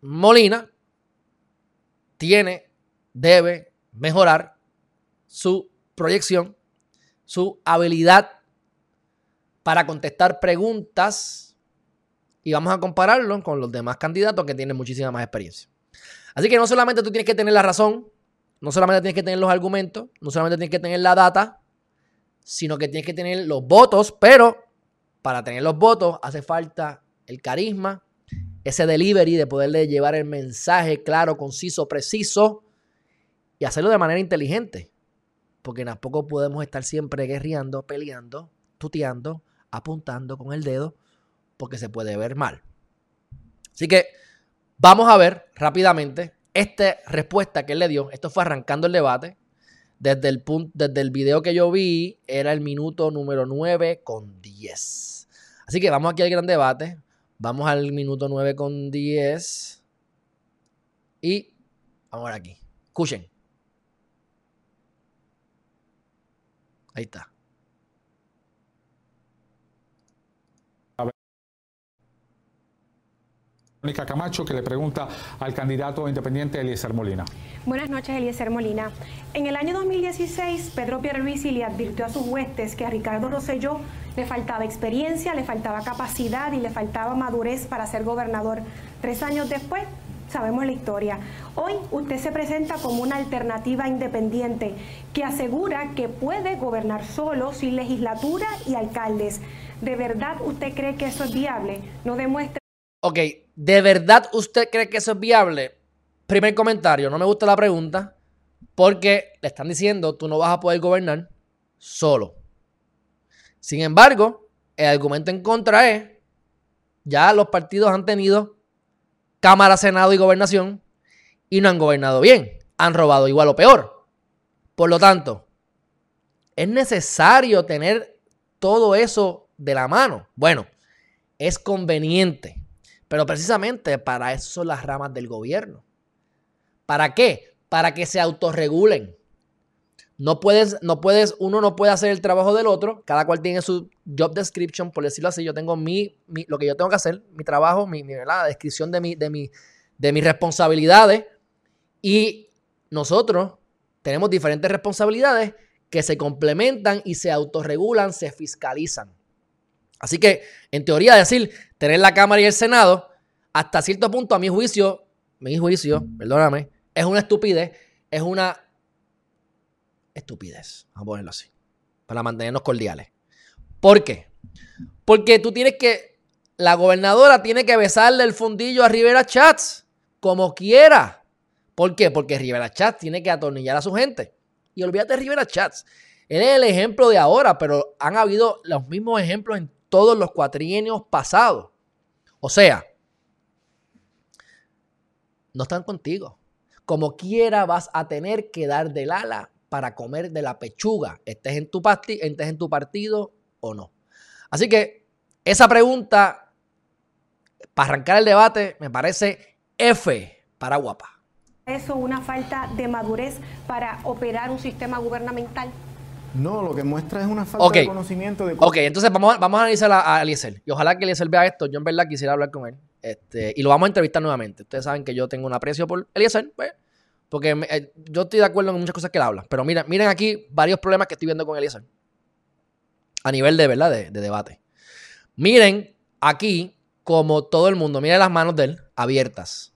Molina tiene, debe mejorar su proyección, su habilidad para contestar preguntas y vamos a compararlo con los demás candidatos que tienen muchísima más experiencia. Así que no solamente tú tienes que tener la razón, no solamente tienes que tener los argumentos, no solamente tienes que tener la data, sino que tienes que tener los votos, pero para tener los votos hace falta el carisma, ese delivery de poderle llevar el mensaje claro, conciso, preciso y hacerlo de manera inteligente. Porque tampoco podemos estar siempre guerreando, peleando, tuteando, apuntando con el dedo, porque se puede ver mal. Así que vamos a ver rápidamente esta respuesta que él le dio. Esto fue arrancando el debate. Desde el, punto, desde el video que yo vi, era el minuto número 9 con 10. Así que vamos aquí al gran debate. Vamos al minuto 9 con 10. Y vamos aquí. Escuchen. Ahí está. Mónica Camacho que le pregunta al candidato independiente Eliezer Molina. Buenas noches, Eliezer Molina. En el año 2016, Pedro Pierluisi le advirtió a sus huestes que a Ricardo Rosselló le faltaba experiencia, le faltaba capacidad y le faltaba madurez para ser gobernador. Tres años después, sabemos la historia. Hoy usted se presenta como una alternativa independiente que asegura que puede gobernar solo, sin legislatura y alcaldes. ¿De verdad usted cree que eso es viable? No demuestre Ok, ¿de verdad usted cree que eso es viable? Primer comentario, no me gusta la pregunta porque le están diciendo tú no vas a poder gobernar solo. Sin embargo, el argumento en contra es, ya los partidos han tenido Cámara, Senado y Gobernación y no han gobernado bien, han robado igual o peor. Por lo tanto, es necesario tener todo eso de la mano. Bueno, es conveniente pero precisamente para eso son las ramas del gobierno. ¿Para qué? Para que se autorregulen. No puedes, no puedes, uno no puede hacer el trabajo del otro. Cada cual tiene su job description, por decirlo así. Yo tengo mi, lo que yo tengo que hacer, mi trabajo, mi, la descripción de, mi, de, mi, de mis responsabilidades. Y nosotros tenemos diferentes responsabilidades que se complementan y se autorregulan, se fiscalizan. Así que, en teoría, decir tener la Cámara y el Senado, hasta cierto punto, a mi juicio, mi juicio, perdóname, es una estupidez, es una estupidez, vamos a ponerlo así, para mantenernos cordiales. ¿Por qué? Porque tú tienes que, la gobernadora tiene que besarle el fundillo a Rivera Chats, como quiera. ¿Por qué? Porque Rivera Chats tiene que atornillar a su gente. Y olvídate de Rivera Chats. Él es el ejemplo de ahora, pero han habido los mismos ejemplos en todos los cuatrienios pasados. O sea, no están contigo. Como quiera vas a tener que dar del ala para comer de la pechuga, estés en tu, estés en tu partido o no. Así que esa pregunta, para arrancar el debate, me parece F para guapa. ¿Eso una falta de madurez para operar un sistema gubernamental? No, lo que muestra es una falta de conocimiento de Ok, entonces vamos a, vamos a analizar a, Eliezer. Y ojalá que Eliezer vea esto. Yo en verdad quisiera hablar con él. Este, y lo vamos a entrevistar nuevamente. Ustedes saben que yo tengo un aprecio por Eliezer, pues, porque eh, yo estoy de acuerdo en muchas cosas que él habla. Pero miren, miren aquí varios problemas que estoy viendo con Eliezer. A nivel de, ¿verdad? De, de debate. Miren aquí como todo el mundo, miren las manos de él abiertas.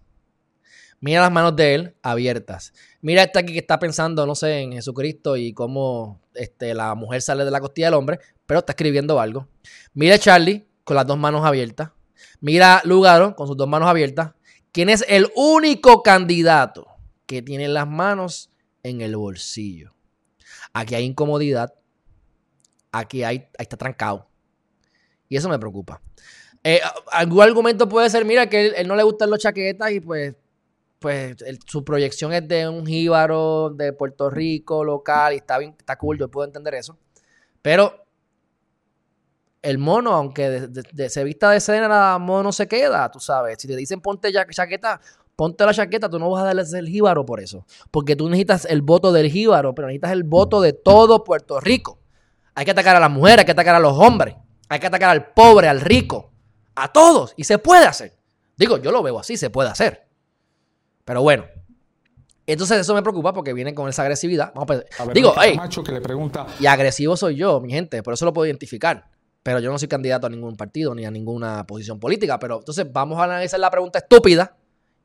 Mira las manos de él abiertas. Mira este aquí que está pensando, no sé, en Jesucristo y cómo este, la mujer sale de la costilla del hombre, pero está escribiendo algo. Mira a Charlie con las dos manos abiertas. Mira a Lugaro con sus dos manos abiertas. ¿Quién es el único candidato que tiene las manos en el bolsillo? Aquí hay incomodidad. Aquí hay, está trancado. Y eso me preocupa. Eh, algún argumento puede ser, mira, que él, él no le gustan los chaquetas y pues pues su proyección es de un jíbaro de Puerto Rico local y está bien, está cool, yo puedo entender eso. Pero el mono, aunque se vista de cena, el mono se queda, tú sabes. Si te dicen ponte ya chaqueta, ponte la chaqueta, tú no vas a darle el jíbaro por eso. Porque tú necesitas el voto del jíbaro, pero necesitas el voto de todo Puerto Rico. Hay que atacar a las mujeres, hay que atacar a los hombres, hay que atacar al pobre, al rico, a todos. Y se puede hacer. Digo, yo lo veo así, se puede hacer. Pero bueno. Entonces eso me preocupa porque viene con esa agresividad. Vamos a Digo, hey, que le pregunta... y agresivo soy yo, mi gente, por eso lo puedo identificar. Pero yo no soy candidato a ningún partido ni a ninguna posición política. Pero entonces vamos a analizar la pregunta estúpida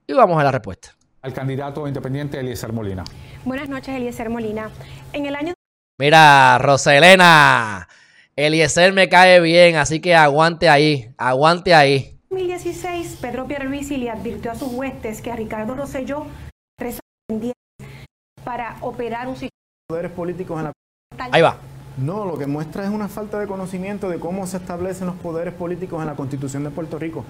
y vamos a la respuesta. Al candidato independiente Eliezer Molina. Buenas noches, Eliezer Molina. En el año. Mira, Roselena. Eliezer me cae bien, así que aguante ahí, aguante ahí. En 2016, Pedro Pierluisi le advirtió a sus huestes que a Ricardo Rosselló tres para operar un sistema de poderes políticos en la. Ahí va. No, lo que muestra es una falta de conocimiento de cómo se establecen los poderes políticos en la Constitución de Puerto Rico.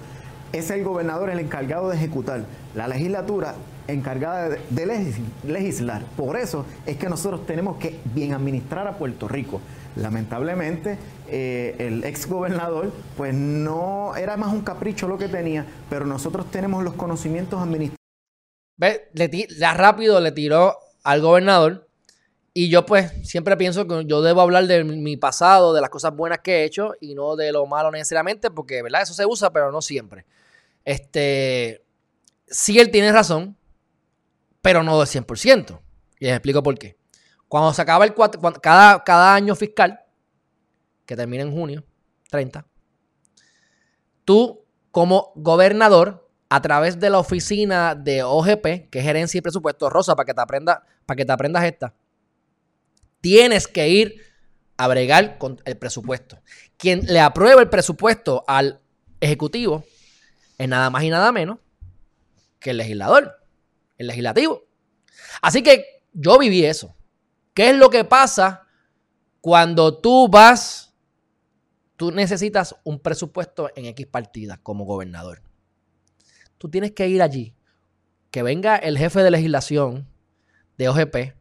Es el gobernador el encargado de ejecutar, la legislatura encargada de, legislar. Por eso es que nosotros tenemos que bien administrar a Puerto Rico. Lamentablemente, eh, el ex gobernador, pues no era más un capricho lo que tenía, pero nosotros tenemos los conocimientos administrativos. Ve, ya rápido le tiró al gobernador y yo pues siempre pienso que yo debo hablar de mi pasado, de las cosas buenas que he hecho y no de lo malo necesariamente, porque verdad eso se usa, pero no siempre. Este, sí él tiene razón, pero no del 100%. Y les explico por qué. Cuando se acaba el cada, cada año fiscal, que termina en junio 30, tú como gobernador, a través de la oficina de OGP, que es Gerencia y Presupuesto, Rosa, para que te, aprenda, para que te aprendas esta, tienes que ir a bregar con el presupuesto. Quien le aprueba el presupuesto al Ejecutivo es nada más y nada menos que el legislador, el legislativo. Así que yo viví eso. ¿Qué es lo que pasa cuando tú vas, tú necesitas un presupuesto en X partidas como gobernador? Tú tienes que ir allí, que venga el jefe de legislación de OGP,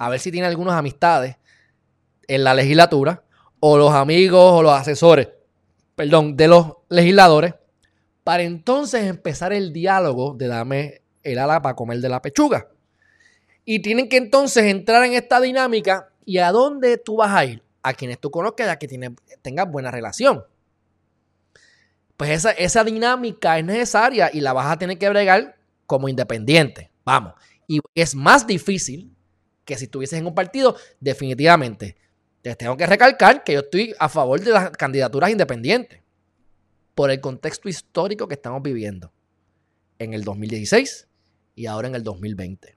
a ver si tiene algunas amistades en la legislatura o los amigos o los asesores, perdón, de los legisladores, para entonces empezar el diálogo de dame el ala para comer de la pechuga. Y tienen que entonces entrar en esta dinámica y a dónde tú vas a ir. A quienes tú conozcas, a que tengas buena relación. Pues esa, esa dinámica es necesaria y la vas a tener que bregar como independiente. Vamos. Y es más difícil que si estuvieses en un partido, definitivamente. Les tengo que recalcar que yo estoy a favor de las candidaturas independientes por el contexto histórico que estamos viviendo en el 2016 y ahora en el 2020.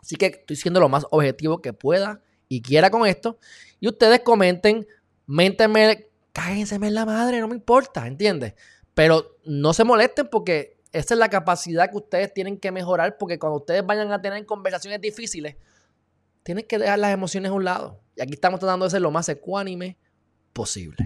Así que estoy siendo lo más objetivo que pueda y quiera con esto. Y ustedes comenten, méntenme, cáguense en la madre, no me importa, ¿entiendes? Pero no se molesten porque esa es la capacidad que ustedes tienen que mejorar porque cuando ustedes vayan a tener conversaciones difíciles, tienes que dejar las emociones a un lado. Y aquí estamos tratando de ser lo más ecuánime posible.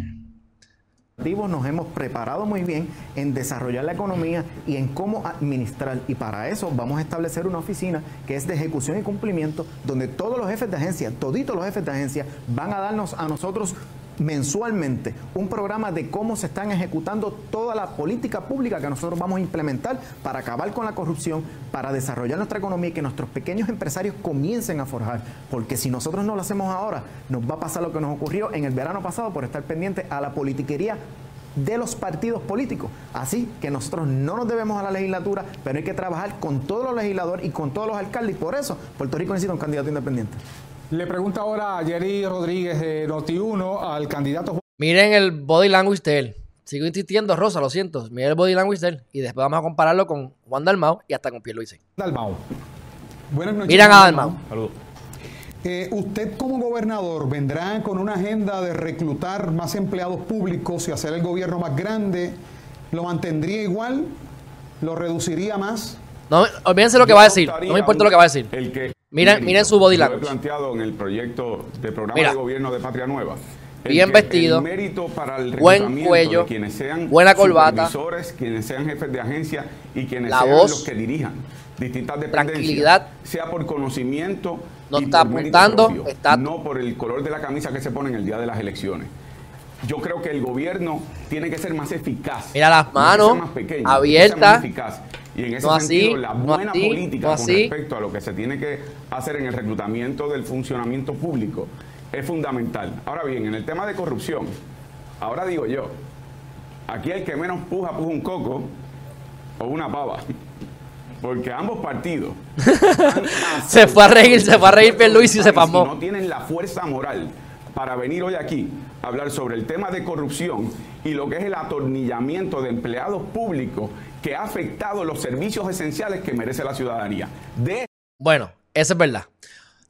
Nos hemos preparado muy bien en desarrollar la economía y en cómo administrar. Y para eso vamos a establecer una oficina que es de ejecución y cumplimiento, donde todos los jefes de agencia, toditos los jefes de agencia, van a darnos a nosotros mensualmente un programa de cómo se están ejecutando toda la política pública que nosotros vamos a implementar para acabar con la corrupción, para desarrollar nuestra economía y que nuestros pequeños empresarios comiencen a forjar. Porque si nosotros no lo hacemos ahora, nos va a pasar lo que nos ocurrió en el verano pasado por estar pendiente a la politiquería de los partidos políticos. Así que nosotros no nos debemos a la legislatura, pero hay que trabajar con todos los legisladores y con todos los alcaldes. Y por eso Puerto Rico necesita un candidato independiente. Le pregunta ahora a Jerry Rodríguez de Noti1 al candidato. Miren el body language de él. Sigo insistiendo, Rosa, lo siento. Miren el body language de él. Y después vamos a compararlo con Juan Dalmau y hasta con Pierluisi. Dalmau. Buenas noches. Miren a Dalmau. Saludos. Eh, usted como gobernador vendrá con una agenda de reclutar más empleados públicos y hacer el gobierno más grande. ¿Lo mantendría igual? ¿Lo reduciría más? No, olvídense lo que va a decir. No me importa lo que va a decir. El que Miren, miren su body language. Lo he planteado en el proyecto de programa de gobierno de Patria Nueva. bien vestido, mérito para el buen cuello, quienes sean buena corbata, quienes sean jefes de agencia y quienes sean los que dirijan. distintas dependencias, Tranquilidad. sea por conocimiento No y está apuntando, propio, está- no por el color de la camisa que se pone en el día de las elecciones. Yo creo que el gobierno tiene que ser más eficaz. Mira las manos abiertas. Y en ese No así, sentido, la no buena así, política no con respecto a lo que se tiene que hacer en el reclutamiento del funcionamiento público es fundamental. Ahora bien, en el tema de corrupción, ahora digo yo, aquí el que menos puja, puja un coco o una pava. Porque ambos partidos Se fue a reír, se fue a reír Pierluisi y se pasmó. No tienen la fuerza moral para venir hoy aquí a hablar sobre el tema de corrupción y lo que es el atornillamiento de empleados públicos que ha afectado los servicios esenciales que merece la ciudadanía. De Bueno, eso es verdad.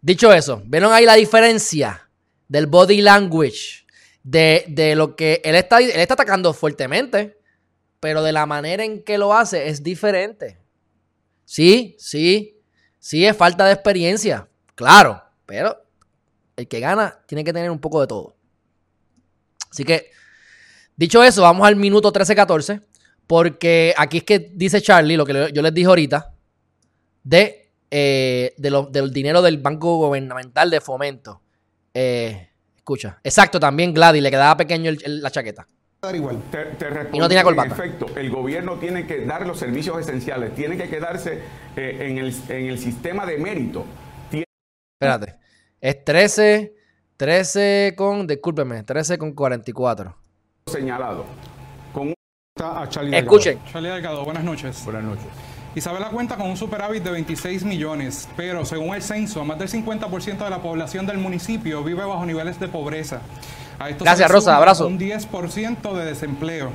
Dicho eso, ¿vieron ahí la diferencia del body language? De, de lo que él está, él está atacando fuertemente, pero de la manera en que lo hace es diferente. Sí, sí, sí es falta de experiencia, claro, pero el que gana tiene que tener un poco de todo. Así que, dicho eso, vamos al minuto 13-14, porque aquí es que dice Charlie, lo que yo les dije ahorita, de, eh, de lo- del dinero del Banco Gubernamental de Fomento. Eh, escucha, exacto, también Gladys, le quedaba pequeño el- el- la chaqueta. igual. te, te respondo Y no tenía que, corbata. En efecto, el gobierno tiene que dar los servicios esenciales, tiene que quedarse eh, en, el, en el sistema de mérito. Tiene Espérate, es 13, 13 con, discúlpeme, 13 con 44. señalado. Con a Charlie Escuchen, Charlie Delgado, buenas noches. Buenas noches. Isabela cuenta con un superávit de 26 millones, pero según el censo, más del 50% de la población del municipio vive bajo niveles de pobreza. A esto se Gracias, Rosa, abrazo. Un 10% de desempleo.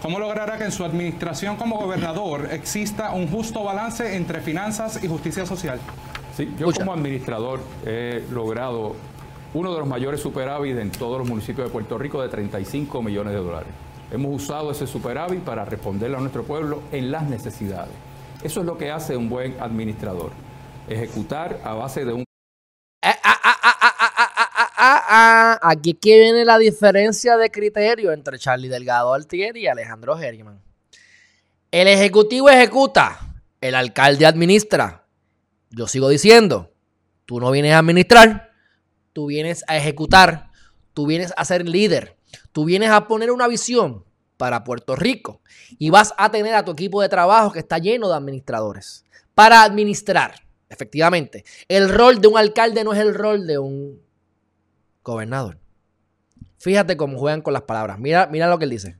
¿Cómo logrará que en su administración como gobernador exista un justo balance entre finanzas y justicia social? Sí, yo Escucha. como administrador he logrado uno de los mayores superávit en todos los municipios de Puerto Rico de 35 millones de dólares. Hemos usado ese superávit para responderle a nuestro pueblo en las necesidades. Eso es lo que hace un buen administrador, ejecutar a base de un... Aquí que viene la diferencia de criterio entre Charlie Delgado Altieri y Alejandro Herriman. El ejecutivo ejecuta, el alcalde administra. Yo sigo diciendo, tú no vienes a administrar, tú vienes a ejecutar, tú vienes a ser líder tú vienes a poner una visión para Puerto Rico y vas a tener a tu equipo de trabajo que está lleno de administradores para administrar. Efectivamente, el rol de un alcalde no es el rol de un gobernador. Fíjate cómo juegan con las palabras. Mira, mira lo que él dice.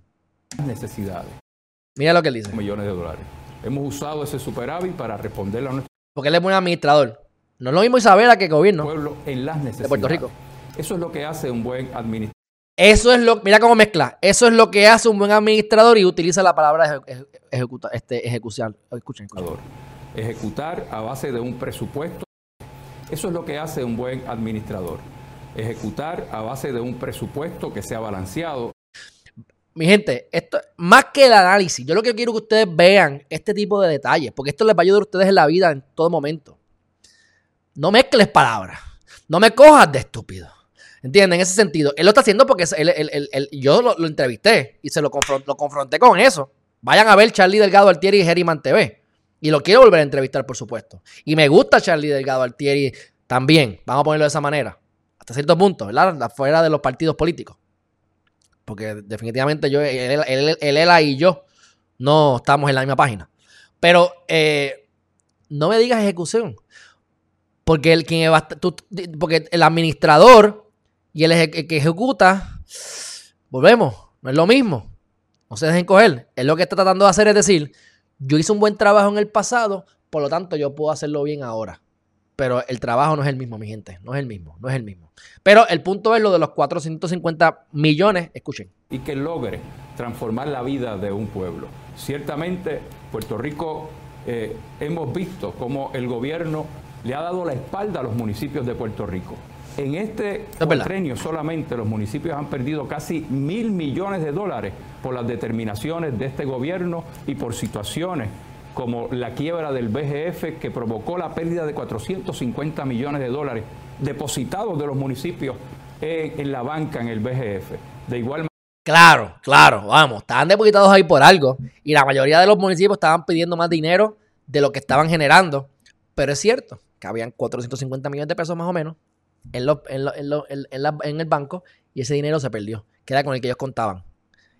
necesidades. Mira lo que él dice. Millones de dólares. Hemos usado ese superávit para responderle a nuestro Porque él es buen administrador. No es lo mismo Isabela que gobierno. pueblo en las necesidades. Puerto Rico. Eso es lo que hace un buen administrador. Eso es lo, mira cómo mezcla. Eso es lo que hace un buen administrador y utiliza la palabra eje- ejecuta, este. Escuchen, escuchen. Ejecutar a base de un presupuesto. Eso es lo que hace un buen administrador. Ejecutar a base de un presupuesto que sea balanceado. Mi gente, esto más que el análisis, yo lo que quiero que ustedes vean este tipo de detalles, porque esto les va a ayudar a ustedes en la vida en todo momento. No mezcles palabras, no me cojas de estúpido. ¿Entienden? En ese sentido, él lo está haciendo porque él- él- él- yo lo, entrevisté y se lo, lo confronté con eso. Vayan a ver Charlie Delgado Altieri y Geriman TV. Y lo quiero volver a entrevistar, por supuesto. Y me gusta Charlie Delgado Altieri también. Vamos a ponerlo de esa manera. Hasta cierto punto, ¿verdad? Fuera de los partidos políticos. Porque definitivamente yo, él, él, él, él y yo no estamos en la misma página. Pero eh, no me digas ejecución. Porque el, quien tú- porque el administrador y el, que ejecuta, volvemos, no es lo mismo. No se dejen coger. Él lo que está tratando de hacer es decir, yo hice un buen trabajo en el pasado, por lo tanto yo puedo hacerlo bien ahora. Pero el trabajo no es el mismo, mi gente. No es el mismo, no es el mismo. Pero el punto es lo de los 450 millones. Escuchen. y que logre transformar la vida de un pueblo. Ciertamente, Puerto Rico eh, hemos visto cómo el gobierno le ha dado la espalda a los municipios de Puerto Rico. En este cuatrenio solamente los municipios han perdido casi mil millones de dólares por las determinaciones de este gobierno y por situaciones como la quiebra del BGF que provocó la pérdida de 450 millones de dólares depositados de los municipios en, en la banca, en el BGF. De igual Claro, claro, vamos, estaban depositados ahí por algo. Y la mayoría de los municipios estaban pidiendo más dinero de lo que estaban generando. Pero es cierto que habían 450 millones de pesos más o menos en, en, el banco y ese dinero se perdió, que era con el que ellos contaban.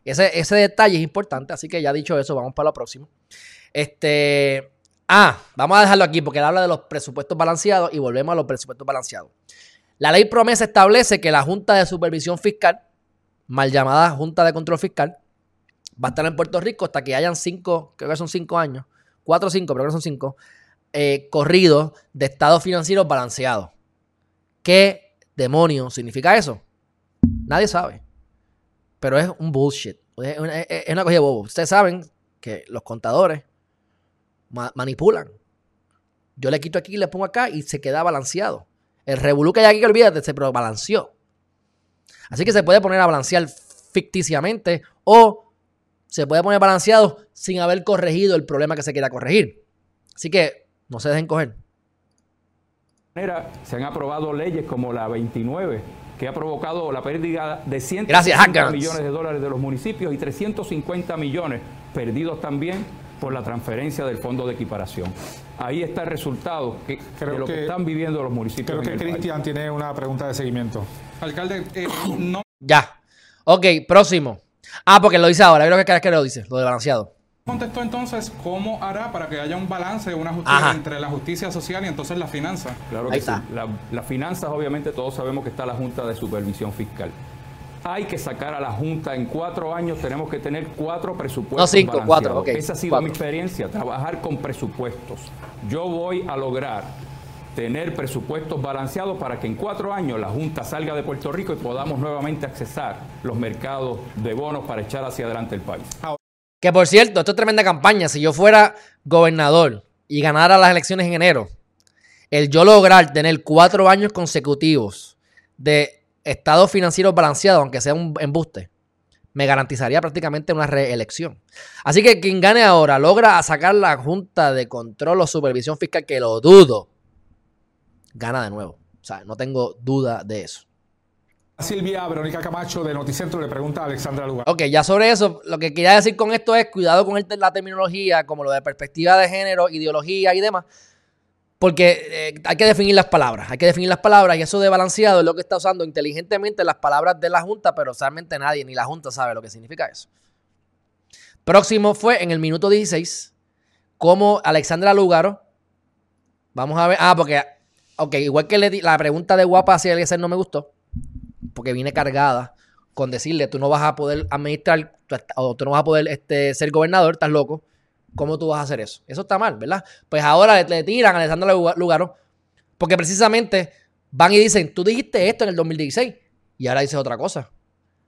Ese, ese detalle es importante, así que ya dicho eso, vamos para lo próximo. Este, ah, vamos a dejarlo aquí porque él habla de los presupuestos balanceados y volvemos a los presupuestos balanceados. La ley promesa establece que la Junta de Supervisión Fiscal, mal llamada Junta de Control Fiscal, va a estar en Puerto Rico hasta que hayan cinco, creo que son cinco años, cuatro o cinco, creo que son cinco, eh, corridos de estados financieros balanceados. ¿Qué demonios significa eso? Nadie sabe. Pero es un bullshit. Es una, es cosa de bobo. Ustedes saben que los contadores manipulan. Yo le quito aquí, le pongo acá y se queda balanceado. El revolú que hay aquí, que olvídate, se balanceó. Así que se puede poner a balancear ficticiamente o se puede poner balanceado sin haber corregido el problema que se quiera corregir. Así que no se dejen coger. Se han aprobado leyes como la 29, que ha provocado la pérdida de 150 millones de dólares de los municipios y 350 millones perdidos también por la transferencia del fondo de equiparación. Ahí está el resultado de lo que, están viviendo los municipios. Creo que Cristian tiene una pregunta de seguimiento. Alcalde, eh, no. Ya. Ok, próximo. Ah, porque lo dice ahora. Creo que que lo dice, lo de balanceado. Contestó entonces cómo hará para que haya un balance, una justicia entre la justicia social y entonces la finanza. Claro que sí. Las finanzas, obviamente, todos sabemos que está la Junta de Supervisión Fiscal. Hay que sacar a la Junta en cuatro años, tenemos que tener cuatro presupuestos. No, cinco, cuatro. Esa ha sido mi experiencia, trabajar con presupuestos. Yo voy a lograr tener presupuestos balanceados para que en cuatro años la Junta salga de Puerto Rico y podamos nuevamente accesar los mercados de bonos para echar hacia adelante el país. Que por cierto, esto es tremenda campaña. Si yo fuera gobernador y ganara las elecciones en enero, el yo lograr tener cuatro años consecutivos de estado financiero balanceado, aunque sea un embuste, me garantizaría prácticamente una reelección. Así que quien gane ahora logra sacar la Junta de Control o Supervisión Fiscal, que lo dudo, gana de nuevo. O sea, no tengo duda de eso. Silvia Verónica Camacho de Noticentro le pregunta a Alexandra Lugar. Ok, ya sobre eso, lo que quería decir con esto es cuidado con la terminología, como lo de perspectiva de género, ideología y demás, porque eh, hay que definir las palabras, hay que definir las palabras y eso de balanceado es lo que está usando inteligentemente las palabras de la Junta, pero realmente nadie, ni la Junta sabe lo que significa eso. Próximo fue en el minuto 16, como Alexandra Lugaro, vamos a ver, ah, porque Ok, igual que la pregunta de guapa hacia Eliezer no me gustó, porque viene cargada con decirle tú no vas a poder administrar o tú no vas a poder este, ser gobernador, estás loco. ¿Cómo tú vas a hacer eso? Eso está mal, ¿verdad? Pues ahora le, tiran a Alessandro Lugaro porque precisamente van y dicen, tú dijiste esto en el 2016 y ahora dices otra cosa.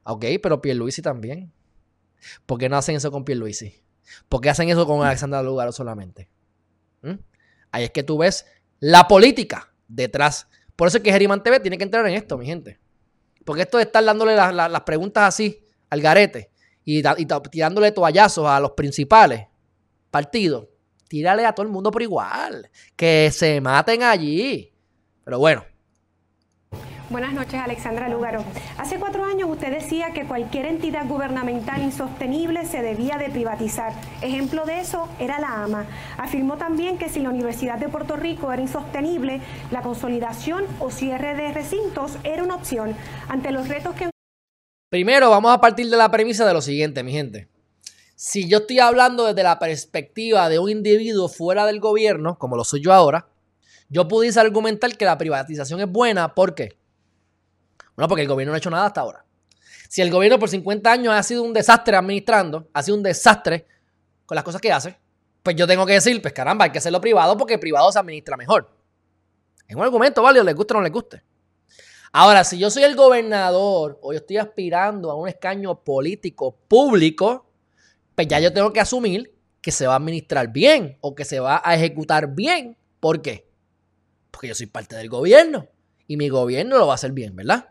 Ok, pero Pierluisi también. ¿Por qué no hacen eso con Pierluisi? ¿Por qué hacen eso con Alexandra Lugaro solamente? ¿Mm? Ahí es que tú ves la política detrás. Por eso es que Geriman TV tiene que entrar en esto, mi gente. Porque esto de estar dándole las preguntas así al garete y, y tirándole toallazos a los principales partidos, tírale a todo el mundo por igual. Que se maten allí. Pero bueno, Buenas noches, Alexandra Lúgaro. Hace cuatro años usted decía que cualquier entidad gubernamental insostenible se debía de privatizar. Ejemplo de eso era la AMA. Afirmó también que si la Universidad de Puerto Rico era insostenible, la consolidación o cierre de recintos era una opción. Ante los retos que... Primero, vamos a partir de la premisa de lo siguiente, mi gente. Si yo estoy hablando desde la perspectiva de un individuo fuera del gobierno, como lo soy yo ahora, yo pudiese argumentar que la privatización es buena. ¿Por qué? Bueno, porque el gobierno no ha hecho nada hasta ahora. Si el gobierno por 50 años ha sido un desastre administrando, ha sido un desastre con las cosas que hace, pues yo tengo que decir, pues caramba, hay que hacerlo privado porque privado se administra mejor. Es un argumento válido, les guste o no les guste. Ahora, si yo soy el gobernador o yo estoy aspirando a un escaño político público, pues ya yo tengo que asumir que se va a administrar bien o que se va a ejecutar bien. ¿Por qué? Porque yo soy parte del gobierno y mi gobierno lo va a hacer bien, ¿verdad?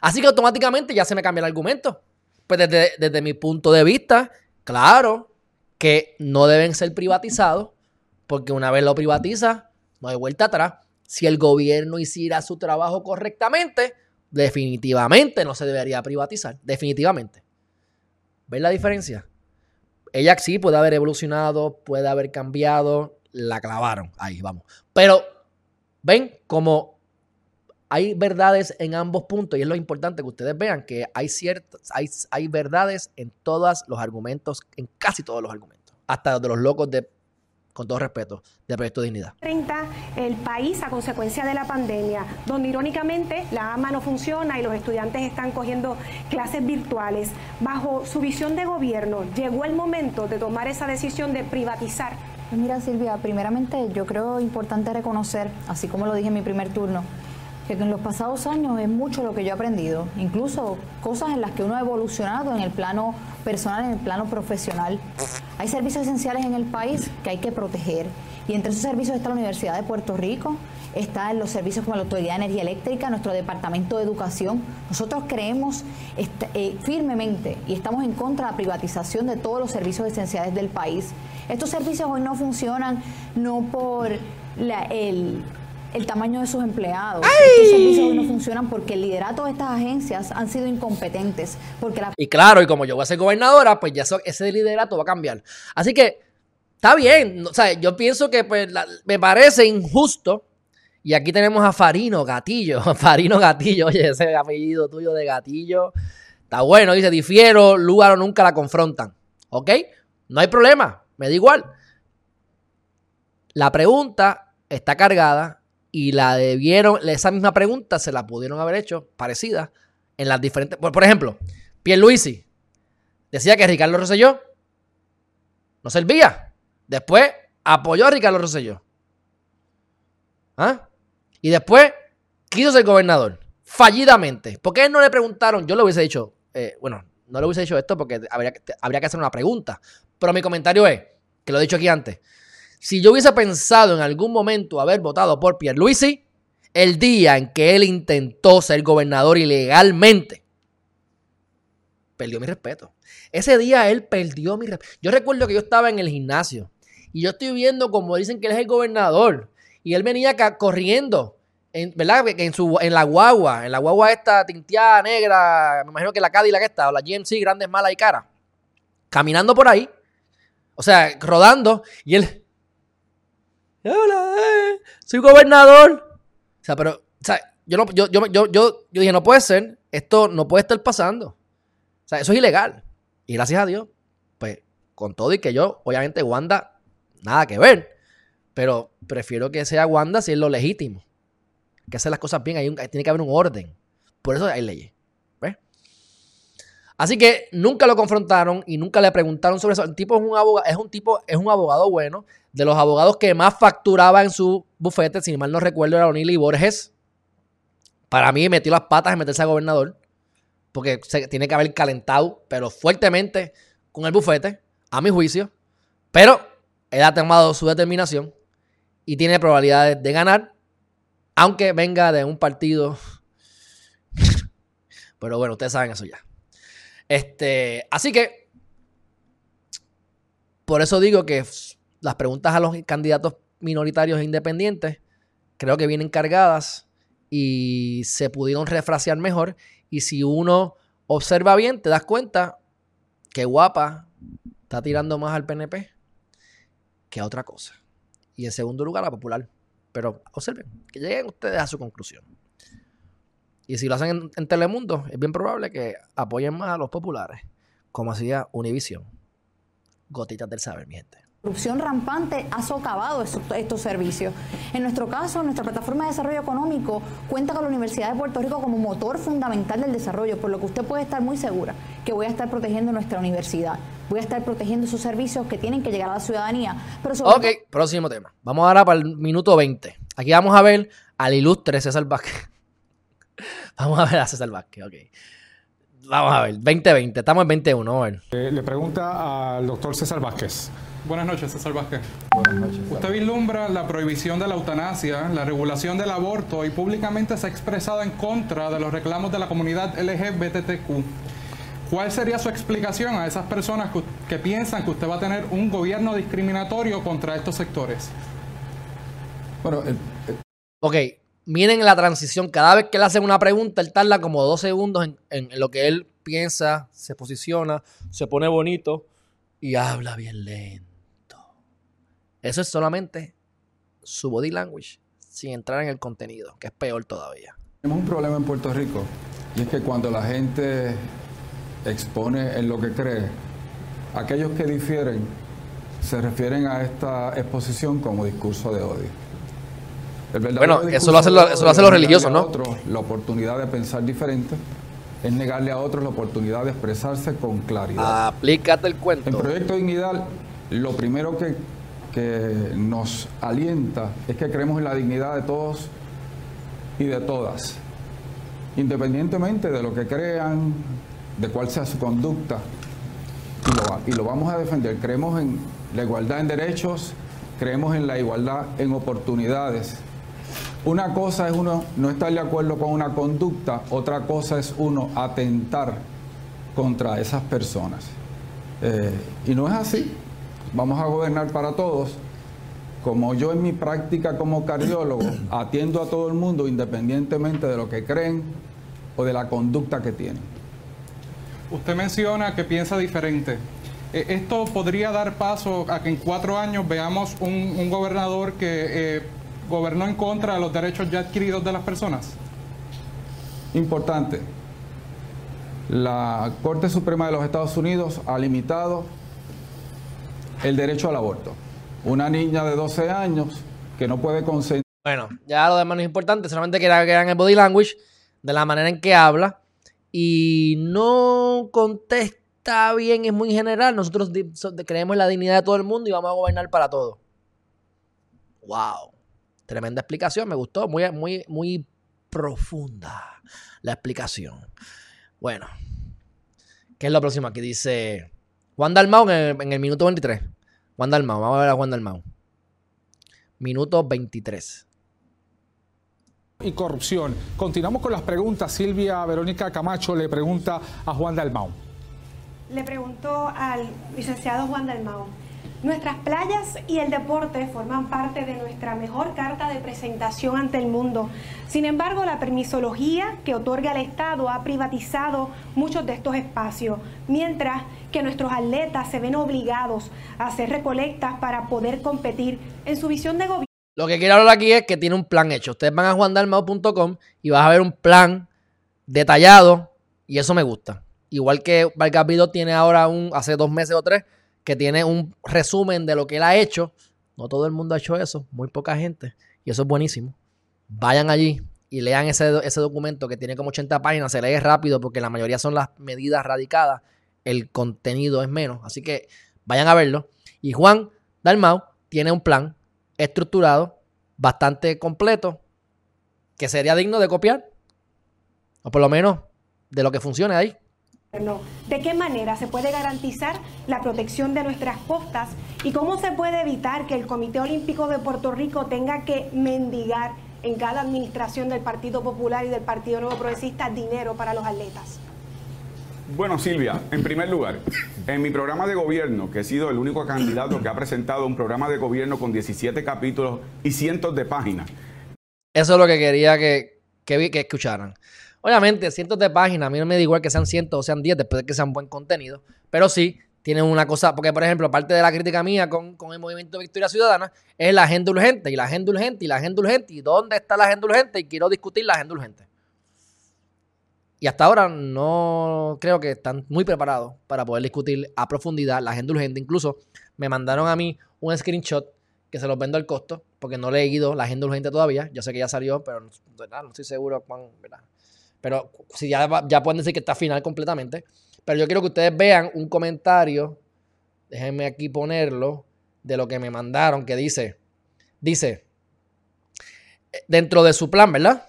Así que automáticamente ya se me cambia el argumento. Pues desde, mi punto de vista, claro que no deben ser privatizados, porque una vez lo privatiza, no hay vuelta atrás. Si el gobierno hiciera su trabajo correctamente, definitivamente no se debería privatizar. Definitivamente. ¿Ves la diferencia? Ella sí puede haber evolucionado, puede haber cambiado la clavaron. Ahí vamos. Pero ven como hay verdades en ambos puntos y es lo importante que ustedes vean que hay ciertas, hay, hay verdades en todos los argumentos, en casi todos los argumentos, hasta de los locos de con todo respeto, de Proyecto Dignidad. 30, el país a consecuencia de la pandemia, donde irónicamente la AMA no funciona y los estudiantes están cogiendo clases virtuales. Bajo su visión de gobierno, llegó el momento de tomar esa decisión de privatizar. Pues mira, Silvia, primeramente yo creo importante reconocer, así como lo dije en mi primer turno, que en los pasados años es mucho lo que yo he aprendido, incluso cosas en las que uno ha evolucionado en el plano personal, en el plano profesional. Hay servicios esenciales en el país que hay que proteger y entre esos servicios está la Universidad de Puerto Rico, está los servicios como la Autoridad de Energía Eléctrica, nuestro Departamento de Educación. Nosotros creemos eh, firmemente y estamos en contra de la privatización de todos los servicios esenciales del país. Estos servicios hoy no funcionan no por el el tamaño de sus empleados. Estos servicios no funcionan porque el liderato de estas agencias han sido incompetentes. Porque Y claro, y como yo voy a ser gobernadora, pues ya ese liderato va a cambiar. Así que está bien. O sea, yo pienso que pues, me parece injusto. Y aquí tenemos a Farino Gatillo. Farino Gatillo, oye, ese apellido tuyo de Gatillo. Está bueno, dice, difiero, Lugaro nunca la confrontan. ¿Ok? No hay problema, me da igual. La pregunta está cargada y la debieron, esa misma pregunta se la pudieron haber hecho parecida en las diferentes. Por, por ejemplo, Pierluisi decía que Ricardo Rosselló no servía. Después apoyó a Ricardo Rosselló. ¿Ah? Y después quiso ser gobernador. Fallidamente. ¿Por qué no le preguntaron? Yo le hubiese dicho, eh, bueno, no le hubiese dicho esto porque habría, habría que hacer una pregunta. Pero mi comentario es, que lo he dicho aquí antes, si yo hubiese pensado en algún momento haber votado por Pierluisi, el día en que él intentó ser gobernador ilegalmente, perdió mi respeto. Ese día él perdió mi respeto. Yo recuerdo que yo estaba en el gimnasio y yo estoy viendo como dicen que él es el gobernador y él venía corriendo, en, ¿verdad? En, su, en la guagua, en la guagua esta tinteada negra, me imagino que la Cadillac esta, o la GMC, grandes, mala y cara, caminando por ahí, o sea, rodando, y él hola, eh, soy gobernador. O sea, pero, o sea, yo, no, yo, yo, yo, yo, dije, no puede ser, esto no puede estar pasando. O sea, eso es ilegal. Y gracias a Dios, pues, con todo y que yo, obviamente, Wanda, nada que ver. Pero prefiero que sea Wanda si es lo legítimo. Que hacer las cosas bien, hay tiene que haber un orden. Por eso hay leyes. ¿Ves? Así que nunca lo confrontaron y nunca le preguntaron sobre eso. El tipo es un abogado, es un tipo, es un abogado bueno de los abogados que más facturaba en su bufete, si mal no recuerdo, era O'Neill y Borges. Para mí metió las patas en meterse a gobernador, porque tiene que haber calentado, pero fuertemente con el bufete, a mi juicio. Pero él ha tomado su determinación y tiene probabilidades de ganar, aunque venga de un partido. pero bueno, ustedes saben eso ya. Este, así que, por eso digo que las preguntas a los candidatos minoritarios e independientes creo que vienen cargadas y se pudieron refrasear mejor. Y si uno observa bien, te das cuenta que Guapa está tirando más al PNP que a otra cosa. Y en segundo lugar, a Popular. Pero observen, que lleguen ustedes a su conclusión. Y si lo hacen en, en Telemundo, es bien probable que apoyen más a los populares, como hacía Univision. Gotitas del saber, mi gente corrupción rampante ha socavado estos, servicios. En nuestro caso, nuestra plataforma de desarrollo económico cuenta con la Universidad de Puerto Rico como motor fundamental del desarrollo, por lo que usted puede estar muy segura que voy a estar protegiendo nuestra universidad. Voy a estar protegiendo esos servicios que tienen que llegar a la ciudadanía. Pero ok, próximo tema. Vamos ahora para el minuto 20. Aquí vamos a ver al ilustre César Vázquez. vamos a ver a César Vázquez, ok. Vamos a ver, 2020, estamos en 21, vamos a ver. Eh, le pregunta al doctor César Vázquez. Buenas noches, César Vázquez. Usted vislumbra la prohibición de la eutanasia, la regulación del aborto y públicamente se ha expresado en contra de los reclamos de la comunidad LGBTQ. ¿Cuál sería su explicación a esas personas que, piensan que usted va a tener un gobierno discriminatorio contra estos sectores? Bueno, ok, miren la transición. Cada vez que le hacen una pregunta, él tarda como dos segundos en lo que él piensa, se posiciona, se pone bonito y habla bien lento Eso es solamente su body language sin entrar en el contenido, que es peor todavía. Tenemos un problema en Puerto Rico y es que cuando la gente expone en lo que cree, aquellos que difieren se refieren a esta exposición como discurso de odio. bueno, eso lo, hacen eso lo hace los religiosos, ¿no? Otros la oportunidad de pensar diferente es negarle a otros la oportunidad de expresarse con claridad. Aplícate el cuento. En Proyecto Dignidad, lo primero que, que nos alienta es que creemos en la dignidad de todos y de todas, independientemente de lo que crean, de cuál sea su conducta, y lo, vamos a defender. Creemos en la igualdad en derechos, creemos en la igualdad en oportunidades. Una cosa es uno no estar de acuerdo con una conducta, otra cosa es uno atentar contra esas personas. Eh, y no es así. Vamos a gobernar para todos. Como yo en mi práctica como cardiólogo atiendo a todo el mundo independientemente de lo que creen o de la conducta que tienen. Usted menciona que piensa diferente. Eh, ¿Esto podría dar paso a que en cuatro años veamos un, gobernador que eh, gobernó en contra de los derechos ya adquiridos de las personas? Importante. La Corte Suprema de los Estados Unidos ha limitado el derecho al aborto. Una niña de 12 años que no puede consentir. Bueno, ya lo demás no es importante, solamente que vean el body language, de la manera en que habla, y no contesta bien, es muy general. Nosotros creemos en la dignidad de todo el mundo y vamos a gobernar para todos. ¡Wow! Tremenda explicación, me gustó, muy, muy, muy profunda la explicación. Bueno, ¿qué es lo próximo? Aquí dice Juan Dalmau en el, en el minuto 23. Juan Dalmau, vamos a ver a Juan Dalmau. Minuto 23 y corrupción. Continuamos con las preguntas. Silvia Verónica Camacho le pregunta a Juan Dalmau. Le pregunto al licenciado Juan Dalmau. Nuestras playas y el deporte forman parte de nuestra mejor carta de presentación ante el mundo. Sin embargo, la permisología que otorga el Estado ha privatizado muchos de estos espacios, mientras que nuestros atletas se ven obligados a hacer recolectas para poder competir en su visión de gobierno. Lo que quiero hablar aquí es que tiene un plan hecho. Ustedes van a juandalmao.com y vas a ver un plan detallado y eso me gusta. Igual que Vargas tiene ahora un, hace dos meses o tres, que tiene un resumen de lo que él ha hecho. No todo el mundo ha hecho eso, muy poca gente. Y eso es buenísimo. Vayan allí y lean ese, ese documento que tiene como 80 páginas. Se lee rápido porque la mayoría son las medidas radicadas. El contenido es menos. Así que vayan a verlo. Y Juan Dalmau tiene un plan estructurado, bastante completo, que sería digno de copiar, o por lo menos de lo que funcione ahí. ¿De qué manera se puede garantizar la protección de nuestras costas y cómo se puede evitar que el Comité Olímpico de Puerto Rico tenga que mendigar en cada administración del Partido Popular y del Partido Nuevo Progresista dinero para los atletas? Bueno, Silvia, en primer lugar, en mi programa de gobierno, que he sido el único candidato que ha presentado un programa de gobierno con 17 capítulos y cientos de páginas. Eso es lo que quería que, que, escucharan. Obviamente, cientos de páginas, a mí no me da igual que sean cientos o sean 10 después de que sean buen contenido, pero sí tienen una cosa, porque por ejemplo, parte de la crítica mía con, con el movimiento Victoria Ciudadana es la agenda urgente y la agenda urgente y la agenda urgente y dónde está la agenda urgente y quiero discutir la agenda urgente. Y hasta ahora no creo que están muy preparados para poder discutir a profundidad la agenda urgente. Incluso me mandaron a mí un screenshot que se los vendo al costo, porque no le he leído la agenda urgente todavía. Yo sé que ya salió, pero no, estoy seguro cuán. Pero si ya, ya pueden decir que está final completamente. Pero yo quiero que ustedes vean un comentario, déjenme aquí ponerlo, de lo que me mandaron, que dice, dice, eh, dentro de su plan, ¿verdad?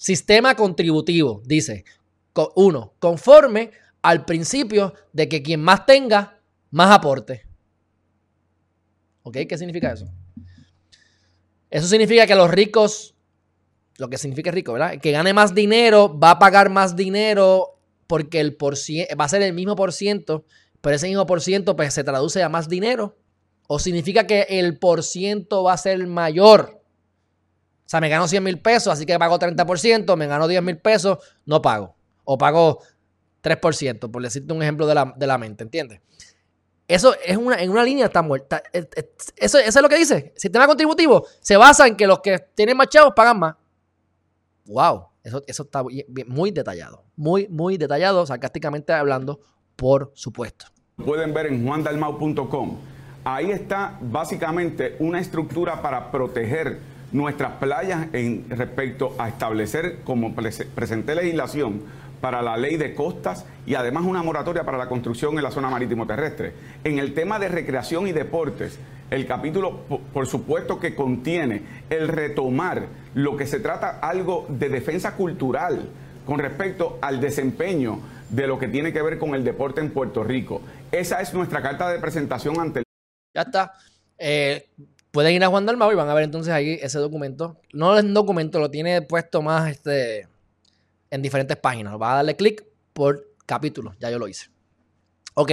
Sistema contributivo, dice, uno, conforme al principio de que quien más tenga, más aporte. ¿Ok? ¿Qué significa eso? Eso significa que los ricos, lo que significa rico, ¿verdad? Que gane más dinero, va a pagar más dinero porque el va a ser el mismo por ciento, pero ese mismo por ciento pues, se traduce a más dinero. O significa que el por ciento va a ser mayor. O sea, me gano 100 mil pesos, así que pago 30%, me gano 10 mil pesos, no pago. O pago 3%, por decirte un ejemplo de la, mente, ¿entiendes? Eso es una, en una línea está muerta. Eh, eh, Eso, eso es lo que dice. Sistema contributivo se basa en que los que tienen más chavos pagan más. Wow. Eso, eso está muy detallado. Muy, muy detallado, sarcásticamente hablando, por supuesto. pueden ver en juandalmau.com. Ahí está básicamente una estructura para proteger nuestras playas en respecto a establecer, como prese- presenté legislación, para la ley de costas y además una moratoria para la construcción en la zona marítimo terrestre. En el tema de recreación y deportes, el capítulo, po- por supuesto que contiene el retomar lo que se trata algo de defensa cultural con respecto al desempeño de lo que tiene que ver con el deporte en Puerto Rico. Esa es nuestra carta de presentación ante el Ya está. Eh, pueden ir a Juan Dalmau y van a ver entonces ahí ese documento. No es un documento, lo tiene puesto más este, en diferentes páginas. Va a darle clic por capítulo. Ya yo lo hice. Ok.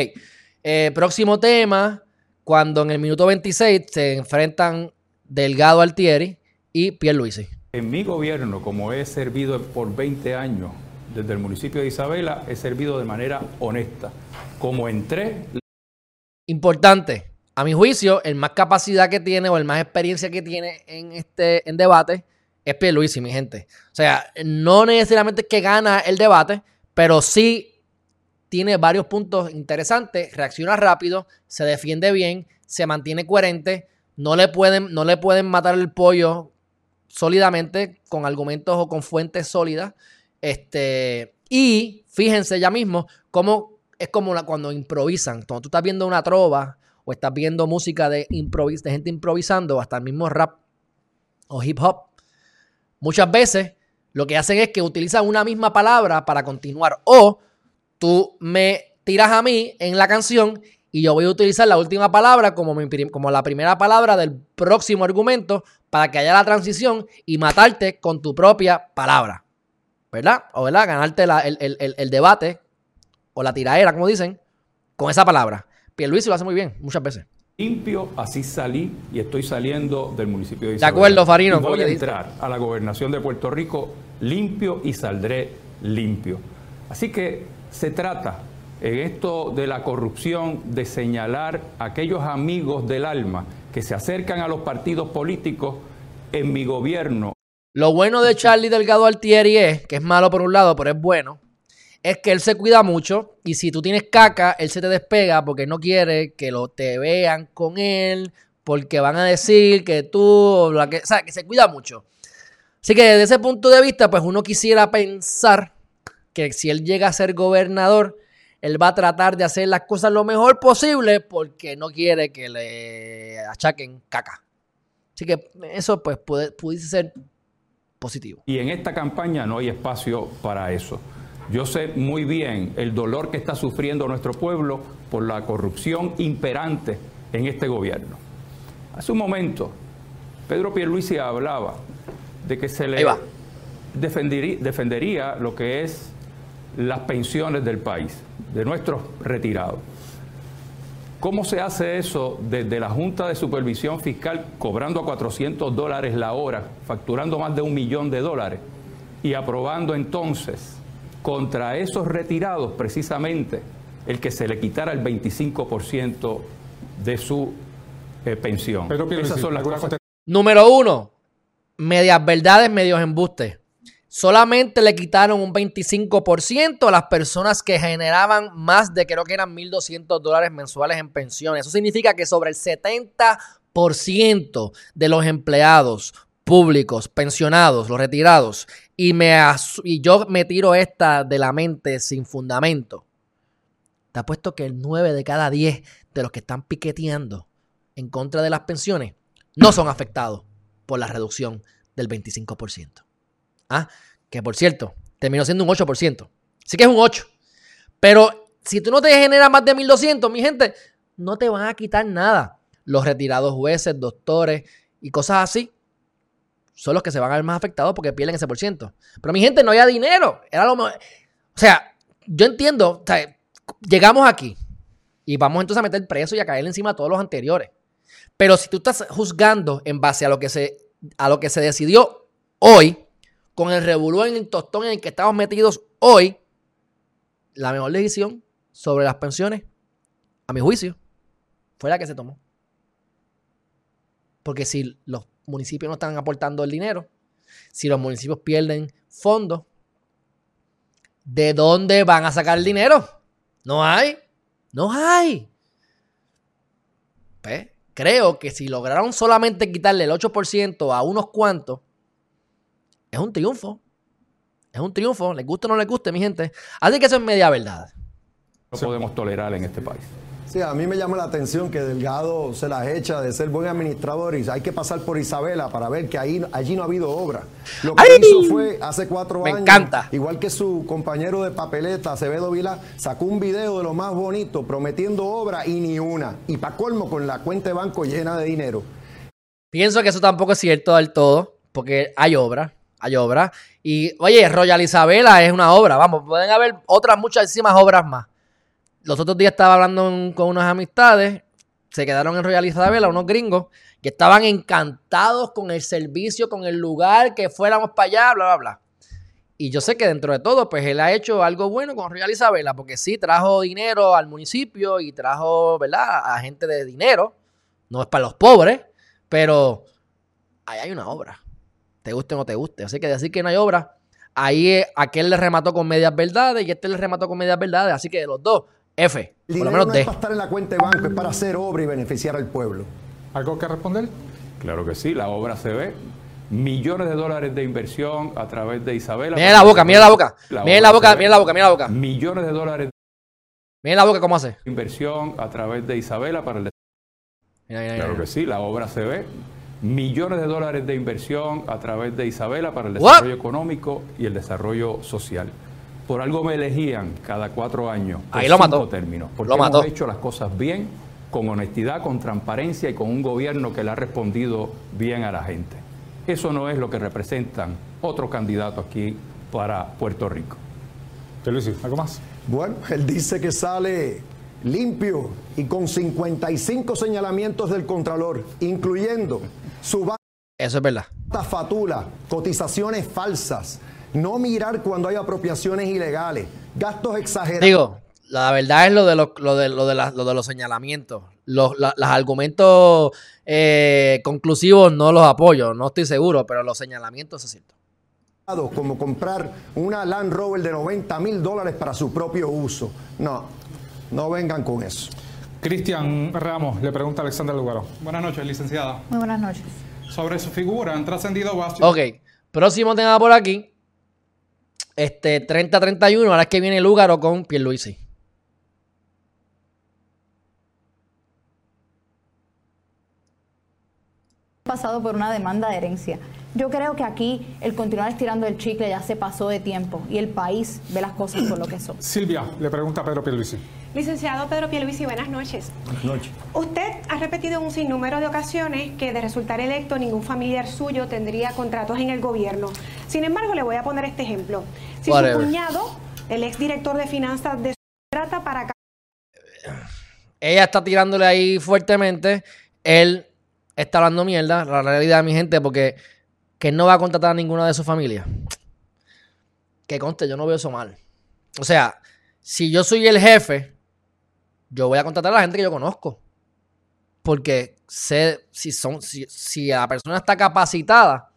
Eh, próximo tema. Cuando en el minuto 26 se enfrentan Delgado Altieri y Pierluisi. En mi gobierno, como he servido por 20 años desde el municipio de Isabela, he servido de manera honesta. Como entré, Importante. A mi juicio, el más capacidad que tiene o el más experiencia que tiene en este en debate es Pierluisi, mi gente. O sea, no necesariamente es que gana el debate, pero sí tiene varios puntos interesantes, reacciona rápido, se defiende bien, se mantiene coherente, no le pueden, no le pueden matar el pollo sólidamente con argumentos o con fuentes sólidas. Este, y fíjense ya mismo cómo es como cuando improvisan. Cuando tú estás viendo una trova o estás viendo música de, improvis gente improvisando, hasta el mismo rap o hip hop, muchas veces lo que hacen es que utilizan una misma palabra para continuar. O tú me tiras a mí en la canción y yo voy a utilizar la última palabra como, mi como la primera palabra del próximo argumento para que haya la transición y matarte con tu propia palabra. ¿Verdad? O ¿verdad? Ganarte el- el- el debate o la tiraera, como dicen, con esa palabra. Pierluisi lo hace muy bien, muchas veces. limpio, así salí y estoy saliendo del municipio de De Isabela. acuerdo, Farino, Y voy a entrar a la gobernación de Puerto Rico limpio y saldré limpio. Así que se trata en esto de la corrupción de señalar a aquellos amigos del alma que se acercan a los partidos políticos en mi gobierno Lo bueno de Charlie Delgado Altieri es, que es malo por un lado, pero es bueno, es que él se cuida mucho y si tú tienes caca, él se te despega porque no quiere que lo te vean con él, porque van a decir que tú, la que, o sea, que se cuida mucho. Así que desde ese punto de vista, pues uno quisiera pensar que si él llega a ser gobernador, él va a tratar de hacer las cosas lo mejor posible porque no quiere que le achaquen caca. Así que eso pues pudiese ser positivo. Y en esta campaña no hay espacio para eso. Yo sé muy bien el dolor que está sufriendo nuestro pueblo por la corrupción imperante en este gobierno. Hace un momento, Pedro Pierluisi hablaba de que se le defendería lo que es las pensiones del país, de nuestros retirados. ¿Cómo se hace eso desde la Junta de Supervisión Fiscal cobrando a 400 dólares la hora, facturando más de un millón de dólares y aprobando entonces contra esos retirados precisamente el que se le quitara el 25% de su eh, pensión? Pedro Pierluisi, Esas son las ¿alguna cosas Número uno, medias verdades, medios embustes. Solamente le quitaron un 25% a las personas que generaban más de creo que eran 1.200 dólares mensuales en pensiones. Eso significa que sobre el 70% de los empleados públicos, pensionados, los retirados, y, me y yo me tiro esta de la mente sin fundamento. Te apuesto que el 9 de cada 10 de los que están piqueteando en contra de las pensiones no son afectados por la reducción del 25%. Ah, que por cierto, terminó siendo un 8%. Así que es un 8. Pero si tú no te generas más de 1200, mi gente, no te van a quitar nada. Los retirados jueces, doctores y cosas así son los que se van a ver más afectados porque pierden ese por ciento. Pero mi gente, no había dinero. Era lo O sea, yo entiendo, llegamos aquí y vamos entonces a meter preso y a caerle encima a todos los anteriores. Pero si tú estás juzgando en base a lo que se, a lo que se decidió hoy, con el revolú en el tostón en el que estamos metidos hoy, la mejor decisión sobre las pensiones, a mi juicio, fue la que se tomó. Porque si los municipios no están aportando el dinero, si los municipios pierden fondos, ¿de dónde van a sacar el dinero? No hay. No hay. Pues, creo que si lograron solamente quitarle el 8% a unos cuantos, es un triunfo. Es un triunfo, les guste o no les guste, mi gente. Así que eso es media verdad. No podemos tolerar en este país. Sí, a mí me llama la atención que Delgado se las echa de ser buen administrador y hay que pasar por Isabela para ver que ahí, allí no ha habido obra. Lo que ¡Ay! hizo fue hace cuatro Me años. encanta. Igual que su compañero de papeleta, Acevedo Vila, sacó un video de lo más bonito prometiendo obra y ni una. Y para colmo con la cuenta de banco llena de dinero. Pienso que eso tampoco es cierto del todo, porque hay obra, hay obra. Y oye, Royal Isabela es una obra, vamos, pueden haber otras muchísimas obras más. Los otros días estaba hablando con unas amistades, se quedaron en Royal Isabela, unos gringos, que estaban encantados con el servicio, con el lugar, que fuéramos para allá, bla, bla, bla. Y yo sé que dentro de todo, pues él ha hecho algo bueno con Royal Isabela, porque sí trajo dinero al municipio y trajo, ¿verdad?, a gente de dinero. No es para los pobres, pero ahí hay una obra. Te guste o no te guste. Así que decir que no hay obra, ahí eh, aquel le remató con medias verdades y este le remató con medias verdades. Así que de los dos, F. El Por lo dinero menos no D. es para estar en la cuenta de banco, es para hacer obra y beneficiar al pueblo. ¿Algo que responder? Claro que sí, la obra se ve. Millones de dólares de inversión a través de Isabela. Mira la boca, mira la boca. Mira la boca, mira la boca, mira la boca. Millones de dólares Mira la boca cómo hace. de inversión a través de Isabela para el Mira, mira, Claro mira. que sí, la obra se ve. Millones de dólares de inversión a través de Isabela para el What? desarrollo económico y el desarrollo social. Por algo me elegían cada cuatro años. por Ahí lo cinco mató. términos. Porque Lo hemos mató. hecho las cosas bien, con honestidad, con transparencia y con un gobierno que le ha respondido bien a la gente. Eso no es lo que representan otros candidatos aquí para Puerto Rico. Luis, ¿algo más? Bueno, él dice que sale limpio y con 55 señalamientos del Contralor, incluyendo su Eso es verdad. fatula, cotizaciones falsas, no mirar cuando hay apropiaciones ilegales, gastos exagerados. Digo, la verdad es lo de, los- lo de, lo de, la- lo de los señalamientos. Los, la- los argumentos eh, conclusivos no los apoyo, no estoy seguro, pero los señalamientos es cierto. como comprar una Land Rover de 90 mil dólares para su propio uso. No, no vengan con eso. Cristian Ramos le pregunta a Alexander Lugaro. Buenas noches, licenciada. Muy buenas noches. Sobre su figura han trascendido vastos. Ok, próximo tema por aquí. Este 30-31, ahora es que viene Lúgaro con Pierluisi. pasado por una demanda de herencia. Yo creo que aquí el continuar estirando el chicle ya se pasó de tiempo y el país ve las cosas por lo que son. Silvia le pregunta a Pedro Pierluisi. Licenciado Pedro Pierluisi, buenas noches. Buenas noches. Usted ha repetido en un sinnúmero de ocasiones que de resultar electo ningún familiar suyo tendría contratos en el gobierno. Sin embargo, le voy a poner este ejemplo. Si Whatever. su cuñado, el exdirector de finanzas de trata para Ella está tirándole ahí fuertemente. Él está hablando mierda. La realidad, mi gente, porque que no va a contratar a ninguna de su familia. Que conste, yo no veo eso mal. O sea, si yo soy el jefe, yo voy a contratar a la gente que yo conozco. Porque sé si son, si, si la persona está capacitada,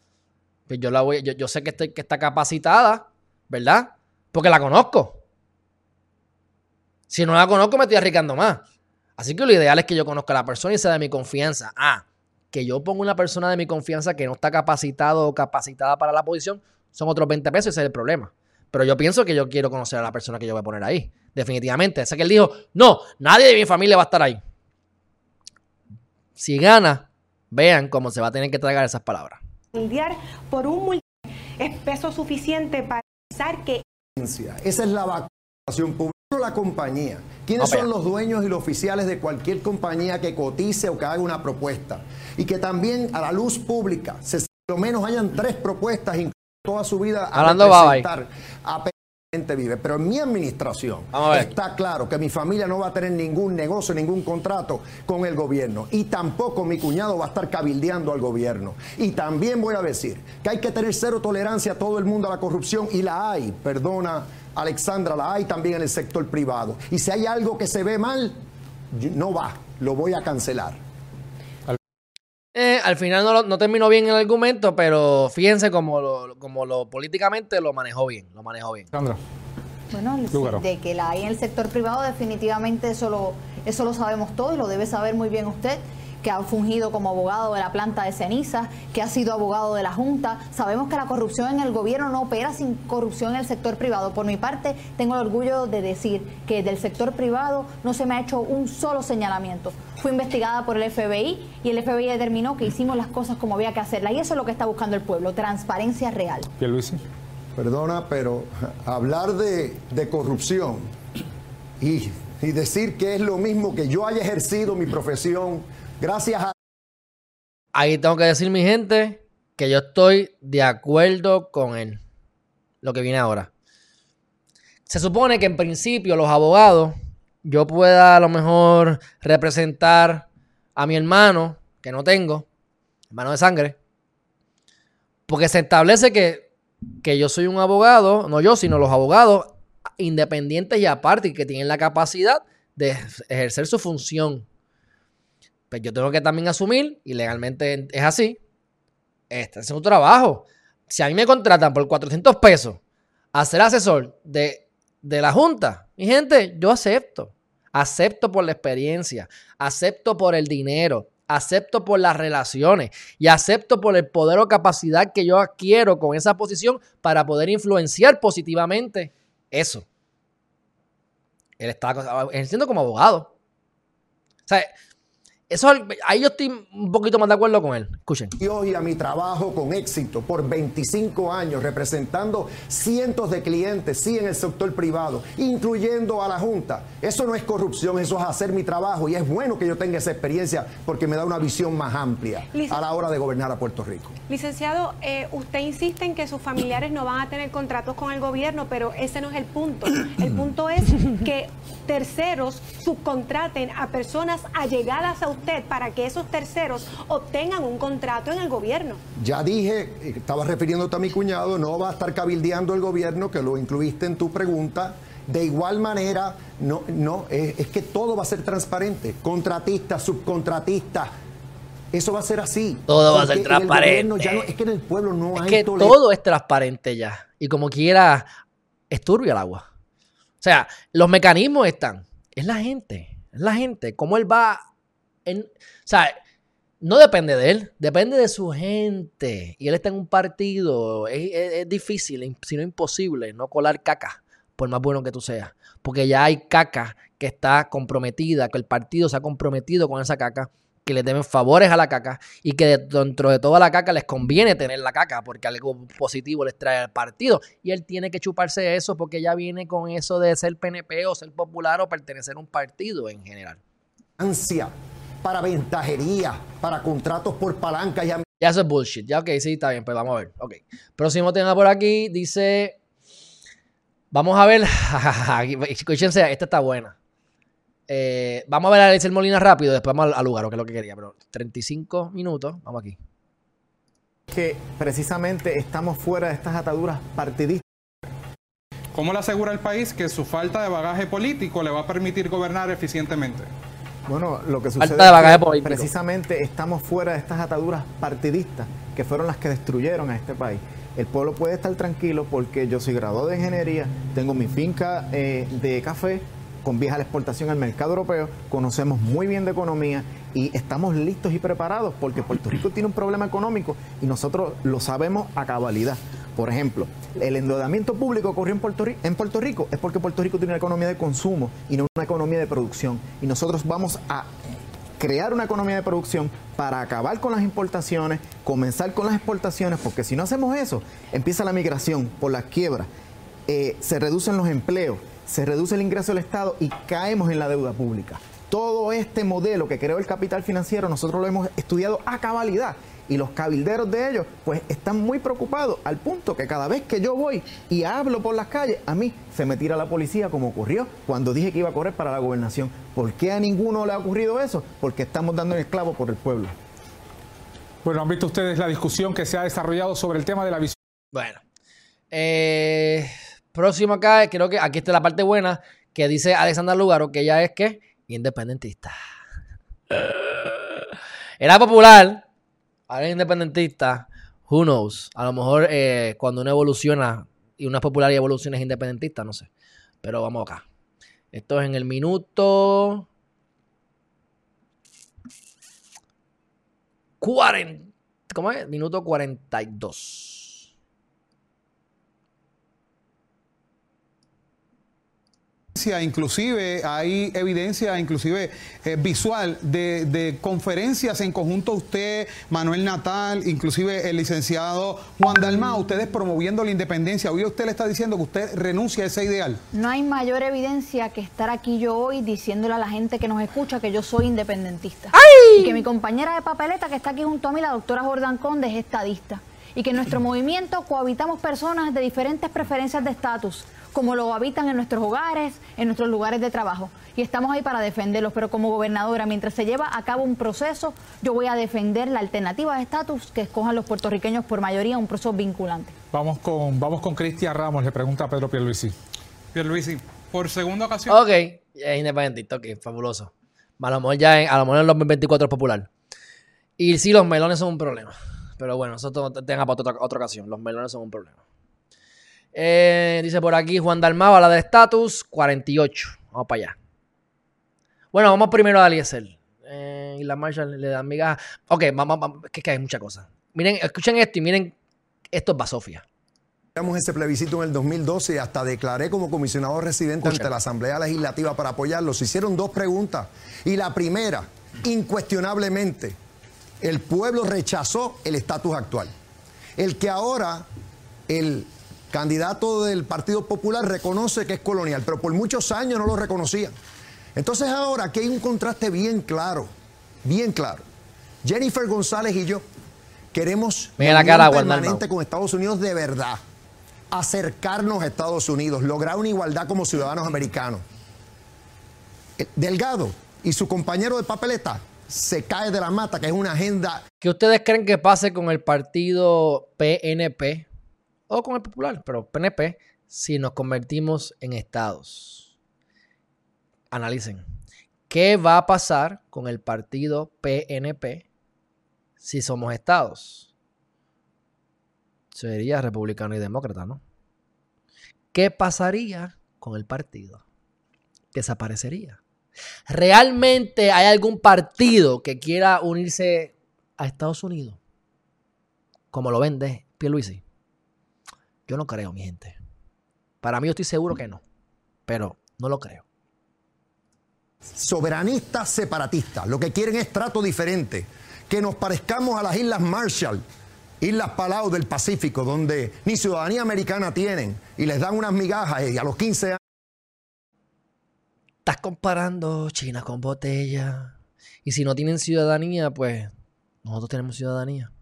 pues yo la voy, yo, yo sé que, que está capacitada, ¿verdad? Porque la conozco. Si no la conozco, me estoy arriesgando más. Así que lo ideal es que yo conozca a la persona y sea de mi confianza. Ah, que yo ponga una persona de mi confianza que no está capacitado o capacitada para la posición, son otros 20 pesos y ese es el problema. Pero yo pienso que yo quiero conocer a la persona que yo voy a poner ahí. Definitivamente. Sé que él dijo, no, nadie de mi familia va a estar ahí. Si gana, vean cómo se va a tener que tragar esas palabras. por un es peso suficiente para pensar que Esa es la vacunación pública. La compañía. ¿Quiénes No, son los dueños y los oficiales de cualquier compañía que cotice o que haga una propuesta? Y que también a la luz pública, se, por lo menos hayan tres propuestas, incluso toda su vida a Hablando representar a vive. Pero en mi administración está claro que mi familia no va a tener ningún negocio, ningún contrato con el gobierno. Y tampoco mi cuñado va a estar cabildeando al gobierno. Y también voy a decir que hay que tener cero tolerancia a todo el mundo a la corrupción. Y la hay, perdona Alexandra, la hay también en el sector privado. Y si hay algo que se ve mal, no va. lo voy a cancelar. Eh, al final no, lo- no terminó bien el argumento, pero fíjense como lo, como lo políticamente lo manejó bien. Lo manejó bien. Sandra. Bueno, el- Lúgaro. de que la hay en el sector privado, definitivamente eso lo, eso lo sabemos todos y lo debe saber muy bien usted, que ha fungido como abogado de la planta de cenizas, que ha sido abogado de la Junta. Sabemos que la corrupción en el gobierno no opera sin corrupción en el sector privado. Por mi parte, tengo el orgullo de decir que del sector privado no se me ha hecho un solo señalamiento. Fui investigada por el FBI y el FBI determinó que hicimos las cosas como había que hacerlas. Y eso es lo que está buscando el pueblo, transparencia real. Pierluisi. Perdona, pero hablar de, de corrupción y, y decir que es lo mismo que yo haya ejercido mi profesión gracias a... Ahí tengo que decir, mi gente, que yo estoy de acuerdo con él. Lo que viene ahora. Se supone que en principio los abogados, yo pueda a lo mejor representar a mi hermano, que no tengo, hermano de sangre, porque se establece que, que yo soy un abogado, no yo, sino los abogados independientes y aparte, que tienen la capacidad de ejercer su función pues yo tengo que también asumir, y legalmente es así, este es su trabajo. Si a mí me contratan por 400 pesos a ser asesor de, de la Junta, mi gente, yo acepto. Acepto por la experiencia, acepto por el dinero, acepto por las relaciones y acepto por el poder o capacidad que yo adquiero con esa posición para poder influenciar positivamente eso. Él está ejerciendo como abogado. O sea, eso, ahí yo estoy un poquito más de acuerdo con él. Escuchen. Dios y a mi trabajo con éxito por 25 años representando cientos de clientes, sí, en el sector privado, incluyendo a la Junta. Eso no es corrupción, eso es hacer mi trabajo y es bueno que yo tenga esa experiencia porque me da una visión más amplia Lic- a la hora de gobernar a Puerto Rico. Licenciado, eh, usted insiste en que sus familiares no van a tener contratos con el gobierno, pero ese no es el punto. El punto es que terceros subcontraten a personas allegadas a usted para que esos terceros obtengan un contrato en el gobierno. Ya dije, estaba refiriéndote a mi cuñado, no va a estar cabildeando el gobierno, que lo incluiste en tu pregunta. De igual manera, no, no, es que todo va a ser transparente. Contratistas, subcontratistas. Eso va a ser así. Todo va a ser transparente. gobierno ya no- es que en el pueblo no Es hay que todo es transparente ya. Y como quiera, es turbio el agua. O sea, los mecanismos están. Es la gente. Es la gente. ¿Cómo él va? O sea, no depende de él. Depende de su gente. Y él está en un partido. Es, es- es difícil, si no imposible, no colar caca. Por más bueno que tú seas. Porque ya hay caca que está comprometida. Que el partido se ha comprometido con esa caca. Que le deben favores a la caca. Y que de- dentro de toda la caca les conviene tener la caca. Porque algo positivo les trae al partido. Y él tiene que chuparse eso. Porque ya viene con eso de ser PNP o ser popular o pertenecer a un partido en general. ansia para ventajería, para contratos por palanca y Ya eso es bullshit. Ya, ok, sí, está bien, pues vamos a ver. Ok. Próximo tema por aquí dice. Vamos a ver. Escúchense, esta está buena. Eh, vamos a ver a Alexel Molina rápido, después vamos al, al lugar, que es lo que quería. Pero 35 minutos, vamos aquí. que precisamente estamos fuera de estas ataduras partidistas. ¿Cómo le asegura el país que su falta de bagaje político le va a permitir gobernar eficientemente? Bueno, lo que sucede de es bagaje que político. precisamente estamos fuera de estas ataduras partidistas que fueron las que destruyeron a este país. El pueblo puede estar tranquilo porque yo soy graduado de ingeniería, tengo mi finca eh, de café con vieja la exportación al mercado europeo, conocemos muy bien de economía y estamos listos y preparados porque Puerto Rico tiene un problema económico y nosotros lo sabemos a cabalidad. Por ejemplo, el endeudamiento público ocurrió en Puerto, Rico es porque Puerto Rico tiene una economía de consumo y no una economía de producción. Y nosotros vamos a crear una economía de producción para acabar con las importaciones, comenzar con las exportaciones, porque si no hacemos eso, empieza la migración por las quiebras, eh, se reducen los empleos, se reduce el ingreso del Estado y caemos en la deuda pública. Todo este modelo que creó el capital financiero, nosotros lo hemos estudiado a cabalidad y los cabilderos de ellos pues están muy preocupados al punto que cada vez que yo voy y hablo por las calles, a mí se me tira la policía como ocurrió cuando dije que iba a correr para la gobernación. ¿Por qué a ninguno le ha ocurrido eso? Porque estamos dando el clavo por el pueblo. Bueno, han visto ustedes la discusión que se ha desarrollado sobre el tema de la visión. Bueno. Eh, próximo acá, creo que aquí está la parte buena, que dice Alexandra Lugaro, que ella es que independentista. Era popular, ahora es independentista. Who knows? A lo mejor eh, cuando uno evoluciona y uno es popular y evoluciona es independentista, no sé. Pero vamos acá. Esto es en el minuto 40. ¿Cómo es? Minuto 42. Inclusive hay evidencia inclusive eh, visual de, de, conferencias en conjunto usted, Manuel Natal, inclusive el licenciado Juan Dalma, ustedes promoviendo la independencia. Hoy usted le está diciendo que usted renuncia a ese ideal. No hay mayor evidencia que estar aquí yo hoy diciéndole a la gente que nos escucha que yo soy independentista. Y que mi compañera de papeleta que está aquí junto a mí, la doctora Jordan Conde, es estadista. Y que en nuestro movimiento cohabitamos personas de diferentes preferencias de estatus como lo habitan en nuestros hogares, en nuestros lugares de trabajo. Y estamos ahí para defenderlos, pero como gobernadora, mientras se lleva a cabo un proceso, yo voy a defender la alternativa de estatus que escojan los puertorriqueños por mayoría, un proceso vinculante. Vamos con vamos con Cristian Ramos, le pregunta a Pedro Pierluisi. Pierluisi, por segunda ocasión. Ok, es independentista, ok, fabuloso. A lo mejor ya en, a lo mejor en 2024 es popular. Y sí, los melones son un problema. Pero bueno, eso tenga para otra, otra ocasión. Los melones son un problema. Eh, dice por aquí Juan Dalmaba, la de estatus, 48. Vamos para allá. Bueno, vamos primero a Eliezer. Eh, y la marcha le dan migajas. Ok, vamos, vamos, que, que hay muchas cosas. Miren, escuchen esto y miren, esto es Basofia. ese plebiscito en el 2012 y hasta declaré como comisionado residente ante la Asamblea Legislativa para apoyarlo. Se hicieron dos preguntas. Y la primera, incuestionablemente, el pueblo rechazó el estatus actual. El que ahora el candidato del Partido Popular, reconoce que es colonial, pero por muchos años no lo reconocía. Entonces ahora aquí hay un contraste bien claro, bien claro. Jennifer González y yo queremos Mira la cara, permanente con Estados Unidos de verdad, acercarnos a Estados Unidos, lograr una igualdad como ciudadanos americanos. Eh, Delgado y su compañero de papeleta se cae de la mata, que es una agenda. ¿Qué ustedes creen que pase con el partido PNP? O con el popular, pero PNP, si nos convertimos en estados. Analicen. ¿Qué va a pasar con el partido PNP si somos estados? Sería republicano y demócrata, ¿no? ¿Qué pasaría con el partido? Desaparecería. ¿Realmente hay algún partido que quiera unirse a Estados Unidos? Como lo vende Pierluisi. Yo no creo, mi gente. Para mí yo estoy seguro que no, pero no lo creo. Soberanistas separatistas, lo que quieren es trato diferente, que nos parezcamos a las Islas Marshall, Islas Palau del Pacífico, donde ni ciudadanía americana tienen y les dan unas migajas y a los 15 años... Estás comparando China con botella. Y si no tienen ciudadanía, pues nosotros tenemos ciudadanía.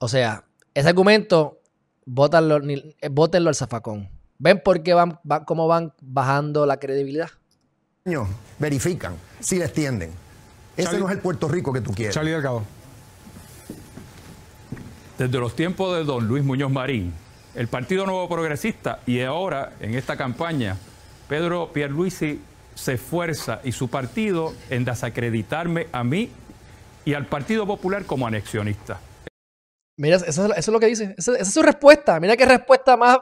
O sea, ese argumento Bótenlo, al zafacón. ¿Ven por qué van, cómo van bajando la credibilidad? Verifican si les tienden. Ese no es el Puerto Rico que tú quieres. Charlie Delgado. Desde los tiempos de don Luis Muñoz Marín, el Partido Nuevo Progresista y ahora en esta campaña, Pedro Pierluisi se esfuerza y su partido en desacreditarme a mí y al Partido Popular como anexionista. Mira, eso, es lo que dice. Esa, es su respuesta. Mira qué respuesta más.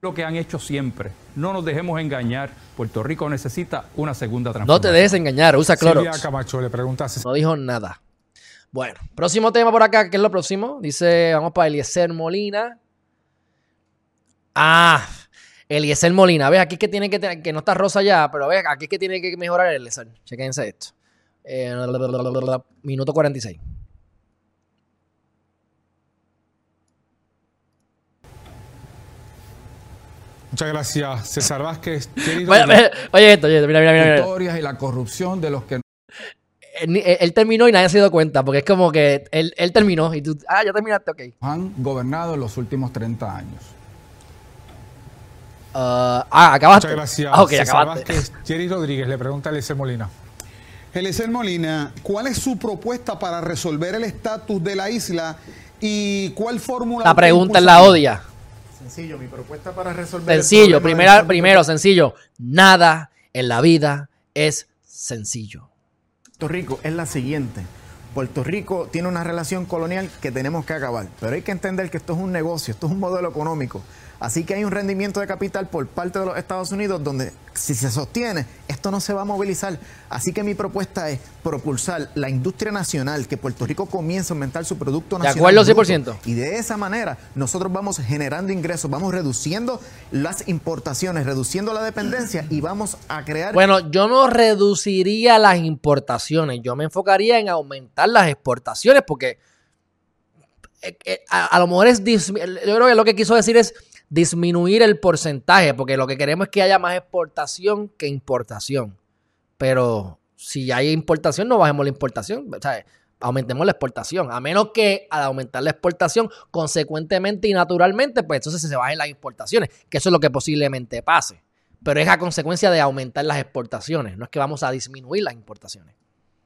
Lo que han hecho siempre. No nos dejemos engañar. Puerto Rico necesita una segunda transformación. No te dejes engañar. Usa Clorox. Silvia Camacho le preguntas. No dijo nada. Bueno, próximo tema por acá. ¿Qué es lo próximo? Dice, vamos para Eliezer Molina. Ah, Eliezer Molina. Ves, aquí es que tiene que tener, que no está rosa ya, pero ve, aquí es que tiene que mejorar el Eliezer. Chequense esto. Eh, minuto 46. Muchas gracias, César Vázquez. Oye, esto, oye, mira, mira, mira. Historias y la corrupción de los que. Él, terminó y nadie se dio cuenta, porque es como que él, él, terminó y tú, ah, ya terminaste, ok. Han gobernado en los últimos 30 años. Uh, ah, acabaste. Muchas gracias. Ah, César acabaste. Vázquez. Jerry Rodríguez le pregunta a Eliezer Molina. Eliezer Molina, ¿cuál es su propuesta para resolver el estatus de la isla y cuál fórmula? La pregunta es la odia. Sencillo, mi propuesta para resolver. Sencillo, primero, sencillo. Nada en la vida es sencillo. Puerto Rico es la siguiente. Puerto Rico tiene una relación colonial que tenemos que acabar, pero hay que entender que esto es un negocio, esto es un modelo económico. Así que hay un rendimiento de capital por parte de los Estados Unidos donde si se sostiene, esto no se va a movilizar. Así que mi propuesta es propulsar la industria nacional, que Puerto Rico comience a aumentar su producto De nacional. acuerdo, bruto. 100%. Y de esa manera nosotros vamos generando ingresos, vamos reduciendo las importaciones, reduciendo la dependencia y vamos a crear... Bueno, yo no reduciría las importaciones, yo me enfocaría en aumentar las exportaciones porque eh, eh, a, a lo mejor es, yo creo que lo que quiso decir es disminuir el porcentaje, porque lo que queremos es que haya más exportación que importación. Pero si hay importación, no bajemos la importación, sea, aumentemos la exportación. A menos que al aumentar la exportación, consecuentemente y naturalmente, pues entonces se bajen las importaciones, que eso es lo que posiblemente pase. Pero es a consecuencia de aumentar las exportaciones, no es que vamos a disminuir las importaciones.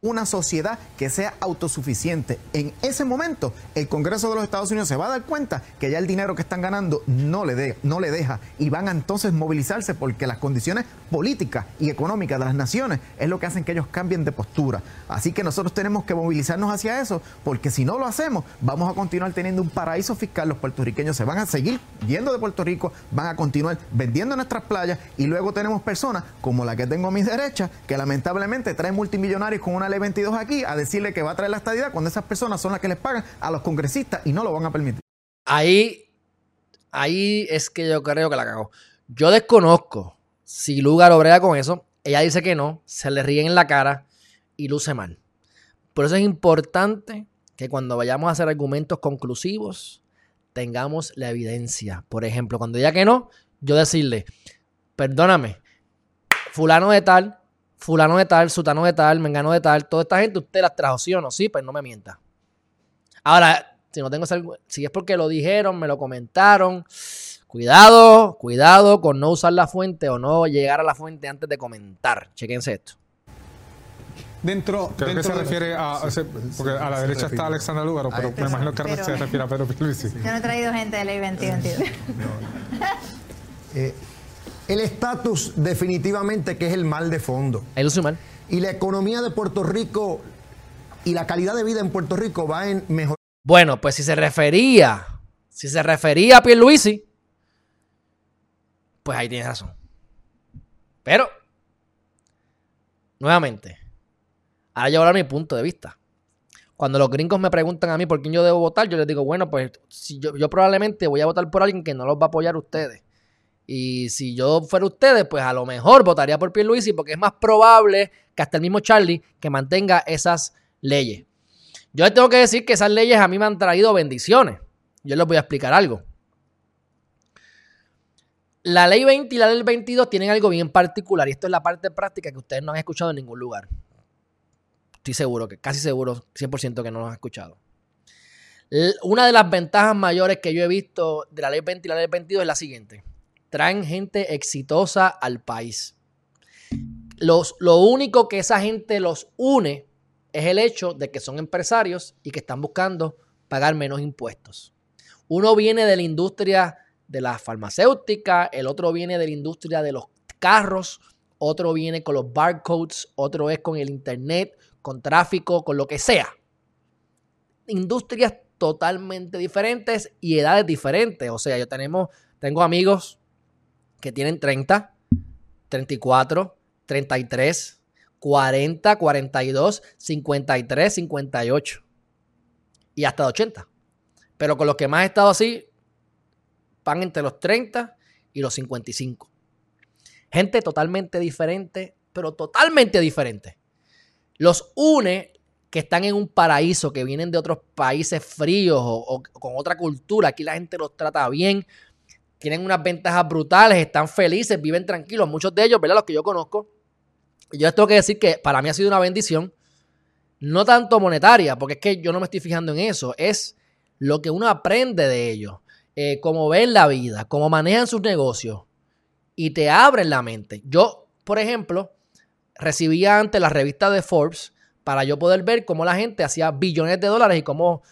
Una sociedad que sea autosuficiente. En ese momento, el Congreso de los Estados Unidos se va a dar cuenta que ya el dinero que están ganando no le, de- no le deja y van a entonces movilizarse porque las condiciones políticas y económicas de las naciones es lo que hacen que ellos cambien de postura. Así que nosotros tenemos que movilizarnos hacia eso porque si no lo hacemos, vamos a continuar teniendo un paraíso fiscal. Los puertorriqueños se van a seguir yendo de Puerto Rico, van a continuar vendiendo nuestras playas y luego tenemos personas como la que tengo a mi derecha que lamentablemente traen multimillonarios con una ley 22 aquí a decirle que va a traer la estadidad cuando esas personas son las que les pagan a los congresistas y no lo van a permitir. Ahí, ahí es que yo creo que la cagó. Yo desconozco si Lugar obrega con eso. Ella dice que no, se le ríen en la cara y luce mal. Por eso es importante que cuando vayamos a hacer argumentos conclusivos, tengamos la evidencia. Por ejemplo, cuando diga que no, yo decirle, perdóname, fulano de tal, fulano de tal, sutano de tal, mengano de tal, toda esta gente, usted las trajo, ¿sí o no? Sí, pues no me mienta. Ahora, si no tengo si es porque lo dijeron, me lo comentaron, cuidado, cuidado con no usar la fuente o no llegar a la fuente antes de comentar. Chequense esto. Dentro, Creo que dentro se de- refiere a. ese- porque a la derecha está Alexandra Lúgaro, pero me imagino que pero- se refiere a Pedro Pierluisi. Yo no he traído gente de ley 2022. Eh, el estatus definitivamente que es el mal de fondo. Luce mal. Y la economía de Puerto Rico y la calidad de vida en Puerto Rico va en mejor. Bueno, pues si se refería, si se refería a Pierluisi, pues ahí tienes razón. Pero, nuevamente, ahora yo voy a hablar mi punto de vista. Cuando los gringos me preguntan a mí por quién yo debo votar, yo les digo, bueno, pues si yo, yo probablemente voy a votar por alguien que no los va a apoyar a ustedes. Y si yo fuera ustedes, pues a lo mejor votaría por Pierluisi porque es más probable que hasta el mismo Charlie que mantenga esas leyes. Yo les tengo que decir que esas leyes a mí me han traído bendiciones. Yo les voy a explicar algo. La ley 20 y la ley 22 tienen algo bien particular y esto es la parte práctica que ustedes no han escuchado en ningún lugar. Estoy seguro, que casi seguro, 100% que no lo han escuchado. Una de las ventajas mayores que yo he visto de la ley 20 y la ley 22 es la siguiente. Traen gente exitosa al país. Los, lo único que esa gente los une es el hecho de que son empresarios y que están buscando pagar menos impuestos. Uno viene de la industria de la farmacéutica, el otro viene de la industria de los carros, otro viene con los barcodes, otro es con el internet, con tráfico, con lo que sea. Industrias totalmente diferentes y edades diferentes. O sea, yo tengo amigos que tienen 30, 34, 33, 40, 42, 53, 58 y hasta 80. Pero con los que más he estado así, van entre los 30 y los 55. Gente totalmente diferente, pero totalmente diferente. Los une que están en un paraíso, que vienen de otros países fríos o, o con otra cultura. Aquí la gente los trata bien, tienen unas ventajas brutales, están felices, viven tranquilos. Muchos de ellos, ¿verdad? Los que yo conozco. Yo les tengo que decir que para mí ha sido una bendición, no tanto monetaria, porque es que yo no me estoy fijando en eso, es lo que uno aprende de ellos, eh, cómo ven la vida, cómo manejan sus negocios y te abren la mente. Yo, por ejemplo, recibía antes la revista de Forbes para yo poder ver cómo la gente hacía billones de dólares y cómo,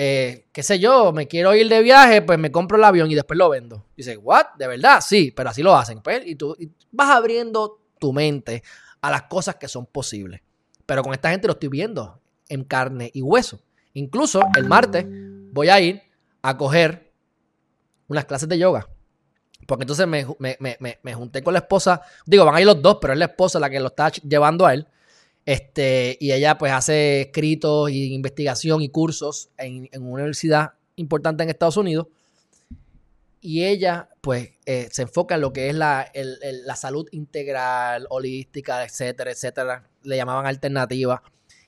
eh, qué sé yo, me quiero ir de viaje, pues me compro el avión y después lo vendo. Dice, ¿what? ¿De verdad? Sí, pero así lo hacen. Pues, y tú vas abriendo tu mente a las cosas que son posibles. Pero con esta gente lo estoy viendo en carne y hueso. Incluso el martes voy a ir a coger unas clases de yoga. Porque entonces me, me, junté con la esposa. Digo, van a ir los dos, pero es la esposa la que lo está llevando a él. Este, y ella pues hace escritos y investigación y cursos en, en una universidad importante en Estados Unidos. Y ella pues eh, se enfoca en lo que es la, la salud integral, holística, etcétera, etcétera. Le llamaban alternativa.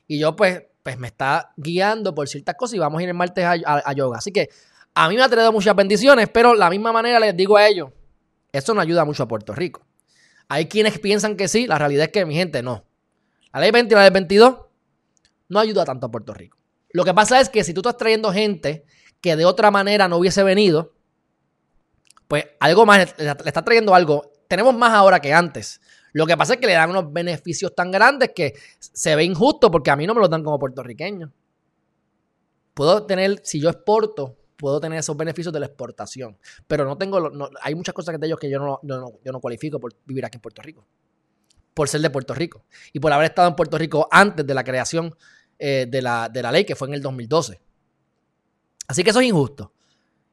Y yo pues, pues me está guiando por ciertas cosas y vamos a ir el martes a yoga. Así que a mí me ha traído muchas bendiciones, pero la misma manera les digo a ellos, eso no ayuda mucho a Puerto Rico. Hay quienes piensan que sí, la realidad es que mi gente no. La ley 20 y la ley 22 no ayuda tanto a Puerto Rico. Lo que pasa es que si tú estás trayendo gente que de otra manera no hubiese venido, pues algo más, le, está trayendo algo. Tenemos más ahora que antes. Lo que pasa es que le dan unos beneficios tan grandes que se ve injusto porque a mí no me los dan como puertorriqueño. Puedo tener, si yo exporto, puedo tener esos beneficios de la exportación. Pero no tengo, hay muchas cosas de ellos que yo no, yo no cualifico por vivir aquí en Puerto Rico. Por ser de Puerto Rico. Y por haber estado en Puerto Rico antes de la creación eh, de, la, de la ley, que fue en el 2012. Así que eso es injusto.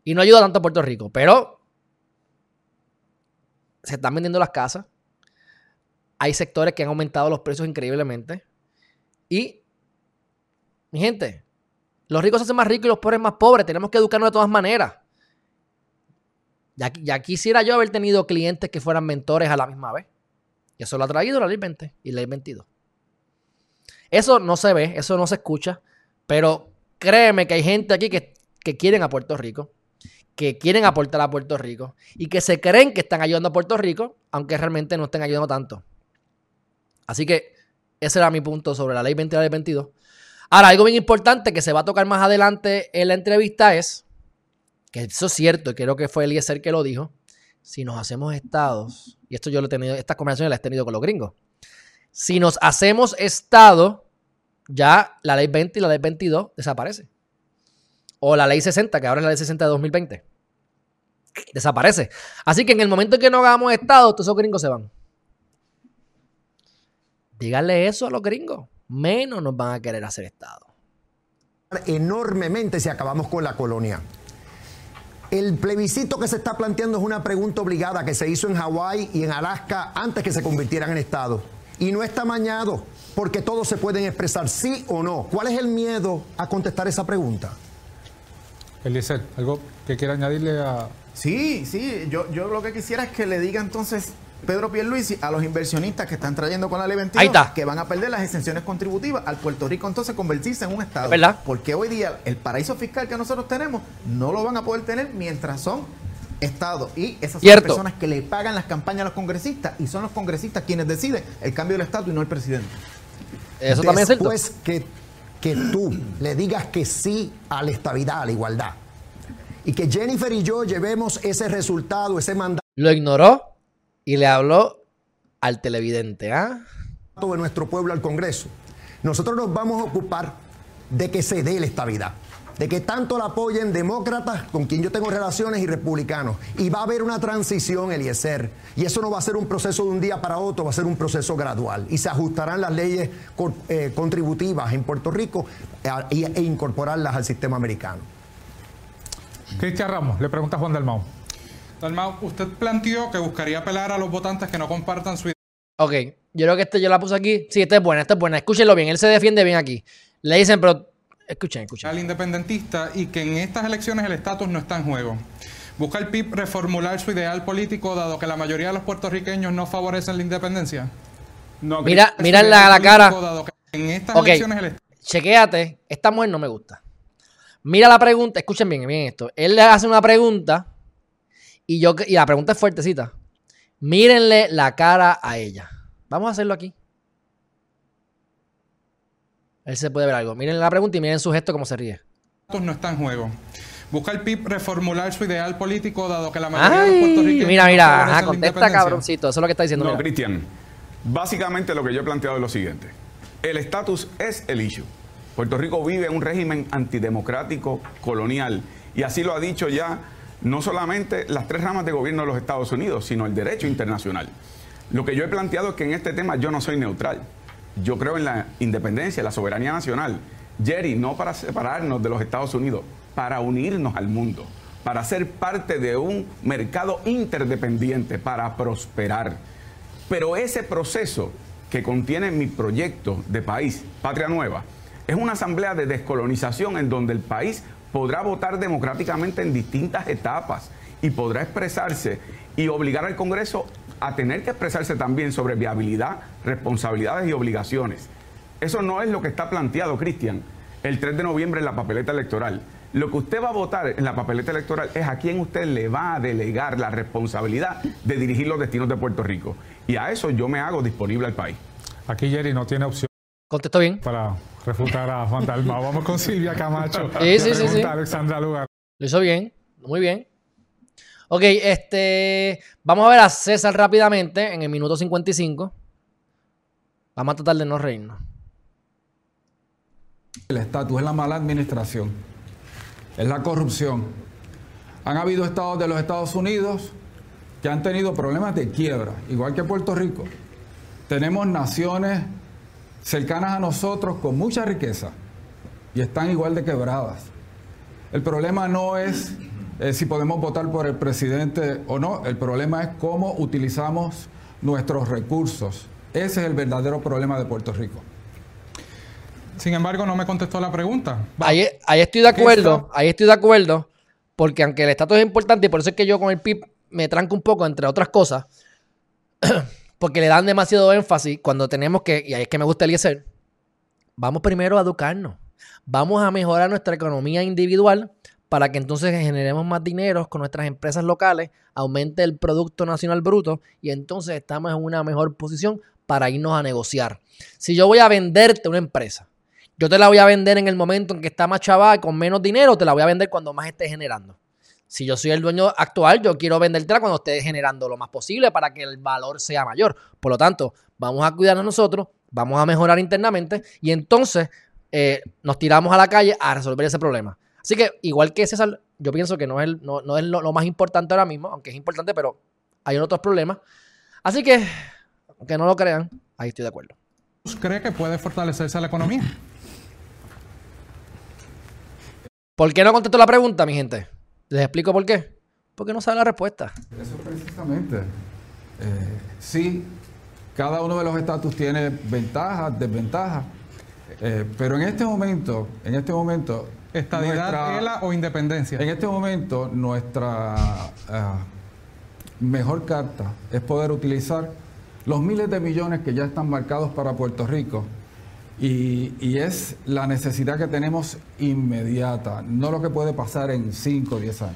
Y no ayuda tanto a Puerto Rico. Pero se están vendiendo las casas. Hay sectores que han aumentado los precios increíblemente. Y, mi gente, los ricos se hacen más ricos y los pobres más pobres. Tenemos que educarnos de todas maneras. Ya, quisiera yo haber tenido clientes que fueran mentores a la misma vez. Y eso lo ha traído la ley 20 y la ley 22. Eso no se ve, eso no se escucha, pero créeme que hay gente aquí que, que quieren a Puerto Rico, que quieren aportar a Puerto Rico y que se creen que están ayudando a Puerto Rico, aunque realmente no estén ayudando tanto. Así que ese era mi punto sobre la ley 20 y la ley 22. Ahora, algo bien importante que se va a tocar más adelante en la entrevista es, que eso es cierto, y creo que fue Eliezer que lo dijo, si nos hacemos estados, y esto yo lo he tenido, estas conversaciones las he tenido con los gringos, si nos hacemos estado, ya la ley 20 y la ley 22 desaparece. O la ley 60, que ahora es la ley 60 de 2020. Desaparece. Así que en el momento en que no hagamos estado, todos esos gringos se van. Díganle eso a los gringos menos nos van a querer hacer Estado. Enormemente si acabamos con la colonia. El plebiscito que se está planteando es una pregunta obligada que se hizo en Hawái y en Alaska antes que se convirtieran en Estado. Y no está mañado, porque todos se pueden expresar sí o no. ¿Cuál es el miedo a contestar esa pregunta? Eliezer, ¿algo que quiera añadirle a...? Sí, sí, yo, yo lo que quisiera es que le diga entonces Pedro Pierluisi a los inversionistas que están trayendo con la ley 22 que van a perder las exenciones contributivas al Puerto Rico entonces convertirse en un estado. ¿verdad? Porque hoy día el paraíso fiscal que nosotros tenemos no lo van a poder tener mientras son estados y esas son las personas que le pagan las campañas a los congresistas y son los congresistas quienes deciden el cambio del estado y no el presidente. Eso también es cierto. Después que que tú le digas que sí a la estabilidad, a la igualdad y que Jennifer y yo llevemos ese resultado, ese mandato. Lo ignoró y le habló al televidente. ¿ah? De nuestro pueblo al Congreso. Nosotros nos vamos a ocupar de que se dé la estabilidad. De que tanto la apoyen demócratas, con quien yo tengo relaciones, y republicanos. Y va a haber una transición, Eliezer. Y eso no va a ser un proceso de un día para otro, va a ser un proceso gradual. Y se ajustarán las leyes eh, contributivas en Puerto Rico eh, e incorporarlas al sistema americano. Cristian Ramos, le pregunta Juan Dalmau. Dalmau, usted planteó que buscaría apelar a los votantes que no compartan su idea. Ok, yo creo que este yo la puse aquí. Sí, esta es buena, esta es buena. Escúchenlo bien, él se defiende bien aquí. Le dicen, pero escuchen, escuchen. Al independentista y que en estas elecciones el estatus no está en juego. ¿Busca el PIB reformular su ideal político dado que la mayoría de los puertorriqueños no favorecen la independencia? No, mira, mira la, la cara. En estas elecciones el... Chequéate, esta mujer no me gusta. Mira la pregunta, escuchen bien, bien esto. Él le hace una pregunta y, yo, y la pregunta es fuertecita. Mírenle la cara a ella. Vamos a hacerlo aquí. Él se puede ver algo. Miren la pregunta y miren su gesto cómo se ríe. No está en juego. Busca el PIB reformular su ideal político, dado que la mayoría de los puertorriqueños. Mira, mira, ajá, contesta, cabroncito. Eso es lo que está diciendo. No, Cristian. Básicamente lo que yo he planteado es lo siguiente: el estatus es el issue. Puerto Rico vive en un régimen antidemocrático colonial. Y así lo ha dicho ya no solamente las tres ramas de gobierno de los Estados Unidos, sino el derecho internacional. Lo que yo he planteado es que en este tema yo no soy neutral. Yo creo en la independencia, la soberanía nacional. Jerry, no para separarnos de los Estados Unidos, para unirnos al mundo, para ser parte de un mercado interdependiente, para prosperar. Pero ese proceso que contiene mi proyecto de país, Patria Nueva, es una asamblea de descolonización en donde el país podrá votar democráticamente en distintas etapas y podrá expresarse y obligar al Congreso a tener que expresarse también sobre viabilidad, responsabilidades y obligaciones. Eso no es lo que está planteado, Cristian, el 3 de noviembre en la papeleta electoral. Lo que usted va a votar en la papeleta electoral es a quién usted le va a delegar la responsabilidad de dirigir los destinos de Puerto Rico. Y a eso yo me hago disponible al país. Aquí Jerry no tiene opción. Contestó bien. Para refutar a Juan Dalmau. Vamos con Silvia Camacho. Sí, sí, sí, sí. Alexandra Lugar. Lo hizo bien, muy bien. Ok, este. Vamos a ver a César rápidamente en el minuto 55. Vamos a tratar de no reírnos. El estatus es la mala administración, es la corrupción. Han habido estados de los Estados Unidos que han tenido problemas de quiebra, igual que Puerto Rico. Tenemos naciones cercanas a nosotros con mucha riqueza y están igual de quebradas. El problema no es eh, si podemos votar por el presidente o no, el problema es cómo utilizamos nuestros recursos. Ese es el verdadero problema de Puerto Rico. Sin embargo, no me contestó la pregunta. Ahí, ahí estoy de acuerdo, ahí estoy de acuerdo, porque aunque el estatus es importante, y por eso es que yo con el PIB me tranco un poco, entre otras cosas, porque le dan demasiado énfasis cuando tenemos que, y ahí es que me gusta el vamos primero a educarnos, vamos a mejorar nuestra economía individual para que entonces generemos más dinero con nuestras empresas locales, aumente el Producto Nacional Bruto y entonces estamos en una mejor posición para irnos a negociar. Si yo voy a venderte una empresa, yo te la voy a vender en el momento en que está más chaval, con menos dinero, te la voy a vender cuando más esté generando. Si yo soy el dueño actual, yo quiero vendértela cuando esté generando lo más posible para que el valor sea mayor. Por lo tanto, vamos a cuidarnos nosotros, vamos a mejorar internamente y entonces eh, nos tiramos a la calle a resolver ese problema. Así que, igual que César, yo pienso que no es, no, es lo, más importante ahora mismo, aunque es importante, pero hay otros problemas. Así que, aunque no lo crean, ahí estoy de acuerdo. ¿Cree que puede fortalecerse la economía? ¿Por qué no contesto la pregunta, mi gente? Les explico por qué. Porque no sabe la respuesta. Eso precisamente. Eh, sí, cada uno de los estatus tiene ventajas, desventajas. Eh, pero en este momento, en este momento, ¿Estadidad, o independencia? En este momento, nuestra ah, mejor carta es poder utilizar los miles de millones que ya están marcados para Puerto Rico. Y, y, es la necesidad que tenemos inmediata, no lo que puede pasar en 5 o 10 años.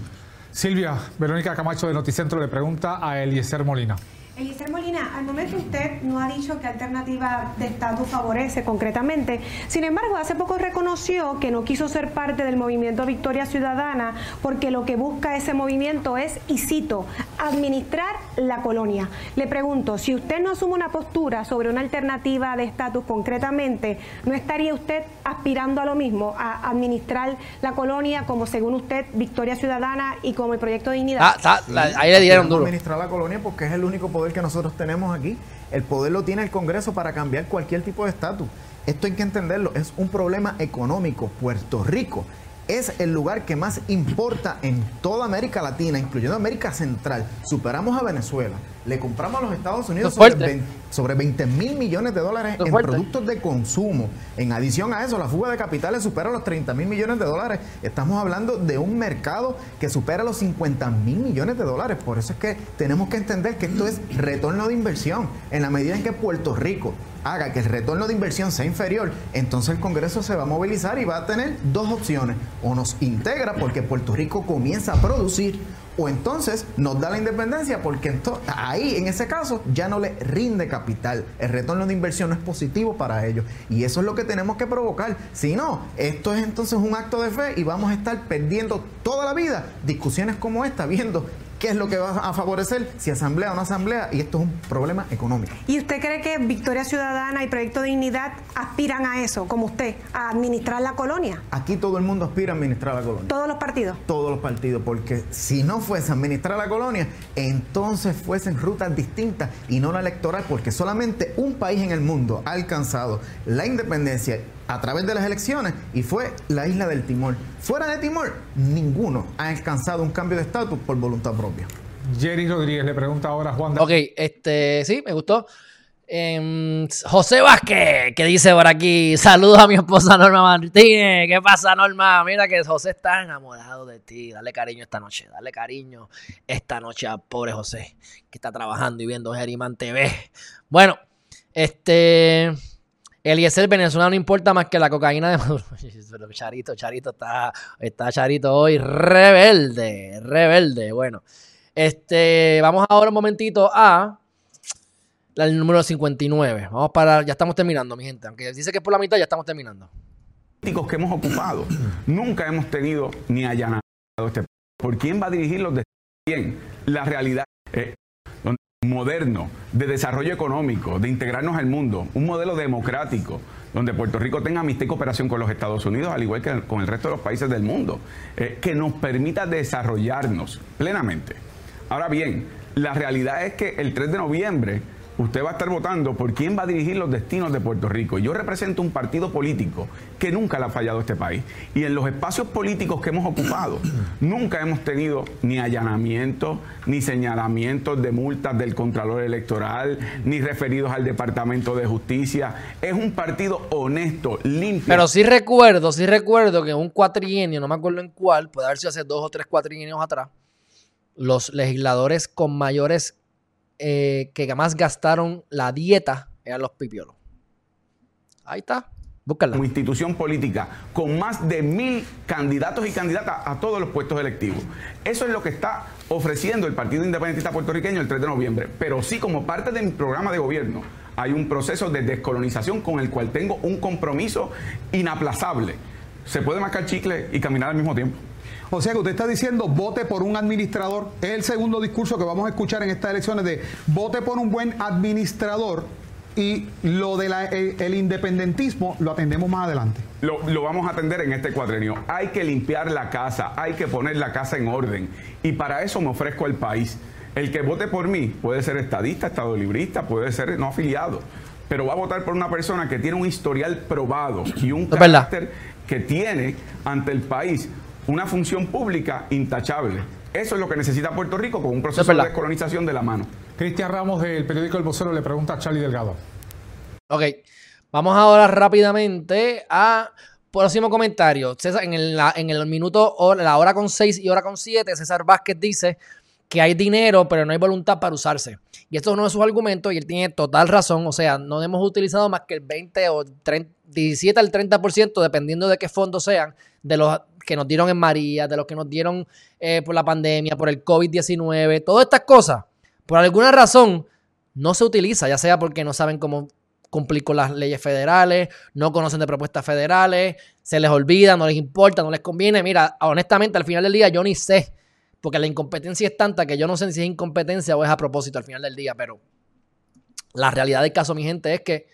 Silvia, Verónica Camacho de Noticentro le pregunta a Eliezer Molina. Eliezer Molina, al momento usted no ha dicho qué alternativa de estatus favorece concretamente. Sin embargo, hace poco reconoció que no quiso ser parte del movimiento Victoria Ciudadana porque lo que busca ese movimiento es, y cito, administrar la colonia. Le pregunto, si usted no asume una postura sobre una alternativa de estatus concretamente, ¿no estaría usted aspirando a lo mismo, a administrar la colonia como según usted Victoria Ciudadana y como el proyecto de dignidad? Ah, ahí le dieron duro. Administrar la colonia porque es el único poder que nosotros tenemos aquí. El poder lo tiene el Congreso para cambiar cualquier tipo de estatus. Esto hay que entenderlo, es un problema económico. Puerto Rico es el lugar que más importa en toda América Latina, incluyendo América Central. Superamos a Venezuela. Le compramos a los Estados Unidos sobre 20, mil millones de dólares en productos de consumo. En adición a eso, la fuga de capitales supera los 30 mil millones de dólares. Estamos hablando de un mercado que supera los 50 mil millones de dólares. Por eso es que tenemos que entender que esto es retorno de inversión. En la medida en que Puerto Rico haga que el retorno de inversión sea inferior, entonces el Congreso se va a movilizar y va a tener dos opciones. O nos integra porque Puerto Rico comienza a producir, o entonces nos da la independencia porque ahí, en ese caso, ya no le rinde capital. El retorno de inversión no es positivo para ellos. Y eso es lo que tenemos que provocar. Si no, esto es entonces un acto de fe y vamos a estar perdiendo toda la vida discusiones como esta, viendo ¿Qué es lo que va a favorecer? Si asamblea o no asamblea, y esto es un problema económico. ¿Y usted cree que Victoria Ciudadana y Proyecto Dignidad aspiran a eso, como usted, a administrar la colonia? Aquí todo el mundo aspira a administrar la colonia. ¿Todos los partidos? Todos los partidos, porque si no fuese a administrar la colonia, entonces fuesen rutas distintas y no la electoral, porque solamente un país en el mundo ha alcanzado la independencia a través de las elecciones y fue la isla del Timor. Fuera de Timor, ninguno ha alcanzado un cambio de estatus por voluntad propia. Jerry Rodríguez le pregunta ahora a Juan. Ok, este, sí, me gustó. Em, José Vázquez, que dice por aquí, saludos a mi esposa Norma Martínez. ¿Qué pasa, Norma? Mira que José está enamorado de ti. Dale cariño esta noche, dale cariño esta noche a pobre José, que está trabajando y viendo Geriman TV. Bueno, este... Eliezer Venezuela no importa más que la cocaína de Maduro. Charito, Charito está, está Charito hoy rebelde, rebelde. Bueno, este, vamos ahora un momentito a el número 59. Vamos para, ya estamos terminando, mi gente. Aunque dice que es por la mitad, ya estamos terminando. Que hemos ocupado, nunca hemos tenido ni allanado este. ¿Por quién va a dirigirlos? ¿De quién? La realidad. Eh, moderno, de desarrollo económico, de integrarnos al mundo, un modelo democrático, donde Puerto Rico tenga amistad y cooperación con los Estados Unidos, al igual que con el resto de los países del mundo, eh, que nos permita desarrollarnos plenamente. Ahora bien, la realidad es que el 3 de noviembre usted va a estar votando por quién va a dirigir los destinos de Puerto Rico. Yo represento un partido político que nunca le ha fallado a este país. Y en los espacios políticos que hemos ocupado, nunca hemos tenido ni allanamientos, ni señalamientos de multas del Contralor Electoral, ni referidos al Departamento de Justicia. Es un partido honesto, limpio. Pero sí recuerdo, sí recuerdo que un cuatrienio, no me acuerdo en cuál, puede haber sido hace dos o tres cuatrienios atrás, los legisladores con mayores eh, que más gastaron la dieta eran los pipiolos. Ahí está. Búscala. Como institución política, con más de mil candidatos y candidatas a todos los puestos electivos. Eso es lo que está ofreciendo el Partido Independentista Puertorriqueño el 3 de noviembre. Pero sí, como parte de mi programa de gobierno, hay un proceso de descolonización con el cual tengo un compromiso inaplazable. Se puede marcar chicle y caminar al mismo tiempo. O sea que usted está diciendo vote por un administrador. Es el segundo discurso que vamos a escuchar en estas elecciones de vote por un buen administrador y lo del el independentismo lo atendemos más adelante. Lo, lo, vamos a atender en este cuadrenio. Hay que limpiar la casa, hay que poner la casa en orden. Y para eso me ofrezco al país. El que vote por mí puede ser estadista, estado librista, puede ser no afiliado. Pero va a votar por una persona que tiene un historial probado y un carácter que tiene ante el país una función pública intachable. Eso es lo que necesita Puerto Rico con un proceso de descolonización de la mano. Cristian Ramos del periódico El Vocero le pregunta a Charlie Delgado. Ok, vamos ahora rápidamente a próximo comentario. César, en el, en el minuto, la hora con 6 y hora con 7, César Vázquez dice que hay dinero, pero no hay voluntad para usarse. Y esto es uno de sus argumentos y él tiene total razón. O sea, no hemos utilizado más que el 20 o 30, 17 al 30%, dependiendo de qué fondos sean, de los que nos dieron en María, de los que nos dieron eh, por la pandemia, por el COVID-19, todas estas cosas, por alguna razón, no se utiliza, ya sea porque no saben cómo cumplir con las leyes federales, no conocen de propuestas federales, se les olvida, no les importa, no les conviene. Mira, honestamente, al final del día yo ni sé, porque la incompetencia es tanta que yo no sé si es incompetencia o es a propósito al final del día, pero la realidad del caso, mi gente, es que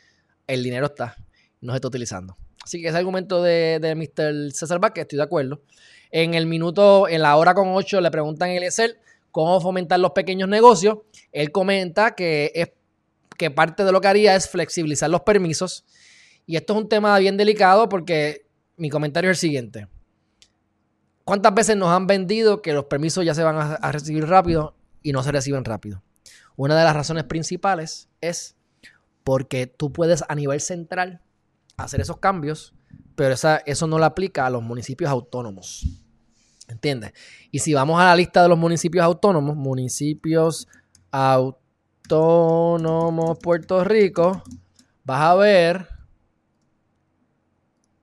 el dinero está, no se está utilizando. Así que ese argumento de, Mr. César Vázquez, estoy de acuerdo. En el minuto, en la hora con 8, le preguntan a Eliezer cómo fomentar los pequeños negocios. Él comenta que, es, que parte de lo que haría es flexibilizar los permisos. Y esto es un tema bien delicado porque mi comentario es el siguiente. ¿Cuántas veces nos han vendido que los permisos ya se van a recibir rápido y no se reciben rápido? Una de las razones principales es porque tú puedes a nivel central hacer esos cambios, pero esa, eso no lo aplica a los municipios autónomos. ¿Entiendes? Y si vamos a la lista de los municipios autónomos, municipios autónomos Puerto Rico, vas a ver,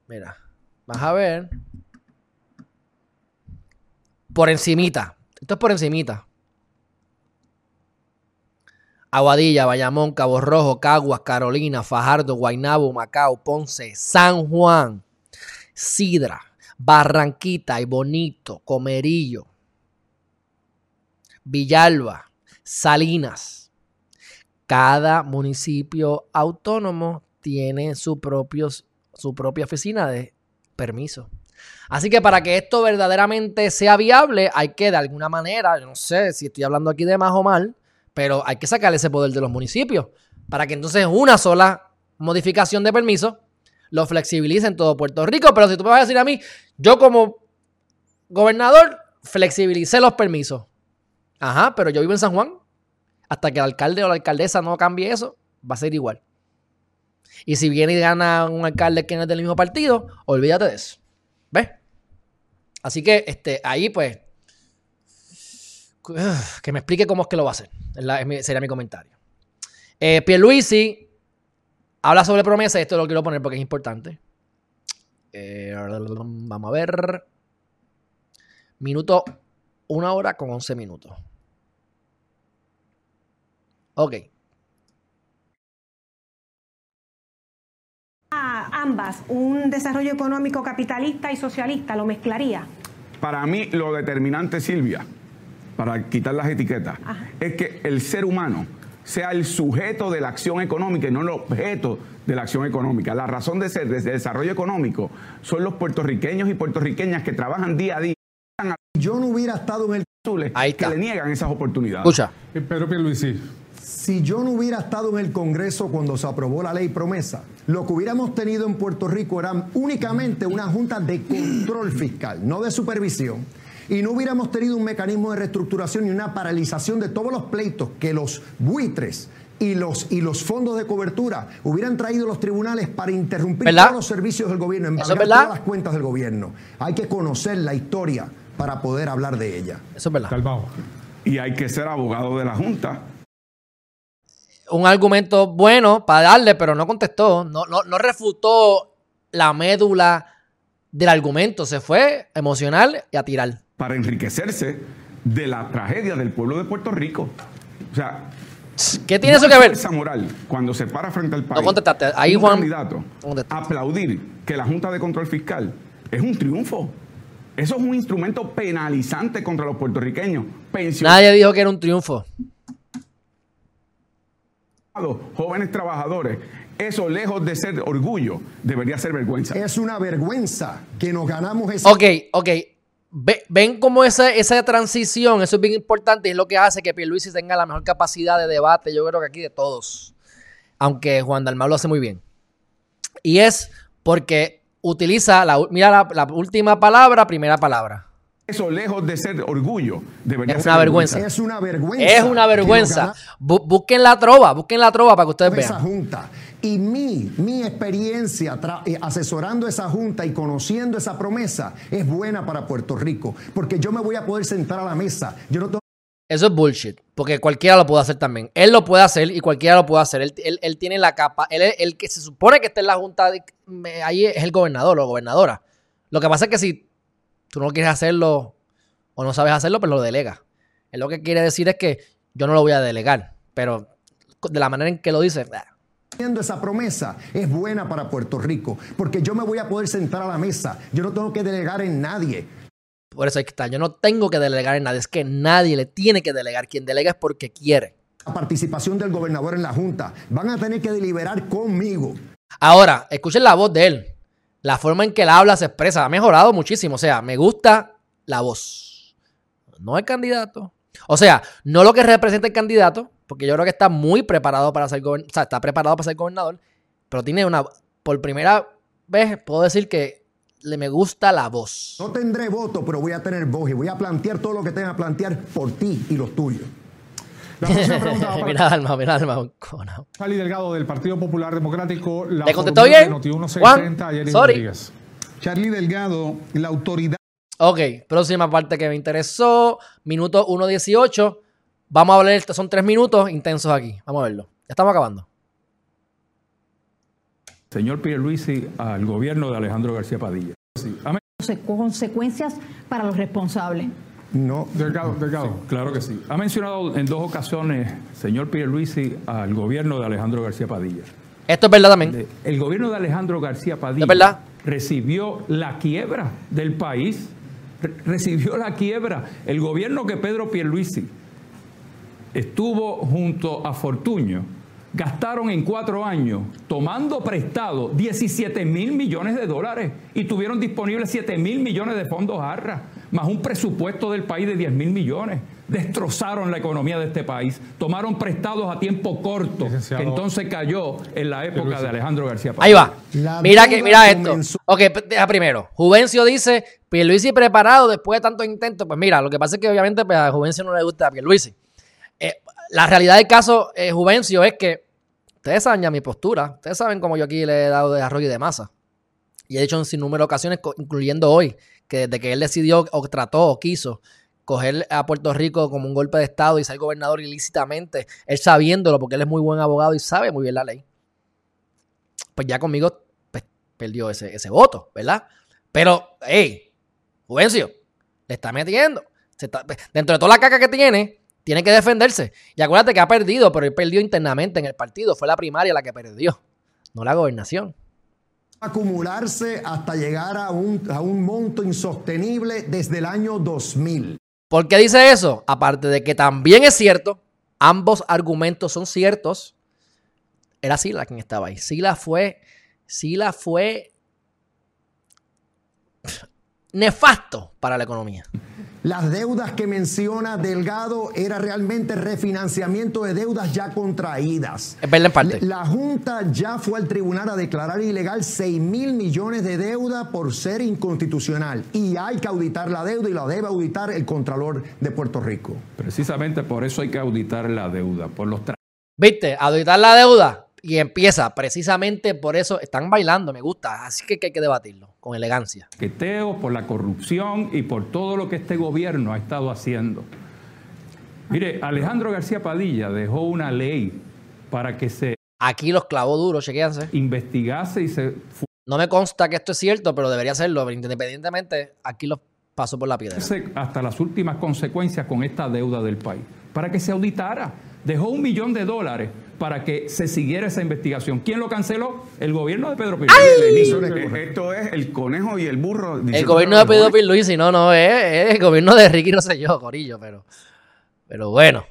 mira, vas a ver, por encimita, esto es por encimita. Aguadilla, Bayamón, Cabo Rojo, Caguas, Carolina, Fajardo, Guaynabo, Macao, Ponce, San Juan, Sidra, Barranquita y Bonito, Comerillo. Villalba, Salinas. Cada municipio autónomo tiene su, propios, su propia oficina de permiso. Así que para que esto verdaderamente sea viable, hay que de alguna manera, yo no sé si estoy hablando aquí de más o mal, pero hay que sacar ese poder de los municipios para que entonces una sola modificación de permiso lo flexibilice en todo Puerto Rico. Pero si tú me vas a decir a mí, yo como gobernador flexibilicé los permisos. Ajá, pero yo vivo en San Juan. Hasta que el alcalde o la alcaldesa no cambie eso, va a ser igual. Y si viene y gana un alcalde que no es del mismo partido, olvídate de eso. ¿Ves? Así que este, ahí pues, que me explique cómo es que lo va a hacer. sería mi comentario. Eh, Pierluisi habla sobre promesa y esto lo quiero poner porque es importante. Eh, vamos a ver. Minuto, una hora con 11 minutos. Ok. ambas, un desarrollo económico capitalista y socialista, ¿lo mezclaría? Para mí lo determinante, Silvia, para quitar las etiquetas, es que el ser humano sea el sujeto de la acción económica y no el objeto de la acción económica. La razón de ser de desarrollo económico son los puertorriqueños y puertorriqueñas que trabajan día a día. Yo no hubiera estado en el Ahí que le niegan esas oportunidades. Escucha. Eh, Pedro Pierluisi. Si yo no hubiera estado en el Congreso cuando se aprobó la ley promesa, lo que hubiéramos tenido en Puerto Rico era únicamente una junta de control fiscal, no de supervisión. Y no hubiéramos tenido un mecanismo de reestructuración y una paralización de todos los pleitos que los buitres y los, y los fondos de cobertura hubieran traído los tribunales para interrumpir todos los servicios del gobierno, embargar todas las cuentas del gobierno. Hay que conocer la historia para poder hablar de ella. Eso es verdad. Y hay que ser abogado de la Junta. Un argumento bueno para darle, pero no contestó, no, no, no refutó la médula del argumento, se fue emocional y a tirar. Para enriquecerse de la tragedia del pueblo de Puerto Rico. O sea, ¿Qué tiene eso que ver? Esa moral cuando se para frente al país. No contestaste. Ahí, Juan. candidato aplaudir que la Junta de Control Fiscal es un triunfo. Eso es un instrumento penalizante contra los puertorriqueños. Nadie dijo que era un triunfo. Jóvenes trabajadores. Eso, lejos de ser orgullo, debería ser vergüenza. Es una vergüenza que nos ganamos esa. Ok, ok. Ven cómo esa, esa transición, eso es bien importante y es lo que hace que Pierluisi tenga la mejor capacidad de debate, yo creo que aquí de todos. Aunque Juan Dalmau lo hace muy bien. Y es porque utiliza, la, mira la, última palabra, primera palabra. Eso, lejos de ser orgullo, debería es ser una vergüenza. Es una vergüenza. Es una vergüenza. Busquen la trova, busquen la trova para que ustedes vean. Junta. Y mi, mi experiencia eh, asesorando esa junta y conociendo esa promesa es buena para Puerto Rico, porque yo me voy a poder sentar a la mesa. Yo no eso es bullshit, porque cualquiera lo puede hacer también. Él lo puede hacer y cualquiera lo puede hacer. Él, tiene la capa. Él el que se supone que está en la junta, ahí es el gobernador o gobernadora. Lo que pasa es que si tú no quieres hacerlo o no sabes hacerlo, pues lo delega. Él lo que quiere decir es que yo no lo voy a delegar, pero de la manera en que lo dice. Esa promesa es buena para Puerto Rico, porque yo me voy a poder sentar a la mesa. Yo no tengo que delegar en nadie. Por eso hay que estar. Yo no tengo que delegar en nadie. Es que nadie le tiene que delegar. Quien delega es porque quiere. La participación del gobernador en la Junta. Van a tener que deliberar conmigo. Ahora, escuchen la voz de él. La forma en que él habla se expresa. Ha mejorado muchísimo. O sea, me gusta la voz. No el candidato. O sea, no lo que representa el candidato, porque yo creo que está muy preparado para ser gobernador. O sea, está preparado para ser gobernador. Pero tiene una. Por primera vez, puedo decir que le me gusta la voz. No tendré voto, pero voy a tener voz y voy a plantear todo lo que tenga que plantear por ti y los tuyos. mira, Alma, mira, Alma. Charlie Delgado del Partido Popular Democrático. La ¿Le contestó bien? Juan, sorry. Charlie Delgado, la autoridad. Ok, próxima parte que me interesó. Minuto 1.18. Vamos a hablar, son tres minutos intensos aquí. Vamos a verlo. Ya estamos acabando señor Pierluisi al gobierno de Alejandro García Padilla. Consecuencias para los responsables. No, Delgado, Delgado. claro que sí. Ha mencionado en dos ocasiones, señor Pierluisi, al gobierno de Alejandro García Padilla. Esto es verdad también. El gobierno de Alejandro García Padilla verdad? recibió la quiebra del país. Recibió la quiebra. El gobierno que Pedro Pierluisi estuvo junto a Fortuño, gastaron en cuatro años, tomando prestado 17 mil millones de dólares y tuvieron disponibles 7 mil millones de fondos ARRA, más un presupuesto del país de 10 mil millones. Destrozaron la economía de este país, tomaron prestados a tiempo corto, que entonces cayó en la época de Alejandro García Ahí va. Mira, que, mira esto. Ok, deja primero. Juvencio dice, Pierluisi preparado después de tantos intentos. Pues mira, lo que pasa es que obviamente pues, a Juvencio no le gusta a Pierluisi. Eh, la realidad del caso, eh, Juvencio, es que ustedes saben ya mi postura. Ustedes saben cómo yo aquí le he dado de arroyo y de masa. Y he dicho en sin número de ocasiones, incluyendo hoy, que desde que él decidió o trató o quiso coger a Puerto Rico como un golpe de Estado y ser gobernador ilícitamente, él sabiéndolo, porque él es muy buen abogado y sabe muy bien la ley, pues ya conmigo pues, perdió ese, ese voto, ¿verdad? Pero, hey, Juvencio, le está metiendo. Pues, dentro de toda la caca que tiene, tiene que defenderse. Y acuérdate que ha perdido, pero él perdió internamente en el partido. Fue la primaria la que perdió, no la gobernación. Acumularse hasta llegar a un, a un monto insostenible desde el año 2000. ¿Por qué dice eso? Aparte de que también es cierto, ambos argumentos son ciertos. Era Sila quien estaba ahí. Sila fue, Sila fue nefasto para la economía. Las deudas que menciona Delgado era realmente refinanciamiento de deudas ya contraídas. Es verdad en parte. La Junta ya fue al tribunal a declarar ilegal 6 mil millones de deuda por ser inconstitucional. Y hay que auditar la deuda y la debe auditar el Contralor de Puerto Rico. Precisamente por eso hay que auditar la deuda, por los ¿Viste? Auditar la deuda y empieza precisamente por eso, están bailando, me gusta, así que hay que debatirlo con elegancia. Queteo por la corrupción y por todo lo que este gobierno ha estado haciendo. Mire, Alejandro García Padilla dejó una ley para que se... Aquí los clavos duros, chequéanse. Investigase y se... No me consta que esto es cierto, pero debería serlo. Independientemente, aquí los paso por la piedra. Hasta las últimas consecuencias con esta deuda del país. Para que se auditara. Dejó un millón de dólares para que se siguiera esa investigación. ¿Quién lo canceló? El gobierno de Pedro Pierluisi. Esto es el conejo y el burro. El gobierno de Pedro Pierluisi, no, no, es, el gobierno de Ricky, no sé yo, Corillo, pero, pero bueno.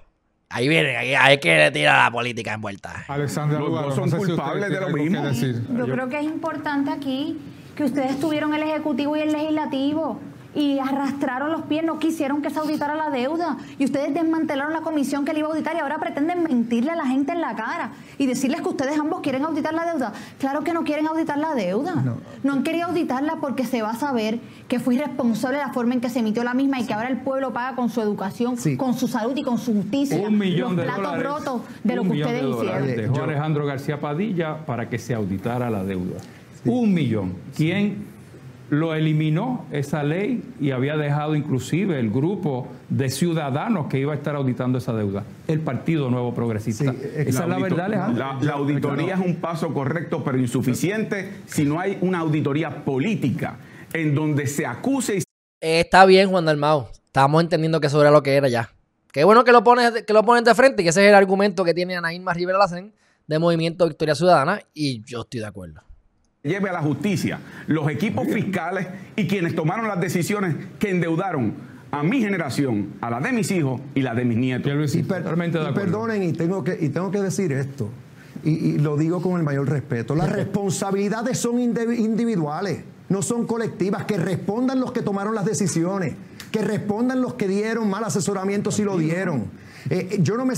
Ahí viene, ahí hay que tirar la política en vuelta. Alexandra, los son culpables de lo mismo. Yo creo que es importante aquí que ustedes tuvieron el Ejecutivo y el Legislativo y arrastraron los pies, no quisieron que se auditara la deuda. Y ustedes desmantelaron la comisión que le iba a auditar y ahora pretenden mentirle a la gente en la cara y decirles que ustedes ambos quieren auditar la deuda. Claro que no quieren auditar la deuda. No, han querido auditarla porque se va a saber que fue irresponsable la forma en que se emitió la misma y que ahora el pueblo paga con su educación, con su salud y con su justicia. Un millón los de platos rotos de lo que ustedes hicieron. Dejó Alejandro García Padilla para que se auditara la deuda. Un millón. ¿Quién lo eliminó esa ley y había dejado inclusive el grupo de ciudadanos que iba a estar auditando esa deuda, el Partido Nuevo Progresista. esa es la verdad, Alejandro. La, auditoría es un paso correcto pero insuficiente si no hay una auditoría política en donde se acuse y... Está bien, Juan Dalmau. Estamos entendiendo que eso era lo que era ya. Qué bueno que lo pones, que lo ponen de frente y que ese es el argumento que tiene Anaíma Rivera Lacen de Movimiento Victoria Ciudadana y yo estoy de acuerdo lleve a la justicia los equipos fiscales y quienes tomaron las decisiones que endeudaron a mi generación, a la de mis hijos y la de mis nietos. Y, perdonen, y tengo que, y tengo que decir esto, y, lo digo con el mayor respeto, las responsabilidades son individuales, no son colectivas, que respondan los que tomaron las decisiones, que respondan los que dieron mal asesoramiento si lo dieron. Eh, yo no me...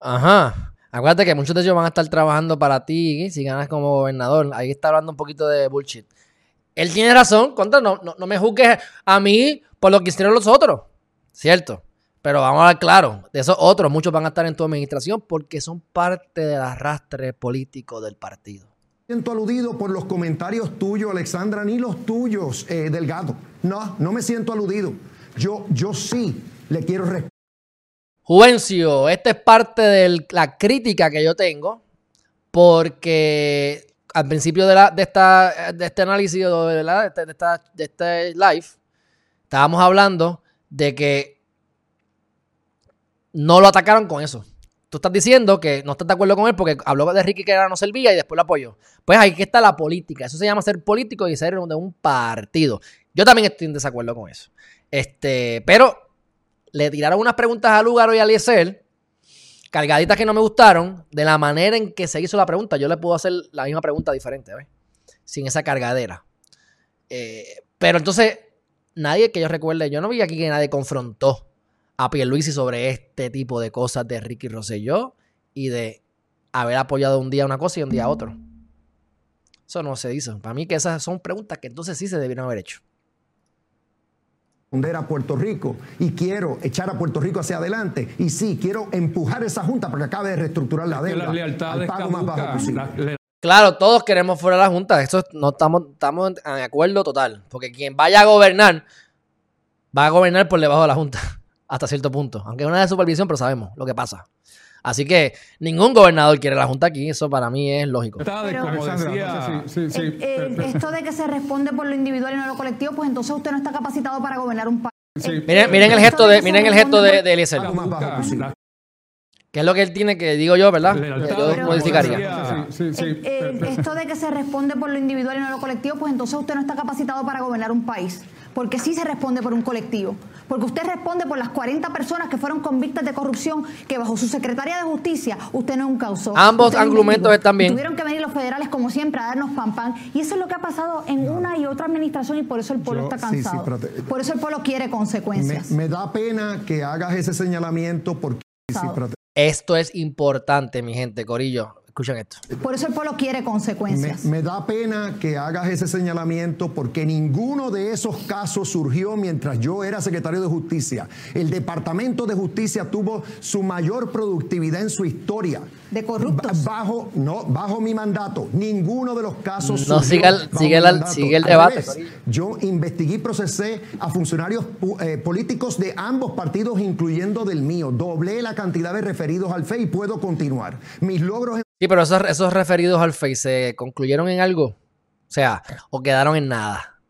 Ajá. Acuérdate que muchos de ellos van a estar trabajando para ti si ganas como gobernador. Ahí está hablando un poquito de bullshit. Él tiene razón, contra, no, no, me juzgues a mí por lo que hicieron los otros. ¿Cierto? Pero vamos a ver claro, de esos otros, muchos van a estar en tu administración porque son parte del arrastre político del partido. Siento aludido por los comentarios tuyos, Alexandra, ni los tuyos, eh, Delgado. No, no me siento aludido. Yo, yo sí le quiero respetar Juvencio, esta es parte de la crítica que yo tengo, porque al principio de, esta, de este análisis, de, de, esta, este live, estábamos hablando de que no lo atacaron con eso. Tú estás diciendo que no estás de acuerdo con él porque habló de Ricky que era no servía y después lo apoyó. Pues ahí que está la política. Eso se llama ser político y ser de un partido. Yo también estoy en desacuerdo con eso. Este, pero le tiraron unas preguntas a Lugaro y a Eliezer cargaditas que no me gustaron de la manera en que se hizo la pregunta. Yo le puedo hacer la misma pregunta diferente, ¿ves? Sin esa cargadera. Eh, pero entonces, nadie que yo recuerde, yo no vi aquí que nadie confrontó a Pierluisi sobre este tipo de cosas de Ricky Rosselló y de haber apoyado un día una cosa y un día otro. Eso no se dice. Para mí que esas son preguntas que entonces sí se debieron haber hecho a Puerto Rico y quiero echar a Puerto Rico hacia adelante. Y sí, quiero empujar esa junta para que acabe de reestructurar la deuda. al pago más bajo posible. Claro, todos queremos fuera de la junta, eso no estamos, estamos de acuerdo total, porque quien vaya a gobernar va a gobernar por debajo de la junta hasta cierto punto, aunque es una de supervisión, pero sabemos lo que pasa. Así que ningún gobernador quiere la Junta aquí, eso para mí es lógico. esto de que se responde por lo individual y no lo colectivo, pues entonces usted no está capacitado para gobernar un país. miren, miren, el gesto de, miren el gesto de, de Eliezer. Que es lo que él tiene que, digo yo, ¿verdad? yo modificaría. esto de que se responde por lo individual y no lo colectivo, pues entonces usted no está capacitado para gobernar un país porque sí se responde por un colectivo. Porque usted responde por las 40 personas que fueron convictas de corrupción, que bajo su Secretaría de Justicia usted no es un causó. Ambos argumentos están bien. Tuvieron que venir los federales, como siempre, a darnos pan pan. Y eso es lo que ha pasado en una y otra administración y por eso el pueblo está cansado. por eso el pueblo quiere consecuencias. Me, da pena que hagas ese señalamiento porque... Esto es importante, mi gente, Corillo. Escuchen esto. Por eso el pueblo quiere consecuencias. Me, da pena que hagas ese señalamiento porque ninguno de esos casos surgió mientras yo era secretario de Justicia. El Departamento de Justicia tuvo su mayor productividad en su historia. De corruptos. Bajo, no, bajo mi mandato. Ninguno de los casos. No, sigue el, sigue, el, debate. yo investigué y procesé a funcionarios eh, políticos de ambos partidos, incluyendo del mío. Doblé la cantidad de referidos al FE y puedo continuar. Mis logros. Sí, pero esos, esos referidos al FEI se concluyeron en algo. O sea, o quedaron en nada.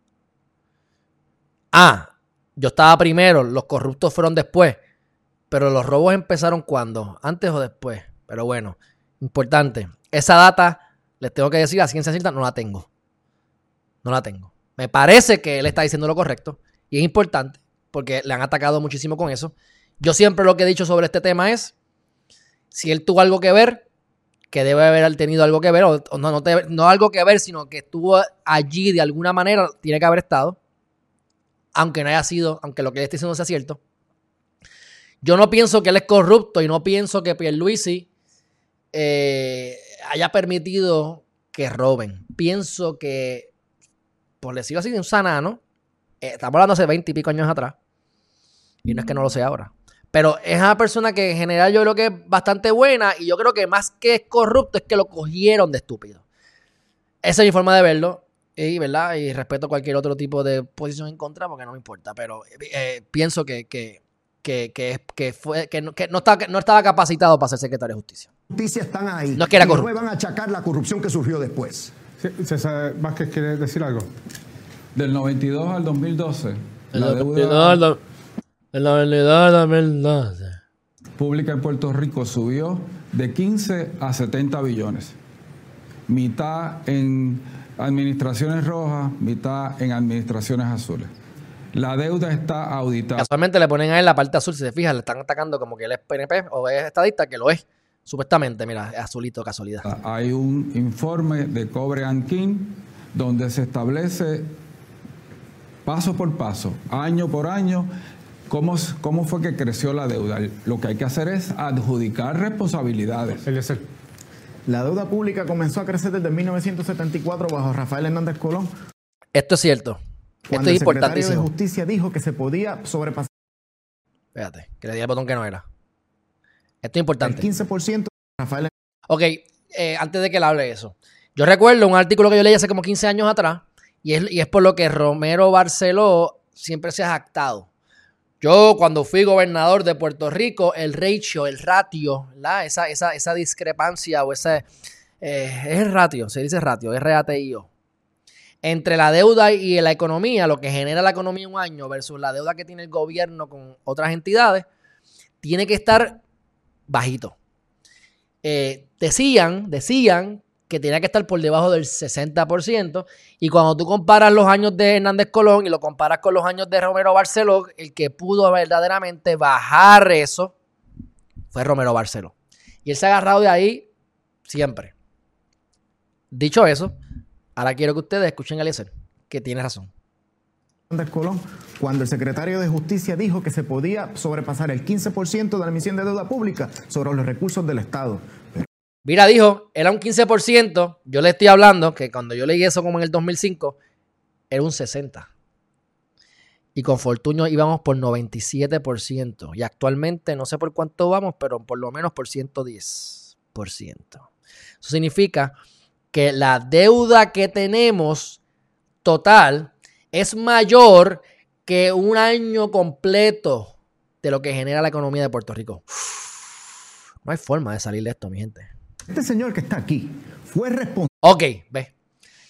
Ah, yo estaba primero, los corruptos fueron después. Pero los robos empezaron cuando, antes o después. Pero bueno, importante. Esa data, les tengo que decir, a ciencia cierta, no la tengo. No la tengo. Me parece que él está diciendo lo correcto. Y es importante, porque le han atacado muchísimo con eso. Yo siempre lo que he dicho sobre este tema es, si él tuvo algo que ver, que debe haber tenido algo que ver, o, no, no, algo que ver, sino que estuvo allí de alguna manera, tiene que haber estado, aunque no haya sido, aunque lo que él esté diciendo sea cierto. Yo no pienso que él es corrupto y no pienso que Pierluisi eh, haya permitido que roben. Pienso que, por decirlo así, de un sanano, eh, estamos hablando hace 20 y pico años atrás, y no es que no lo sea ahora. Pero es una persona que en general yo creo que es bastante buena y yo creo que más que es corrupto es que lo cogieron de estúpido. Esa es mi forma de verlo. Y, ¿verdad? y respeto cualquier otro tipo de posición en contra porque no me importa. Pero eh, pienso que, que, que, que, fue, que, no, estaba, no estaba capacitado para ser secretario de justicia. Justicia están ahí. No es que era corrupto. van a achacar la corrupción que surgió después. César Vázquez quiere decir algo. Del 92 al 2012. la deuda... En la avenida de Pública en Puerto Rico subió de 15 a 70 billones. Mitad en administraciones rojas, mitad en administraciones azules. La deuda está auditada. Casualmente le ponen a él la parte azul, si se fijan, le están atacando como que él es PNP o es estadista, que lo es, supuestamente, mira, es azulito, casualidad. Hay un informe de Cobre Anquín donde se establece paso por paso, año por año, ¿Cómo, ¿Cómo fue que creció la deuda? Lo que hay que hacer es adjudicar responsabilidades. La deuda pública comenzó a crecer desde 1974 bajo Rafael Hernández Colón. Esto es cierto. Esto es importantísimo. El secretario de Justicia dijo que se podía sobrepasar. Espérate, que le di el botón que no era. Esto es importante. El 15% Rafael Ok, eh, antes de que le hable eso. Yo recuerdo un artículo que yo leí hace como 15 años atrás, y es, y es por lo que Romero Barceló siempre se ha jactado yo cuando fui gobernador de Puerto Rico, el ratio, el ratio, Esa, esa, esa discrepancia o ese... Eh, es el ratio, se dice ratio, es RATIO. Entre la deuda y la economía, lo que genera la economía en un año versus la deuda que tiene el gobierno con otras entidades, tiene que estar bajito. Eh, decían, decían que tenía que estar por debajo del 60%. Y cuando tú comparas los años de Hernández Colón y lo comparas con los años de Romero Barceló, el que pudo verdaderamente bajar eso fue Romero Barceló. Y él se ha agarrado de ahí siempre. Dicho eso, ahora quiero que ustedes escuchen a Eliezer, que tiene razón. Colón, cuando el secretario de Justicia dijo que se podía sobrepasar el 15% de la emisión de deuda pública sobre los recursos del Estado. Mira, dijo, era un 15%. Yo le estoy hablando que cuando yo leí eso como en el 2005, era un 60%. Y con Fortuño íbamos por 97%. Y actualmente no sé por cuánto vamos, pero por lo menos por 110%. Eso significa que la deuda que tenemos total es mayor que un año completo de lo que genera la economía de Puerto Rico. No hay forma de salir de esto, mi gente. Este señor que está aquí fue responsable. Ok, ve.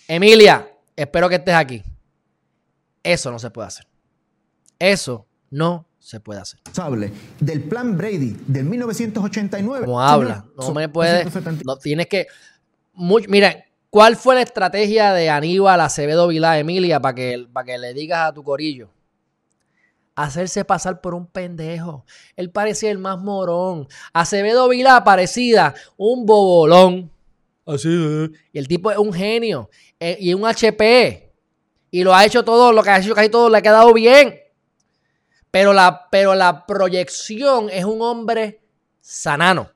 Emilia, espero que estés aquí. Eso no se puede hacer. Eso no se puede hacer. Del plan Brady del 1989. Como habla, no me puede. No, tienes que. mira, ¿cuál fue la estrategia de Aníbal Acevedo Vilá, Emilia, para que, para que le digas a tu corillo? Hacerse pasar por un pendejo. Él parecía el más morón. Acevedo Vilá parecida un bobolón. Así es. Y el tipo es un genio. Eh, y un HP. Y lo ha hecho todo, lo que ha hecho casi todo le ha quedado bien. Pero la, pero la proyección es un hombre sanano.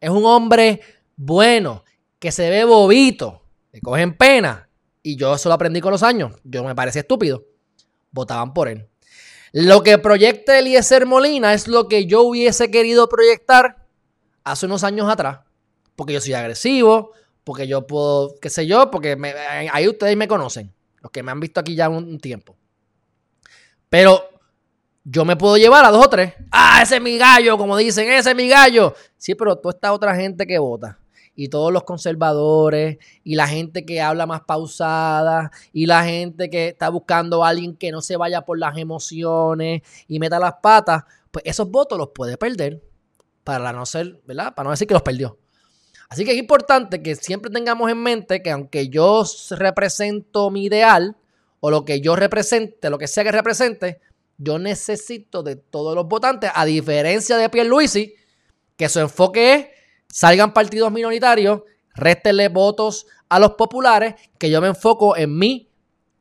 Es un hombre bueno, que se ve bobito, le cogen pena. Y yo eso lo aprendí con los años. Yo me parecía estúpido. Votaban por él. Lo que proyecta Eliezer Molina es lo que yo hubiese querido proyectar hace unos años atrás. Porque yo soy agresivo, porque yo puedo, qué sé yo, porque ahí ustedes me conocen, los que me han visto aquí ya un, tiempo. Pero yo me puedo llevar a dos o tres. Ah, ese es mi gallo, como dicen, ese es mi gallo. Sí, pero toda esta otra gente que vota y todos los conservadores y la gente que habla más pausada y la gente que está buscando a alguien que no se vaya por las emociones y meta las patas, pues esos votos los puede perder para no ser, ¿verdad? Para no decir que los perdió. Así que es importante que siempre tengamos en mente que aunque yo represento mi ideal o lo que yo represente, lo que sea que represente, yo necesito de todos los votantes, a diferencia de Pierluisi, que su enfoque es salgan partidos minoritarios, réstenle votos a los populares, que yo me enfoco en mi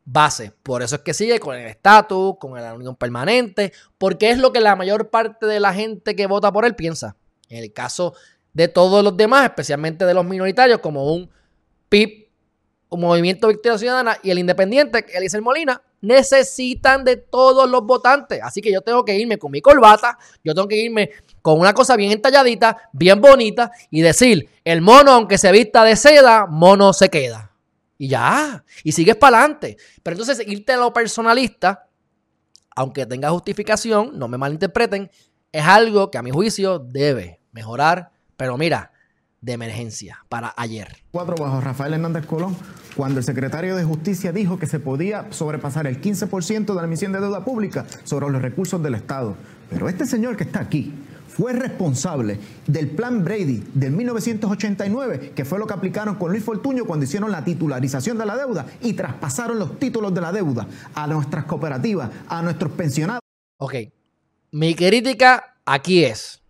base. Por eso es que sigue con el estatus, con la unión permanente, porque es lo que la mayor parte de la gente que vota por él piensa. En el caso de todos los demás, especialmente de los minoritarios, como un PIB, un Movimiento Victoria Ciudadana y el Independiente, Eliezer Molina, necesitan de todos los votantes. Así que yo tengo que irme con mi corbata, yo tengo que irme con una cosa bien entalladita, bien bonita y decir, el mono aunque se vista de seda, mono se queda. Y ya, y sigues para adelante. Pero entonces irte a lo personalista, aunque tenga justificación, no me malinterpreten, es algo que a mi juicio debe mejorar. Pero mira, de emergencia para ayer. Cuatro bajo Rafael Hernández Colón, cuando el secretario de Justicia dijo que se podía sobrepasar el 15% de la emisión de deuda pública sobre los recursos del Estado. Pero este señor que está aquí, fue responsable del plan Brady del 1989, que fue lo que aplicaron con Luis Fortuño cuando hicieron la titularización de la deuda y traspasaron los títulos de la deuda a nuestras cooperativas, a nuestros pensionados. Ok, mi crítica aquí es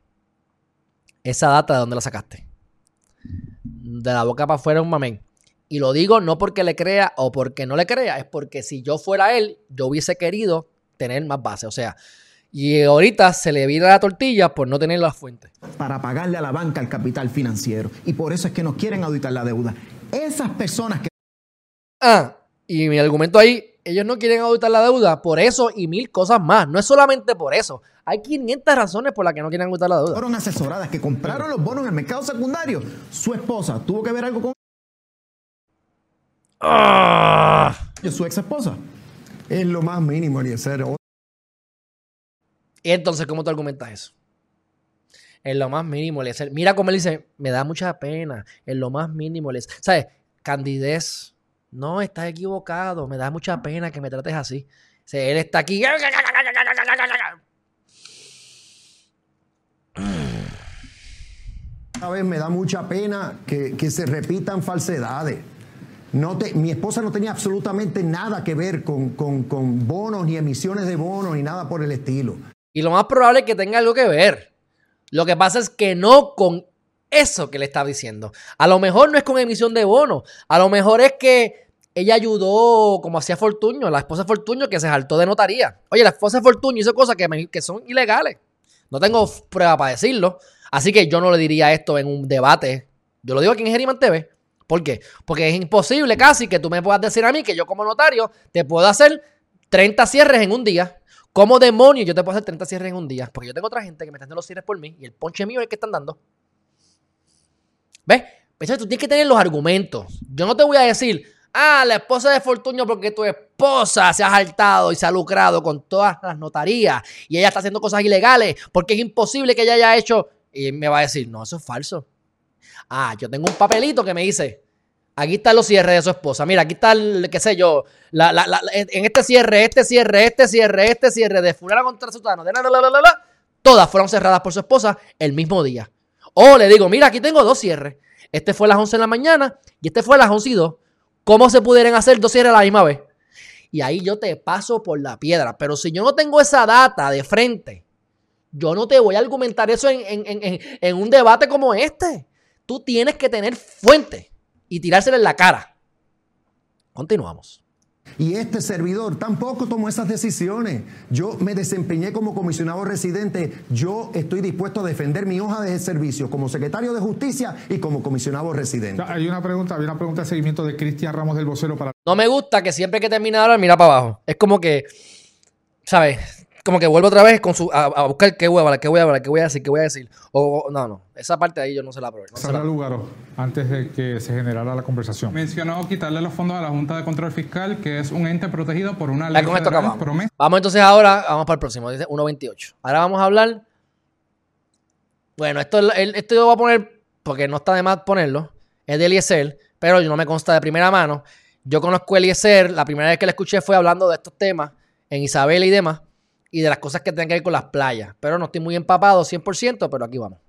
esa data de dónde la sacaste. De la boca para afuera un mamén. Y lo digo no porque le crea o porque no le crea, es porque si yo fuera él, yo hubiese querido tener más base. O sea, y ahorita se le vira la tortilla por no tener la fuente. Para pagarle a la banca el capital financiero. Y por eso es que no quieren auditar la deuda. Esas personas que... Ah, y mi argumento ahí, ellos no quieren auditar la deuda por eso y mil cosas más. No es solamente por eso. Hay 500 razones por las que no quieren auditar la deuda. Fueron asesoradas que compraron los bonos en el mercado secundario. Su esposa tuvo que ver algo con... Ah. Su ex esposa. Es lo más mínimo, Eliezer. Y entonces, ¿cómo te argumentas eso? En lo más mínimo, Eliezer. Mira cómo él dice, me da mucha pena. En lo más mínimo, Eliezer. ¿Sabes? Candidez. No, estás equivocado. Me da mucha pena que me trates así. O sea, él está aquí. A vez me da mucha pena que, se repitan falsedades. No mi esposa no tenía absolutamente nada que ver con, con bonos, ni emisiones de bonos, ni nada por el estilo. Y lo más probable es que tenga algo que ver. Lo que pasa es que no con Eso que le estaba diciendo. A lo mejor no es con emisión de bono. A lo mejor es que ella ayudó, como hacía Fortuño, la esposa Fortuño, que se saltó de notaría. Oye, la esposa Fortuño hizo cosas que, que son ilegales. No tengo prueba para decirlo. Así que yo no le diría esto en un debate. Yo lo digo aquí en Geriman TV. ¿Por qué? Porque es imposible casi que tú me puedas decir a mí que yo como notario te puedo hacer 30 cierres en un día. ¿Cómo demonios yo te puedo hacer 30 cierres en un día? Porque yo tengo otra gente que me está dando los cierres por mí y el ponche mío es el que están dando. ¿Ves? Pero tú tienes que tener los argumentos. Yo no te voy a decir, ah, la esposa de Fortuño porque tu esposa se ha saltado y se ha lucrado con todas las notarías y ella está haciendo cosas ilegales porque es imposible que ella haya hecho. Y me va a decir, no, eso es falso. Ah, yo tengo un papelito que me dice, aquí están los cierres de su esposa. Mira, aquí está el, qué sé yo, la- la- la- en este cierre, este cierre, este cierre, este cierre de fulana contra sutano, de la, la, la, la, todas fueron cerradas por su esposa el mismo día. O le digo, mira, aquí tengo dos cierres. Este fue a las 11 de la mañana y este fue a las 11 y 2. ¿Cómo se pudieran hacer dos cierres a la misma vez? Y ahí yo te paso por la piedra. Pero si yo no tengo esa data de frente, yo no te voy a argumentar eso en, en- en- en- en un debate como este. Tú tienes que tener fuente y tirársela en la cara. Continuamos. Y este servidor tampoco tomó esas decisiones. Yo me desempeñé como comisionado residente. Yo estoy dispuesto a defender mi hoja de servicio como secretario de justicia y como comisionado residente. Hay una pregunta, hay una pregunta de seguimiento de Cristian Ramos del Vocero para No me gusta que siempre que termina de hablar mira para abajo. Es como que, ¿sabes? Como que vuelve otra vez con su, a, a buscar qué voy a hablar, qué voy a hablar, qué voy a decir, qué voy a decir. O, o- no, no. Esa parte de ahí yo no se la apruebo. no Sara Lugaro, antes de que se generara la conversación. Mencionó quitarle los fondos a la Junta de Control Fiscal, que es un ente protegido por una ley con esto federal acabamos. promesa. Vamos entonces ahora, vamos para el próximo, dice 1.28. Ahora vamos a hablar. Bueno, esto, esto yo lo voy a poner porque no está de más ponerlo. Es de Eliezer, pero yo no me consta de primera mano. Yo conozco a Eliezer, la primera vez que le escuché fue hablando de estos temas en Isabel y demás, y de las cosas que tienen que ver con las playas. Pero no estoy muy empapado 100%, pero aquí vamos.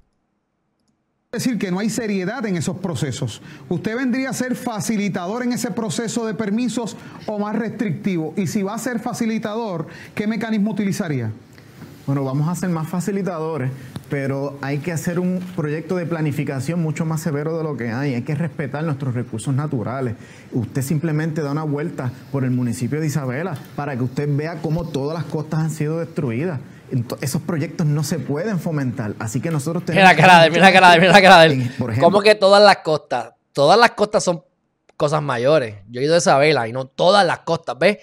decir que no hay seriedad en esos procesos. ¿Usted vendría a ser facilitador en ese proceso de permisos o más restrictivo? Y si va a ser facilitador, ¿qué mecanismo utilizaría? Bueno, vamos a ser más facilitadores, pero hay que hacer un proyecto de planificación mucho más severo de lo que hay. Hay que respetar nuestros recursos naturales. Usted simplemente da una vuelta por el municipio de Isabela para que usted vea cómo todas las costas han sido destruidas. Esos proyectos no se pueden fomentar. Así que nosotros Mira tenemos la cara de mira cara de mira la cara de ¿Cómo que todas las costas? Todas las costas son cosas mayores. Yo he ido a Isabela y no todas las costas, ¿ves?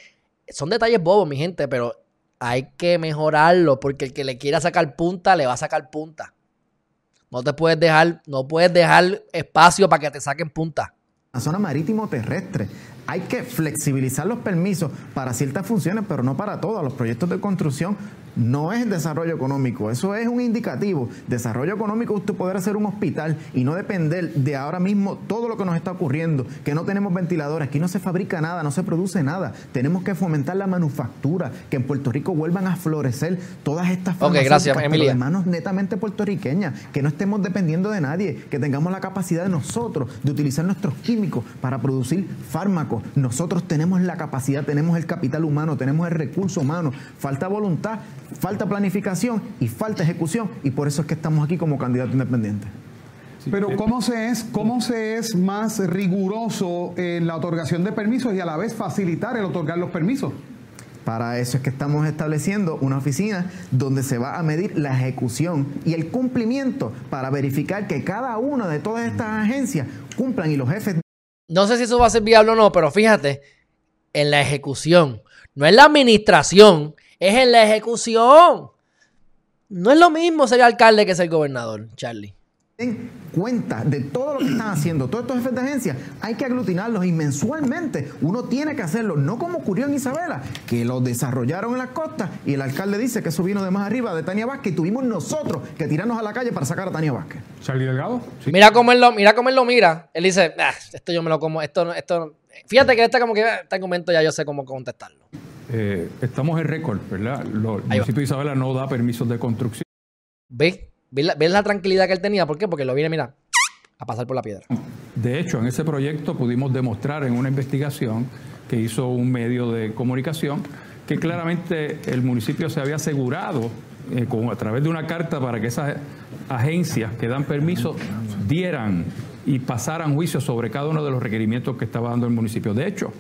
Son detalles bobos, mi gente, pero hay que mejorarlo porque el que le quiera sacar punta, le va a sacar punta. No te puedes dejar, no puedes dejar espacio para que te saquen punta. la zona marítimo terrestre. Hay que flexibilizar los permisos para ciertas funciones, pero no para todas. Los proyectos de construcción no es desarrollo económico, eso es un indicativo. Desarrollo económico es usted poder hacer un hospital y no depender de ahora mismo todo lo que nos está ocurriendo, que no tenemos ventiladores, aquí no se fabrica nada, no se produce nada. Tenemos que fomentar la manufactura, que en Puerto Rico vuelvan a florecer todas estas Ok, gracias, farmacéuticas, pero Emilia. de manos netamente puertorriqueñas, que no estemos dependiendo de nadie, que tengamos la capacidad de nosotros de utilizar nuestros químicos para producir fármacos. Nosotros tenemos la capacidad, tenemos el capital humano, tenemos el recurso humano. Falta voluntad, falta planificación y falta ejecución y por eso es que estamos aquí como candidato independiente. Pero ¿cómo se, es, ¿cómo se es más riguroso en la otorgación de permisos y a la vez facilitar el otorgar los permisos? Para eso es que estamos estableciendo una oficina donde se va a medir la ejecución y el cumplimiento para verificar que cada una de todas estas agencias cumplan y los jefes No sé si eso va a ser viable o no, pero fíjate, en la ejecución, no en la administración, es en la ejecución. No es lo mismo ser alcalde que ser gobernador, Charlie. den cuenta de todo lo que están haciendo, todos estos jefes de agencia, hay que aglutinarlos y mensualmente uno tiene que hacerlo, no como ocurrió en Isabela, que lo desarrollaron en las costas y el alcalde dice que eso vino de más arriba de Tania Vázquez y tuvimos nosotros que tirarnos a la calle para sacar a Tania Vázquez. Charlie Delgado. Sí. Mira cómo él lo, mira cómo él lo mira. Él dice, "Ah, esto yo me lo como, esto, no- esto. no". Fíjate que este como que ah, este argumento ya yo sé cómo contestarlo. Eh, estamos en récord, ¿verdad? Lo- el municipio de Isabela no da permisos de construcción. ¿Ves? ¿Ves la, ves la tranquilidad que él tenía? ¿Por qué? Porque lo viene, mira, a pasar por la piedra. De hecho, en ese proyecto pudimos demostrar en una investigación que hizo un medio de comunicación que claramente el municipio se había asegurado eh, con, a través de una carta para que esas agencias que dan permiso dieran y pasaran juicio sobre cada uno de los requerimientos que estaba dando el municipio. De hecho,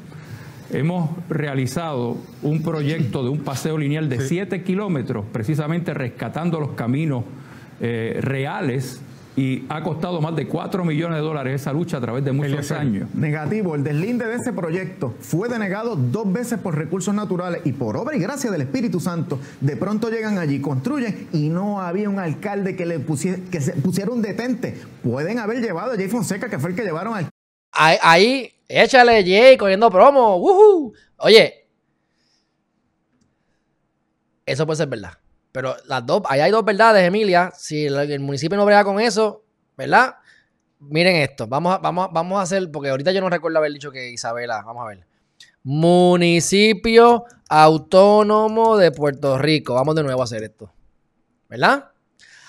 hemos realizado un proyecto de un paseo lineal de 7 kilómetros, precisamente rescatando los caminos eh, reales y ha costado más de 4 millones de dólares esa lucha a través de muchos años. Negativo, el deslinde de ese proyecto fue denegado dos veces por recursos naturales y por obra y gracia del Espíritu Santo. De pronto llegan allí, construyen y no había un alcalde que le pusiera, que se pusiera un detente. Pueden haber llevado a Jay Fonseca, que fue el que llevaron al... Ahí, ahí échale Jay cogiendo promo. ¡Woohoo! Oye, eso puede ser verdad. Pero las dos, ahí hay dos verdades, Emilia. Si el, municipio no brega con eso, ¿verdad? Miren esto. Vamos a, vamos, vamos a hacer, porque ahorita yo no recuerdo haber dicho que Isabela. Vamos a ver. Municipio Autónomo de Puerto Rico. Vamos de nuevo a hacer esto. ¿Verdad?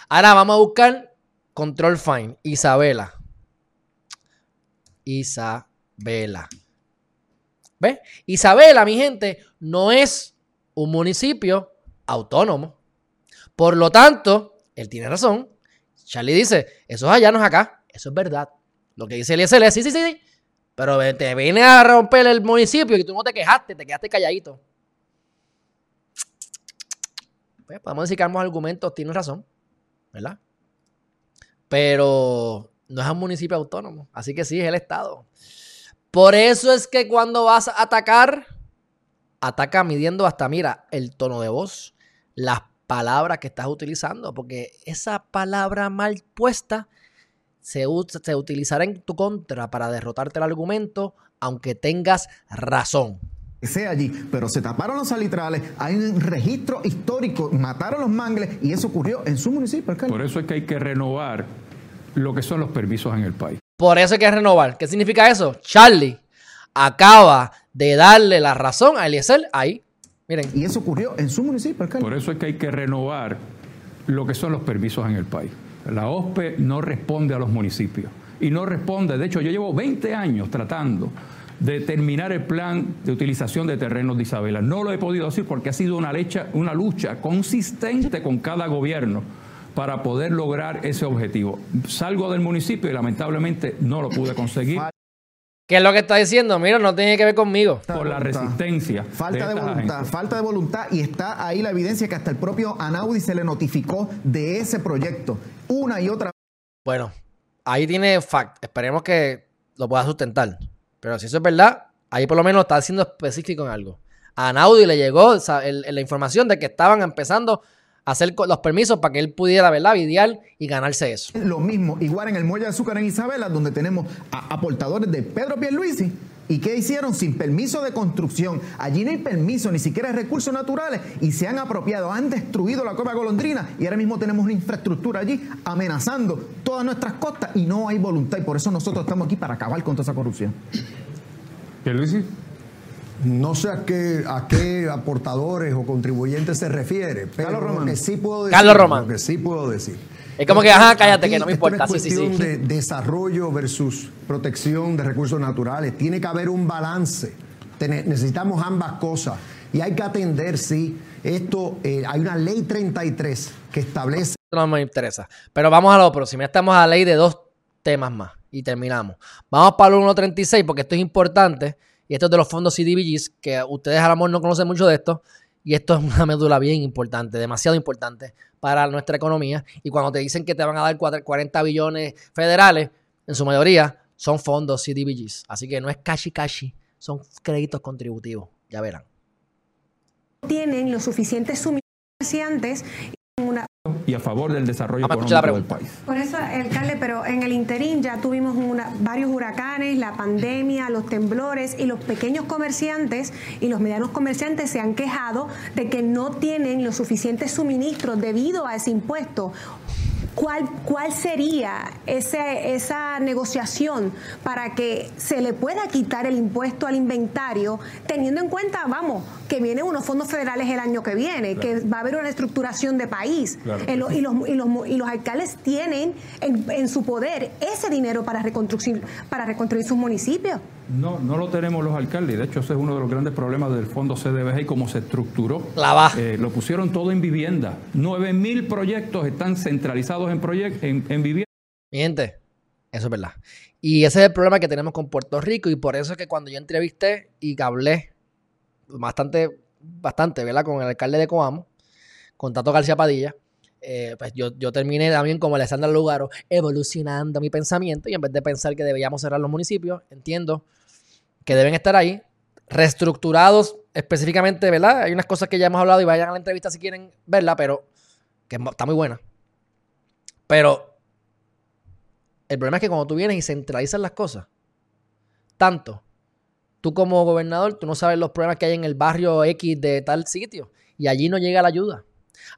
Ahora vamos a buscar Control Fine. Isabela. Isabela. ¿Ves? Isabela, mi gente, no es un municipio autónomo. Por lo tanto, él tiene razón. Charlie dice, eso es allá, no es acá. Eso es verdad. Lo que dice Eliezer es, sí, sí, sí. Pero ve- te viene a romper el municipio y tú no te quejaste, te quedaste calladito. Pues podemos decir que ambos argumentos tienen razón, ¿verdad? Pero no es un municipio autónomo, así que sí, es el Estado. Por eso es que cuando vas a atacar, ataca midiendo hasta, mira, el tono de voz, las palabras que estás utilizando, porque esa palabra mal puesta se, ut- se utilizará en tu contra para derrotarte el argumento, aunque tengas razón. que sea allí, pero se taparon los salitrales, hay un registro histórico, mataron los mangles y eso ocurrió en su municipio, alcalde. Por eso es que hay que renovar lo que son los permisos en el país. Por eso hay que renovar. ¿Qué significa eso? Charlie acaba de darle la razón a Eliezer ahí. Miren. Y eso ocurrió en su municipio, alcalde. Por eso es que hay que renovar lo que son los permisos en el país. La OSPE no responde a los municipios y no responde. De hecho, yo llevo 20 años tratando de terminar el plan de utilización de terrenos de Isabela. No lo he podido hacer porque ha sido una lucha, una lucha consistente con cada gobierno para poder lograr ese objetivo. Salgo del municipio y lamentablemente no lo pude conseguir ¿Qué es lo que está diciendo? Mira, no tiene que ver conmigo. por la resistencia. Falta de, voluntad, falta de voluntad y está ahí la evidencia que hasta el propio Anaudi se le notificó de ese proyecto una y otra Bueno, ahí tiene fact. Esperemos que lo pueda sustentar. Pero si eso es verdad, ahí por lo menos está siendo específico en algo. A Naudi le llegó el- la información de que estaban empezando a hacer los permisos para que él pudiera, ¿verdad?, videar y ganarse eso. Lo mismo, igual en el Muelle de Azúcar en Isabela, donde tenemos a aportadores de Pedro Pierluisi. ¿Y qué hicieron? Sin permiso de construcción. Allí no hay permiso, ni siquiera hay recursos naturales. Y se han apropiado, han destruido la Cueva Golondrina. Y ahora mismo tenemos una infraestructura allí amenazando todas nuestras costas. Y no hay voluntad. Y por eso nosotros estamos aquí para acabar con toda esa corrupción. Pierluisi. No sé a qué, a qué aportadores o contribuyentes se refiere, pero Carlos lo Román. que sí puedo decir. Carlos Román. Lo que sí puedo decir. Es como que, ajá, cállate, Aquí que no me importa. es Sí, sí, sí. cuestión de desarrollo versus protección de recursos naturales. Tiene que haber un balance. Necesitamos ambas cosas. Y hay que atender, sí. Esto, eh, hay una ley 33 que establece no me interesa. Pero vamos a lo próximo. Ya estamos a la ley de dos temas más y terminamos. Vamos para el 1.36 porque esto es importante y esto es de los fondos CDBGs que ustedes a lo mejor no conocen mucho de esto y esto es una médula bien importante, demasiado importante para nuestra economía y cuando te dicen que te van a dar cuatro- 40 billones federales, en su mayoría son fondos CDBGs. Así que no es cashi cashi, son créditos contributivos. Ya verán. tienen los suficientes suministros una y a favor del desarrollo Vamos económico del país. Por eso, alcalde, pero en el interín ya tuvimos una- varios huracanes, la pandemia, los temblores y los pequeños comerciantes y los medianos comerciantes se han quejado de que no tienen los suficientes suministros debido a ese impuesto. ¿Cuál, cuál sería ese, esa negociación para que se le pueda quitar el impuesto al inventario, teniendo en cuenta, vamos, que vienen unos fondos federales el año que viene, que va a haber una estructuración de país Claro. en lo- y, los, y, los, y los alcaldes tienen en, en su poder ese dinero para reconstruir, para reconstruir sus municipios? No, no lo tenemos los alcaldes. De hecho, ese es uno de los grandes problemas del fondo CDBG y cómo se estructuró. La eh, lo pusieron todo en vivienda. 9 mil proyectos están centralizados en, en, en vivienda. Mi gente, eso es verdad. Y ese es el problema que tenemos con Puerto Rico. Y por eso es que cuando yo entrevisté y hablé bastante, bastante, ¿verdad? Con el alcalde de Coamo, con Tato García Padilla, eh, pues yo, yo, terminé también como Alessandra Lugaro, evolucionando mi pensamiento y en vez de pensar que deberíamos cerrar los municipios, entiendo que deben estar ahí, reestructurados específicamente, ¿verdad? Hay unas cosas que ya hemos hablado y vayan a la entrevista si quieren verla, pero que está muy buena. Pero el problema es que cuando tú vienes y centralizas las cosas, tanto, tú como gobernador, tú no sabes los problemas que hay en el barrio X de tal sitio y allí no llega la ayuda.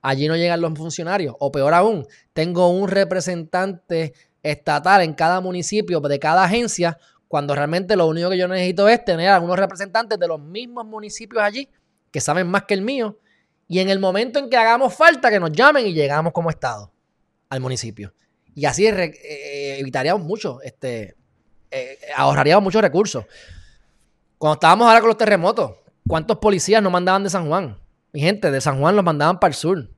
Allí no llegan los funcionarios. O peor aún, tengo un representante estatal en cada municipio de cada agencia cuando realmente lo único que yo necesito es tener a algunos representantes de los mismos municipios allí que saben más que el mío. Y en el momento en que hagamos falta, que nos llamen y llegamos como Estado al municipio. Y así eh, evitaríamos mucho, este, eh, ahorraríamos muchos recursos. Cuando estábamos ahora con los terremotos, ¿cuántos policías nos mandaban de San Juan? Mi gente, de San Juan los mandaban para el sur.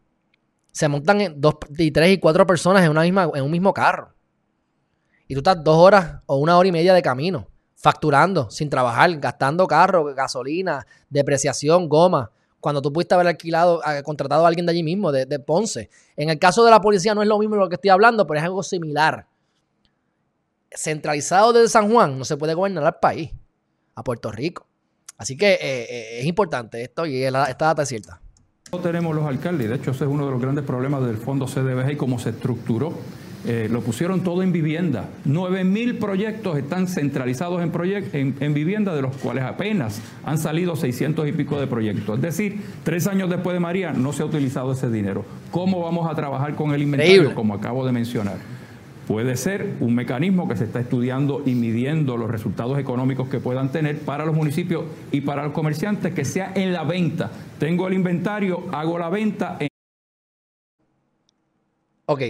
Se montan dos, y tres y cuatro personas en, una misma, en un mismo carro y tú estás dos horas o una hora y media de camino, facturando, sin trabajar, gastando carro, gasolina, depreciación, goma, cuando tú pudiste haber alquilado, eh, contratado a alguien de allí mismo, de, Ponce. En el caso de la policía no es lo mismo de lo que estoy hablando, pero es algo similar. Centralizado desde San Juan no se puede gobernar al país, a Puerto Rico. Así que eh, eh, es importante esto y esta data es cierta. No tenemos los alcaldes, de hecho ese es uno de los grandes problemas del fondo CDBG y cómo se estructuró eh, lo pusieron todo en vivienda. 9 mil proyectos están centralizados en, en, vivienda, de los cuales apenas han salido 600 y pico de proyectos. Es decir, tres años después de María no se ha utilizado ese dinero. ¿Cómo vamos a trabajar con el inventario? Como acabo de mencionar. Puede ser un mecanismo que se está estudiando y midiendo los resultados económicos que puedan tener para los municipios y para los comerciantes, que sea en la venta. Tengo el inventario, hago la venta. En... Ok,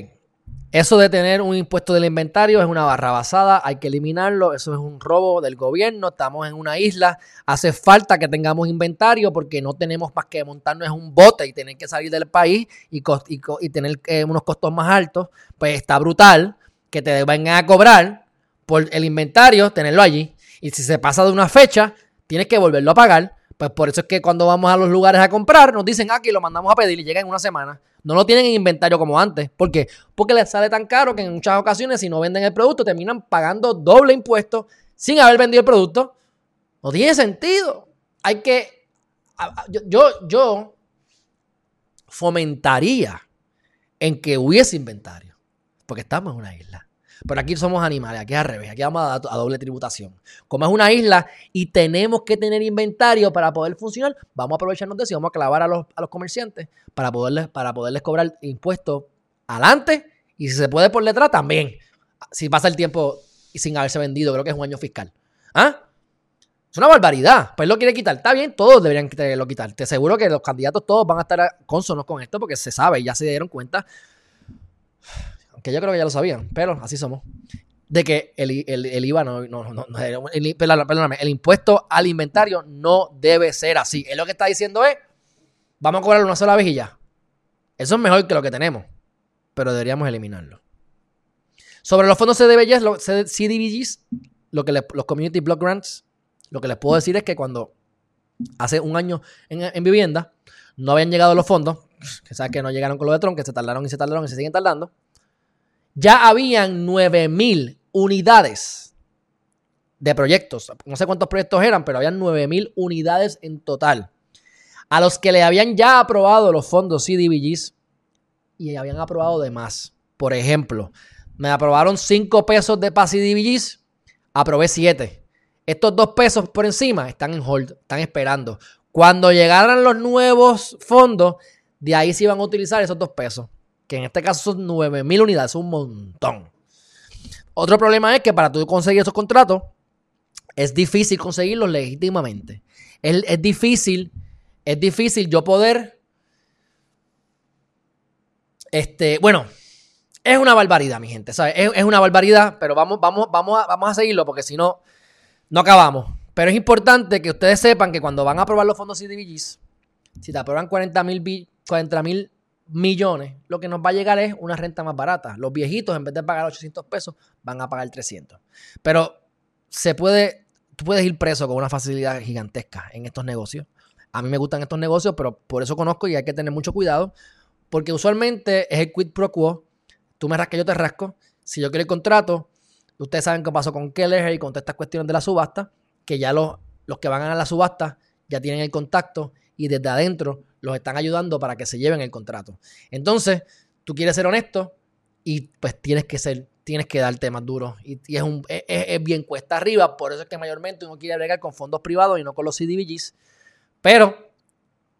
eso de tener un impuesto del inventario es una barra basada, hay que eliminarlo, eso es un robo del gobierno, estamos en una isla, hace falta que tengamos inventario porque no tenemos más que montarnos en un bote y tener que salir del país y, tener eh, unos costos más altos, pues está brutal que te vengan a cobrar por el inventario, tenerlo allí, y si se pasa de una fecha, tienes que volverlo a pagar, pues por eso es que cuando vamos a los lugares a comprar, nos dicen, aquí ah, lo mandamos a pedir y llega en una semana. No lo tienen en inventario como antes. ¿Por qué? Porque les sale tan caro que en muchas ocasiones, si no venden el producto, terminan pagando doble impuesto sin haber vendido el producto. No tiene sentido. Hay que. Yo, yo fomentaría en que hubiese inventario. Porque estamos en una isla. Pero aquí somos animales, aquí es al revés, aquí vamos a, a doble tributación. Como es una isla y tenemos que tener inventario para poder funcionar, vamos a aprovecharnos de eso y vamos a clavar a los, comerciantes para poderles, para poderles cobrar impuestos adelante y si se puede por letra también. Si pasa el tiempo y sin haberse vendido, creo que es un año fiscal. ¿Ah? Es una barbaridad. Pues lo quiere quitar. Está bien, todos deberían lo quitar. Te aseguro que los candidatos todos van a estar consonos con esto porque se sabe, ya se dieron cuenta que yo creo que ya lo sabían, pero así somos, de que el, el, IVA no, no, no, el, perdóname, el impuesto al inventario no debe ser así. Es lo que está diciendo es, vamos a cobrar una sola vez. Eso es mejor que lo que tenemos, pero deberíamos eliminarlo. Sobre los fondos CDBGs, los CDBGs, lo que los Community Block Grants, lo que les puedo decir es que cuando hace un año en, en vivienda no habían llegado los fondos, que sabes que no llegaron con lo de Tron, que se tardaron y se tardaron y se siguen tardando, ya habían 9000 unidades de proyectos. No sé cuántos proyectos eran, pero habían 9000 unidades en total. A los que le habían ya aprobado los fondos CDBGs y habían aprobado de más. Por ejemplo, me aprobaron 5 pesos de PAS CDBGs, aprobé 7. Estos 2 pesos por encima están en hold, están esperando. Cuando llegaran los nuevos fondos, de ahí se iban a utilizar esos 2 pesos que en este caso son 9.000 unidades, un montón. Otro problema es que para tú conseguir esos contratos, es difícil conseguirlos legítimamente. Es, es difícil, es difícil yo poder, este, bueno, es una barbaridad, mi gente, ¿sabes? Es, una barbaridad, pero vamos, vamos, vamos, a, vamos a seguirlo porque si no, No acabamos. Pero es importante que ustedes sepan que cuando van a aprobar los fondos CDBGs, si te aprueban 40 mil 40 mil millones, lo que nos va a llegar es una renta más barata. Los viejitos, en vez de pagar 800 pesos, van a pagar 300. Pero se puede, tú puedes ir preso con una facilidad gigantesca en estos negocios. A mí me gustan estos negocios, pero por eso conozco y hay que tener mucho cuidado, porque usualmente es el quid pro quo. Tú me rascas, yo te rasco. Si yo quiero el contrato, ustedes saben qué pasó con Keller y con todas estas cuestiones de la subasta, que ya los, los que van a la subasta ya tienen el contacto y desde adentro los están ayudando para que se lleven el contrato. Entonces, tú quieres ser honesto y pues tienes que ser, tienes que darte más duro. Y, es, un, es, bien cuesta arriba, por eso es que mayormente uno quiere bregar con fondos privados y no con los CDBGs. Pero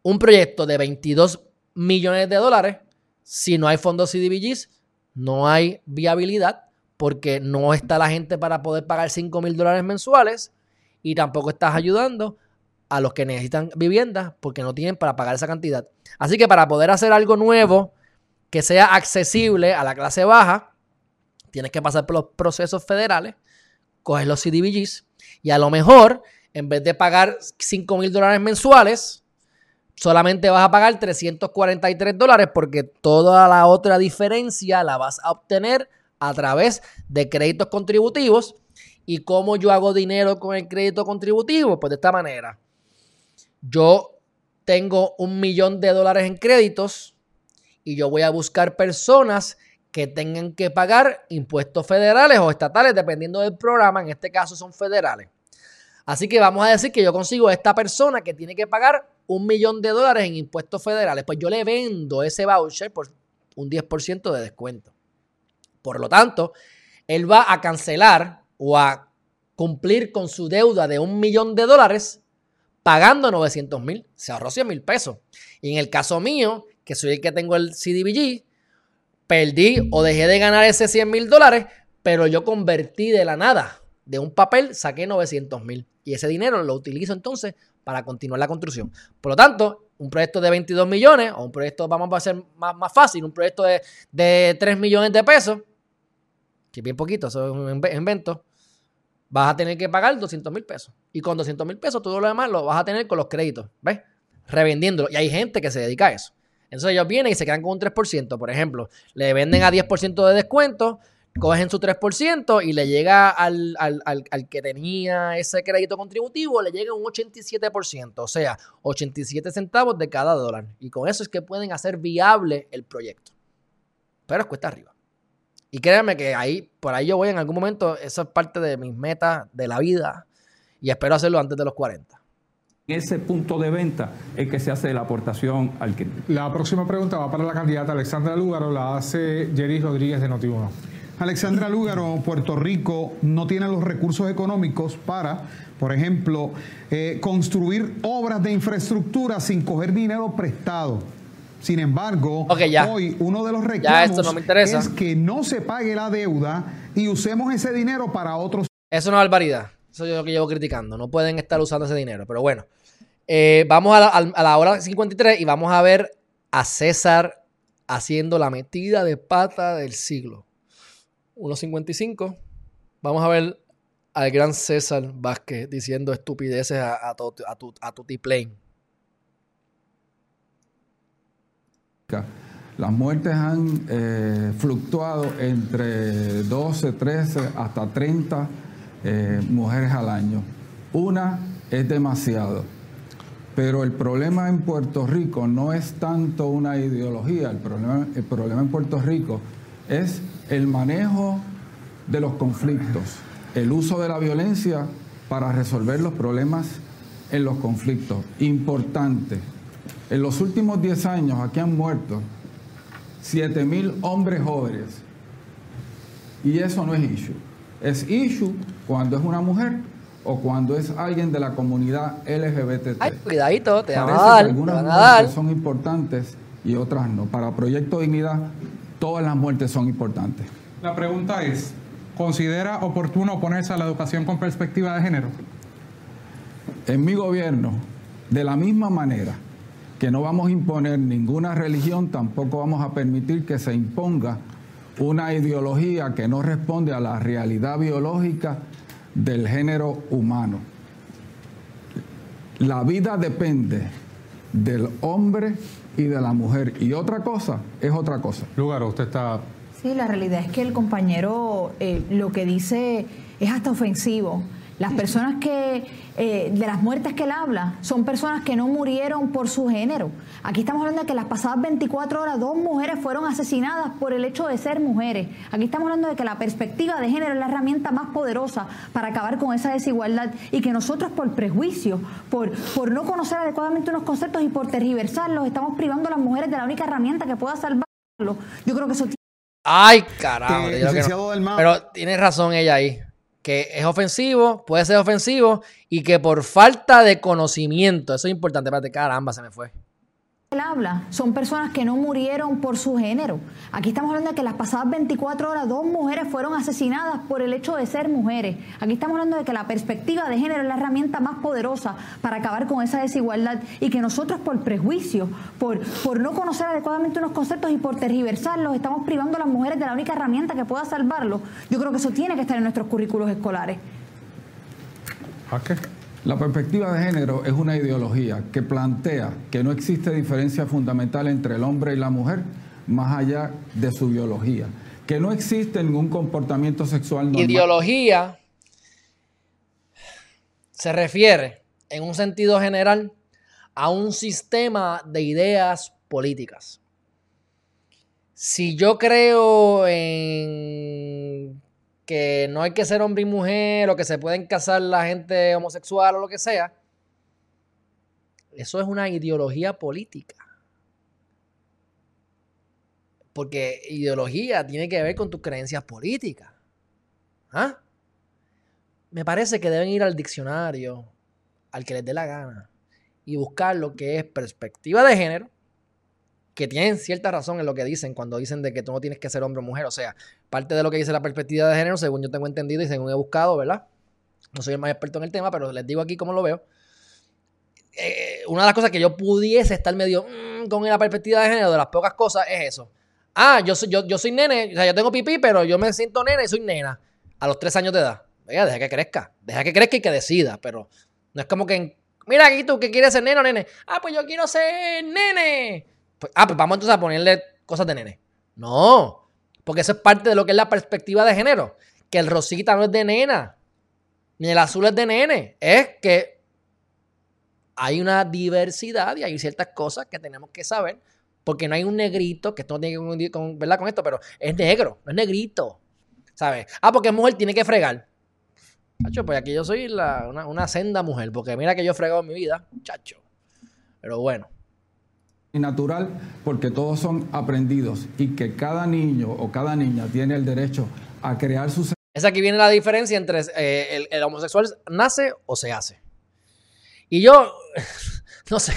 un proyecto de 22 millones de dólares, si no hay fondos CDBGs, no hay viabilidad porque no está la gente para poder pagar 5 mil dólares mensuales y tampoco estás ayudando a los que necesitan viviendas porque no tienen para pagar esa cantidad. Así que para poder hacer algo nuevo que sea accesible a la clase baja, tienes que pasar por los procesos federales, coges los CDBGs y a lo mejor, en vez de pagar 5 mil dólares mensuales, solamente vas a pagar 343 dólares porque toda la otra diferencia la vas a obtener a través de créditos contributivos. ¿Y cómo yo hago dinero con el crédito contributivo? Pues de esta manera yo tengo un millón de dólares en créditos y yo voy a buscar personas que tengan que pagar impuestos federales o estatales, dependiendo del programa, en este caso son federales. Así que vamos a decir que yo consigo a esta persona que tiene que pagar un millón de dólares en impuestos federales, pues yo le vendo ese voucher por un 10% de descuento. Por lo tanto, él va a cancelar o a cumplir con su deuda de un millón de dólares pagando 900 mil, se ahorró 100 mil pesos. Y en el caso mío, que soy el que tengo el CDBG, perdí o dejé de ganar ese 100 mil dólares, pero yo convertí de la nada, de un papel, saqué 900 mil. Y ese dinero lo utilizo entonces para continuar la construcción. Por lo tanto, un proyecto de 22 millones o un proyecto, vamos a hacer más, más fácil, un proyecto de, de 3 millones de pesos, que es bien poquito, eso es un invento, vas a tener que pagar 200 mil pesos. Y con 200 mil pesos todo lo demás lo vas a tener con los créditos, ¿ves? Revendiéndolo. Y hay gente que se dedica a eso. Entonces ellos vienen y se quedan con un 3%, por ejemplo. Le venden a 10% de descuento, cogen su 3% y le llega al, al, que tenía ese crédito contributivo, le llega un 87%, o sea, 87 centavos de cada dólar. Y con eso es que pueden hacer viable el proyecto. Pero cuesta arriba. Y créanme que ahí, por ahí yo voy en algún momento, eso es parte de mis metas de la vida y espero hacerlo antes de los 40. En ese punto de venta es que se hace la aportación al cliente. La próxima pregunta va para la candidata Alexandra Lúgaro, la hace Jerry Rodríguez de Notiuno. Alexandra Lúgaro, Puerto Rico no tiene los recursos económicos para, por ejemplo, eh, construir obras de infraestructura sin coger dinero prestado. Sin embargo, hoy uno de los reclamos es que no se pague la deuda y usemos ese dinero para otros. Eso no es barbaridad. Eso es lo que llevo criticando. No pueden estar usando ese dinero. Pero bueno, eh, vamos a la, a la hora 53 y vamos a ver a César haciendo la metida de pata del siglo. 1.55. Vamos a ver al gran César Vázquez diciendo estupideces a, a, tu, a, tu, a tu T-Plane. Las muertes han eh, fluctuado entre 12, 13 hasta 30 eh, mujeres al año. Una es demasiado. Pero el problema en Puerto Rico no es tanto una ideología, el problema, el problema en Puerto Rico es el manejo de los conflictos, el uso de la violencia para resolver los problemas en los conflictos. Importante, en los últimos 10 años aquí han muerto 7 mil hombres jóvenes. Y eso no es issue. Es issue cuando es una mujer o cuando es alguien de la comunidad LGBT. Ay, cuidadito, te van a dar. Algunas muertes son importantes y otras no. Para Proyecto Dignidad, todas las muertes son importantes. La pregunta es, ¿considera oportuno oponerse a la educación con perspectiva de género? En mi gobierno, de la misma manera que no vamos a imponer ninguna religión, tampoco vamos a permitir que se imponga una ideología que no responde a la realidad biológica del género humano. La vida depende del hombre y de la mujer. Y otra cosa es otra cosa. Lugar, usted está... Sí, la realidad es que el compañero eh, lo que dice es hasta ofensivo. Las personas que, eh, de las muertes que él habla, son personas que no murieron por su género. Aquí estamos hablando de que las pasadas 24 horas dos mujeres fueron asesinadas por el hecho de ser mujeres. Aquí estamos hablando de que la perspectiva de género es la herramienta más poderosa para acabar con esa desigualdad y que nosotros por prejuicio, por, por no conocer adecuadamente unos conceptos y por tergiversarlos, estamos privando a las mujeres de la única herramienta que pueda salvarlo. Yo creo que eso... Ay, carajo. Que, yo que no. licenciado Dalmau- Pero tiene razón ella ahí. Que es ofensivo, puede ser ofensivo y que por falta de conocimiento, eso es importante. Espérate, caramba, se me fue. Él habla son personas que no murieron por su género. Aquí estamos hablando de que las pasadas 24 horas dos mujeres fueron asesinadas por el hecho de ser mujeres. Aquí estamos hablando de que la perspectiva de género es la herramienta más poderosa para acabar con esa desigualdad y que nosotros por prejuicio, por, por no conocer adecuadamente unos conceptos y por tergiversarlos, estamos privando a las mujeres de la única herramienta que pueda salvarlo. Yo creo que eso tiene que estar en nuestros currículos escolares. Jaque. La perspectiva de género es una ideología que plantea que no existe diferencia fundamental entre el hombre y la mujer más allá de su biología, que no existe ningún comportamiento sexual normal. Ideología se refiere, en un sentido general, a un sistema de ideas políticas. Si yo creo en que no hay que ser hombre y mujer o que se pueden casar la gente homosexual o lo que sea, eso es una ideología política. Porque ideología tiene que ver con tus creencias políticas. ¿Ah? Me parece que deben ir al diccionario, al que les dé la gana, y buscar lo que es perspectiva de género, que tienen cierta razón en lo que dicen cuando dicen de que tú no tienes que ser hombre o mujer. O sea, parte de lo que dice la perspectiva de género, según yo tengo entendido y según he buscado, ¿verdad? No soy el más experto en el tema, pero les digo aquí cómo lo veo. Eh, una de las cosas que yo pudiese estar medio mm, con la perspectiva de género, de las pocas cosas, es eso. Ah, yo soy, yo, yo soy nene, o sea, yo tengo pipí, pero yo me siento nena y soy nena a los tres años de edad. Venga, deja que crezca, deja que crezca y que decida, pero no es como que, mira aquí tú que quieres ser nene o nene. Ah, pues yo quiero ser nene. Pues, ah, pues vamos entonces a ponerle cosas de nene. No, porque eso es parte de lo que es la perspectiva de género. Que el rosita no es de nena, ni el azul es de nene. Es que hay una diversidad y hay ciertas cosas que tenemos que saber. Porque no hay un negrito, que esto no tiene que con, con esto, pero es negro, no es negrito. ¿Sabes? Ah, porque es mujer, tiene que fregar. Chacho, pues aquí yo soy la- una, una senda mujer, porque mira que yo he fregado en mi vida, chacho. Pero bueno. Y natural porque todos son aprendidos y que cada niño o cada niña tiene el derecho a crear sus Esa aquí viene la diferencia entre eh, el, el homosexual nace o se hace. Y yo, no sé,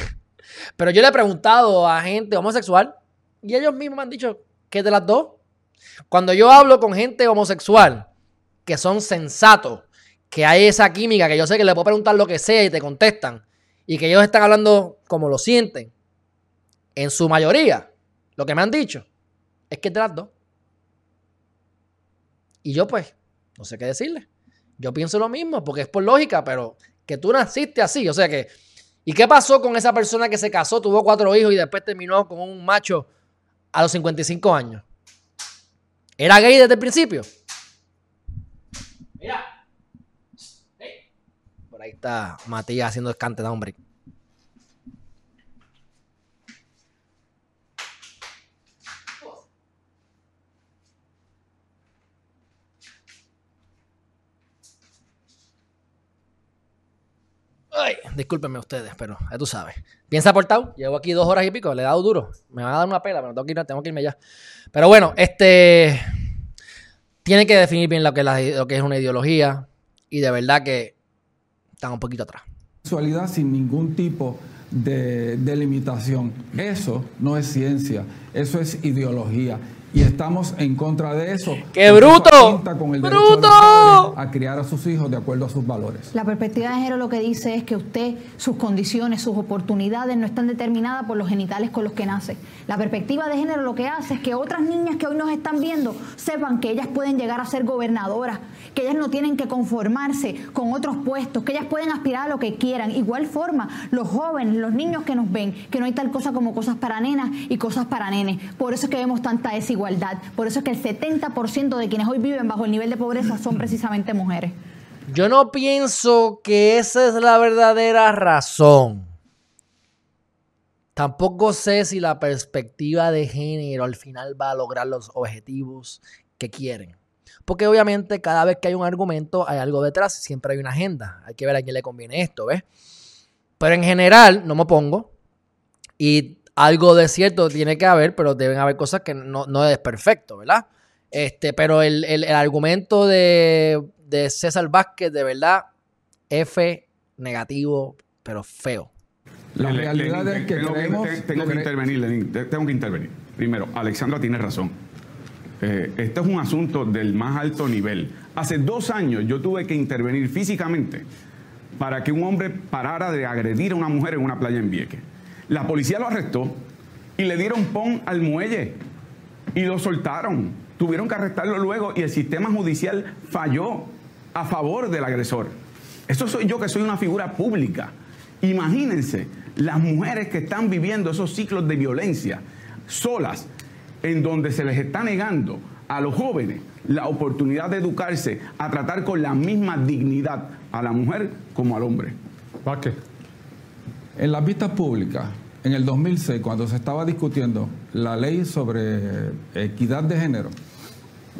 pero yo le he preguntado a gente homosexual y ellos mismos me han dicho que de las dos. Cuando yo hablo con gente homosexual que son sensatos, que hay esa química, que yo sé que le puedo preguntar lo que sea y te contestan, y que ellos están hablando como lo sienten, en su mayoría, lo que me han dicho es que es de las dos. Y yo pues, no sé qué decirle. Yo pienso lo mismo, porque es por lógica, pero que tú naciste así, o sea que... ¿Y qué pasó con esa persona que se casó, tuvo cuatro hijos y después terminó con un macho a los 55 años? ¿Era gay desde el principio? Mira. Hey. Por ahí está Matías haciendo escante, hombre. Ay, discúlpenme ustedes, pero ya tú sabes. Piensa aportado, llevo aquí dos horas y pico, le he dado duro. Me va a dar una pela, pero tengo que, ir, tengo que irme ya. Pero bueno, este. Tiene que definir bien lo que, es una ideología y de verdad que están un poquito atrás. sexualidad sin ningún tipo de, de limitación. Eso no es ciencia, eso es ideología. Y estamos en contra de eso. ¡Qué bruto! Con el ¡Bruto! a criar a sus hijos de acuerdo a sus valores. La perspectiva de género lo que dice es que usted, sus condiciones, sus oportunidades no están determinadas por los genitales con los que nace. La perspectiva de género lo que hace es que otras niñas que hoy nos están viendo sepan que ellas pueden llegar a ser gobernadoras, que ellas no tienen que conformarse con otros puestos, que ellas pueden aspirar a lo que quieran. Igual forma, los jóvenes, los niños que nos ven, que no hay tal cosa como cosas para nenas y cosas para nenes. Por eso es que vemos tanta desigualdad por eso es que el 70% de quienes hoy viven bajo el nivel de pobreza son precisamente mujeres. Yo no pienso que esa es la verdadera razón. Tampoco sé si la perspectiva de género al final va a lograr los objetivos que quieren. Porque obviamente cada vez que hay un argumento hay algo detrás, siempre hay una agenda. Hay que ver a quién le conviene esto, ¿ves? Pero en general no me pongo. Y algo de cierto tiene que haber, pero deben haber cosas que no, es perfecto, ¿verdad? Este, pero el, argumento de, César Vázquez, de verdad, F negativo, pero feo. La realidad es que tengo, tengo que intervenir, Lenín, tengo que intervenir. Primero, Alexandra tiene razón. Eh, este es un asunto del más alto nivel. Hace dos años yo tuve que intervenir físicamente para que un hombre parara de agredir a una mujer en una playa en Vieques. La policía lo arrestó y le dieron pon al muelle y lo soltaron. Tuvieron que arrestarlo luego y el sistema judicial falló a favor del agresor. Eso soy yo que soy una figura pública. Imagínense las mujeres que están viviendo esos ciclos de violencia solas, en donde se les está negando a los jóvenes la oportunidad de educarse, a tratar con la misma dignidad a la mujer como al hombre. ¿Para qué? En las vistas públicas, en el 2006, cuando se estaba discutiendo la ley sobre equidad de género,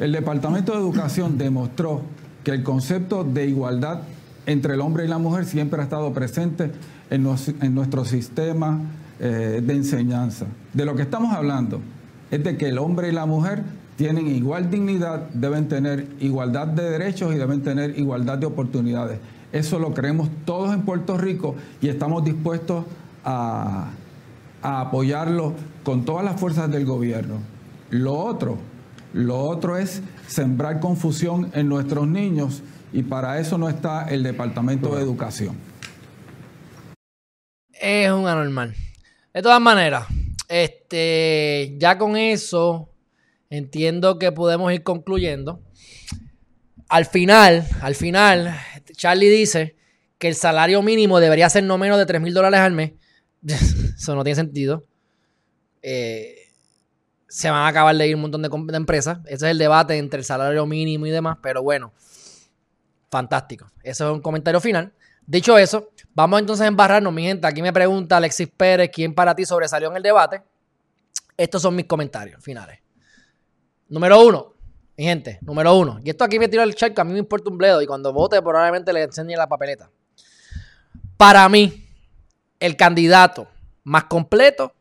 el Departamento de Educación demostró que el concepto de igualdad entre el hombre y la mujer siempre ha estado presente en, nuestro sistema eh, de enseñanza. De lo que estamos hablando es de que el hombre y la mujer tienen igual dignidad, deben tener igualdad de derechos y deben tener igualdad de oportunidades. Eso lo creemos todos en Puerto Rico y estamos dispuestos a, apoyarlo con todas las fuerzas del gobierno. Lo otro, lo otro es sembrar confusión en nuestros niños y para eso no está el Departamento de Educación. Es un anormal. De todas maneras, este, ya con eso entiendo que podemos ir concluyendo. Al final, al final, Charlie dice que el salario mínimo debería ser no menos de 3 mil dólares al mes. Eso no tiene sentido. Eh, se van a acabar de ir un montón de, de, empresas. Ese es el debate entre el salario mínimo y demás. Pero bueno, fantástico. Eso es un comentario final. Dicho eso, vamos entonces a embarrarnos, mi gente. Aquí me pregunta Alexis Pérez, ¿quién para ti sobresalió en el debate? Estos son mis comentarios finales. Número uno, mi gente, número uno. Y esto aquí me tiro el check, a mí me importa un bledo. Y cuando vote, probablemente le enseñe la papeleta. Para mí, el candidato más completo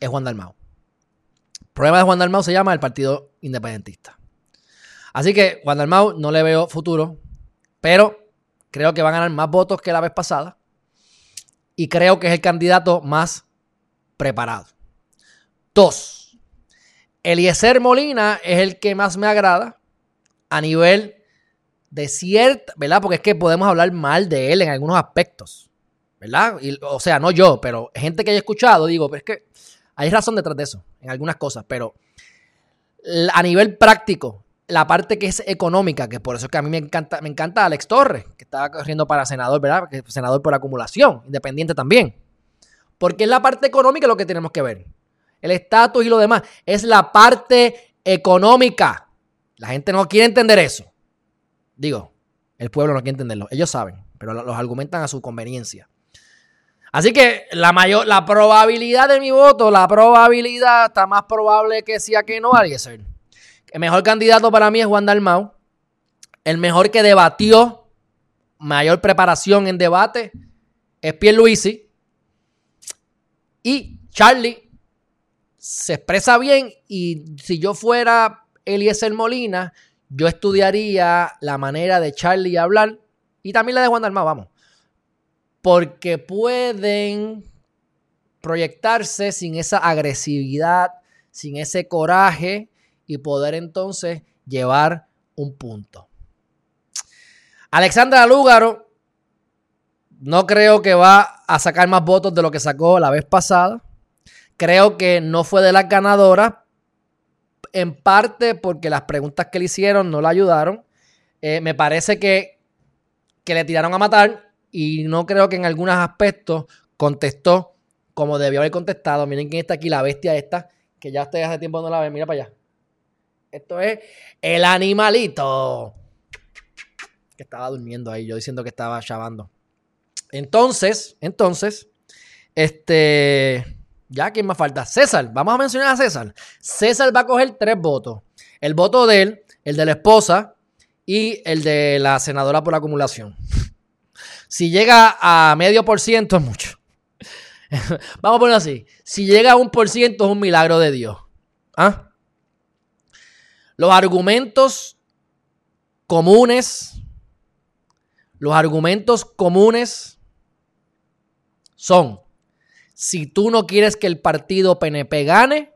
es Juan Dalmau. El problema de Juan Dalmau se llama el Partido Independentista. Así que Juan Dalmau no le veo futuro, pero creo que va a ganar más votos que la vez pasada. Y creo que es el candidato más preparado. Dos Eliezer Molina es el que más me agrada a nivel de cierta, ¿verdad? Porque es que podemos hablar mal de él en algunos aspectos, ¿verdad? o sea, no yo, pero gente que haya escuchado, digo, pero es que hay razón detrás de eso, en algunas cosas, pero a nivel práctico, la parte que es económica, que por eso es que a mí me encanta, me encanta Alex Torres, que está corriendo para senador, ¿verdad? Senador por acumulación, independiente también. Porque es la parte económica lo que tenemos que ver el estatus y lo demás. Es la parte económica. La gente no quiere entender eso. Digo, el pueblo no quiere entenderlo. Ellos saben, pero los argumentan a su conveniencia. Así que la mayor, la probabilidad de mi voto, la probabilidad está más probable que sea que no, ser. El mejor candidato para mí es Juan Dalmau. El mejor que debatió, mayor preparación en debate, es Pierre Luisi. Y Charlie se expresa bien y si yo fuera Eliezer Molina, yo estudiaría la manera de Charlie hablar y también la de Juan Dalmau, vamos. Porque pueden proyectarse sin esa agresividad, sin ese coraje y poder entonces llevar un punto. Alexandra Lúgaro no creo que va a sacar más votos de lo que sacó la vez pasada. Creo que no fue de las ganadoras, en parte porque las preguntas que le hicieron no la ayudaron. Eh, me parece que, que le tiraron a matar y no creo que en algunos aspectos contestó como debió haber contestado. Miren quién está aquí, la bestia esta, que ya ustedes hace tiempo no la ven. Mira para allá. Esto es el animalito. Que estaba durmiendo ahí, yo diciendo que estaba chavando. Entonces, entonces, este, ya, ¿quién más falta? César, vamos a mencionar a César. César va a coger tres votos. El voto de él, el de la esposa y el de la senadora por acumulación. Si llega a medio por ciento es mucho. Vamos a ponerlo así. Si llega a un por ciento es un milagro de Dios. ¿Ah? Los argumentos comunes, los argumentos comunes son, si tú no quieres que el partido PNP gane,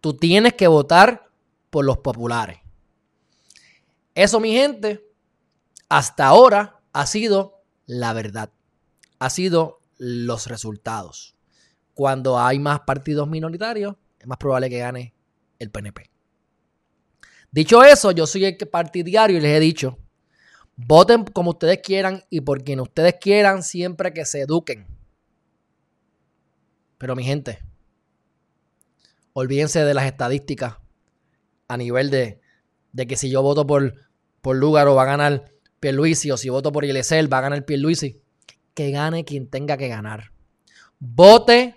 tú tienes que votar por los populares. Eso, mi gente, hasta ahora ha sido la verdad. Ha sido los resultados. Cuando hay más partidos minoritarios, es más probable que gane el PNP. Dicho eso, yo soy el partidario y les he dicho, Voten como ustedes quieran y por quien ustedes quieran siempre que se eduquen. Pero mi gente, olvídense de las estadísticas a nivel de, de que si yo voto por, por Lugaro va a ganar Pierluisi o si voto por Ilesel va a ganar Pierluisi. Que gane quien tenga que ganar. Vote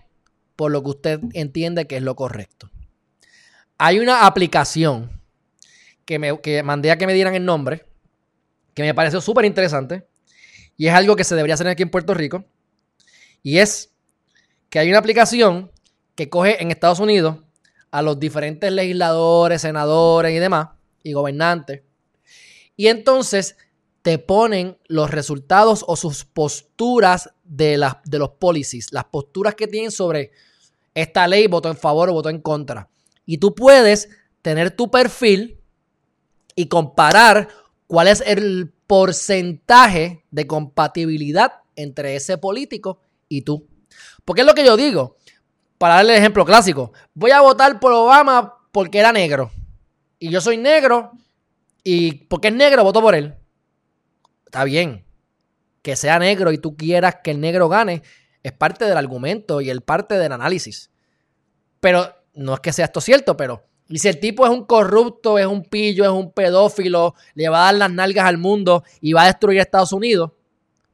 por lo que usted entiende que es lo correcto. Hay una aplicación que, me, que mandé a que me dieran el nombre que me pareció súper interesante y es algo que se debería hacer aquí en Puerto Rico. Y es que hay una aplicación que coge en Estados Unidos a los diferentes legisladores, senadores y demás, y gobernantes. Y entonces te ponen los resultados o sus posturas de, de los policies, las posturas que tienen sobre esta ley, voto en favor o voto en contra. Y tú puedes tener tu perfil y comparar cuál es el porcentaje de compatibilidad entre ese político y tú. Porque es lo que yo digo. Para darle el ejemplo clásico, voy a votar por Obama porque era negro. Y yo soy negro y porque es negro voto por él. Está bien. Que sea negro y tú quieras que el negro gane es parte del argumento y el parte del análisis. Pero no es que sea esto cierto, pero y si el tipo es un corrupto, es un pillo, es un pedófilo, le va a dar las nalgas al mundo y va a destruir Estados Unidos,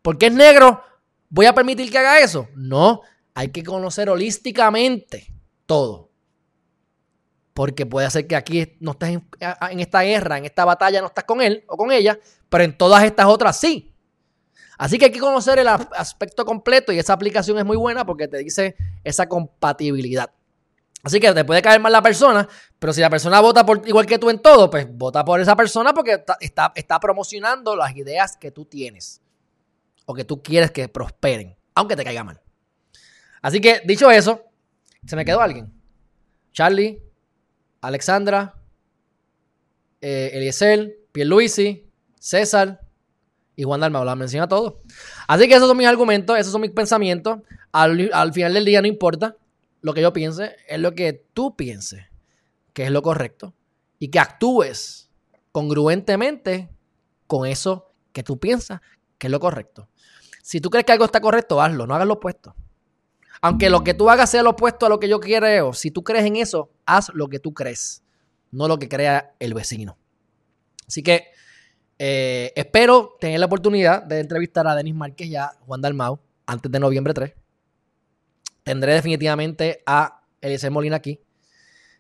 porque es negro, ¿voy a permitir que haga eso? No, hay que conocer holísticamente todo. Porque puede ser que aquí no estés en, esta guerra, en esta batalla no estás con él o con ella, pero en todas estas otras sí. Así que hay que conocer el aspecto completo y esa aplicación es muy buena porque te dice esa compatibilidad. Así que te puede caer mal la persona, pero si la persona vota por igual que tú en todo, pues vota por esa persona porque está, está, promocionando las ideas que tú tienes o que tú quieres que prosperen, aunque te caiga mal. Así que, dicho eso, ¿se me quedó alguien? Charlie, Alexandra, eh, Eliezer, Pierluisi, César y Juan Dalmau. La menciona a todos. Así que esos son mis argumentos, esos son mis pensamientos. Al, al final del día no importa lo que yo piense, es lo que tú pienses que es lo correcto y que actúes congruentemente con eso que tú piensas que es lo correcto. Si tú crees que algo está correcto, hazlo, no hagas lo opuesto. Aunque lo que tú hagas sea lo opuesto a lo que yo quiero, si tú crees en eso, haz lo que tú crees, no lo que crea el vecino. Así que eh, espero tener la oportunidad de entrevistar a Denis Márquez y a Juan Dalmau antes de noviembre 3 tendré definitivamente a Eliezer Molina aquí,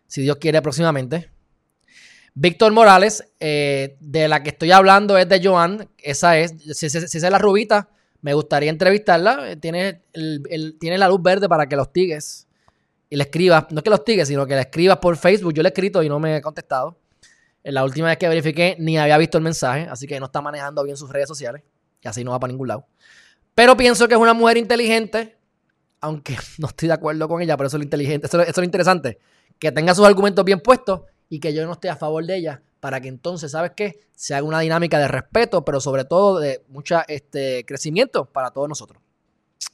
si Dios quiere próximamente. Víctor Morales, eh, de la que estoy hablando es de Joan, esa es, si, es la rubita, me gustaría entrevistarla, tiene, tiene la luz verde para que los tigues y le escribas, no es que los tigues, sino que le escribas por Facebook, yo le he escrito y no me he contestado. La última vez que verifiqué ni había visto el mensaje, así que no está manejando bien sus redes sociales. Y así no va para ningún lado. Pero pienso que es una mujer inteligente, aunque no estoy de acuerdo con ella, pero eso es lo inteligente, eso, es lo interesante, que tenga sus argumentos bien puestos y que yo no esté a favor de ella para que entonces, ¿sabes qué? Se haga una dinámica de respeto, pero sobre todo de mucho este, crecimiento para todos nosotros.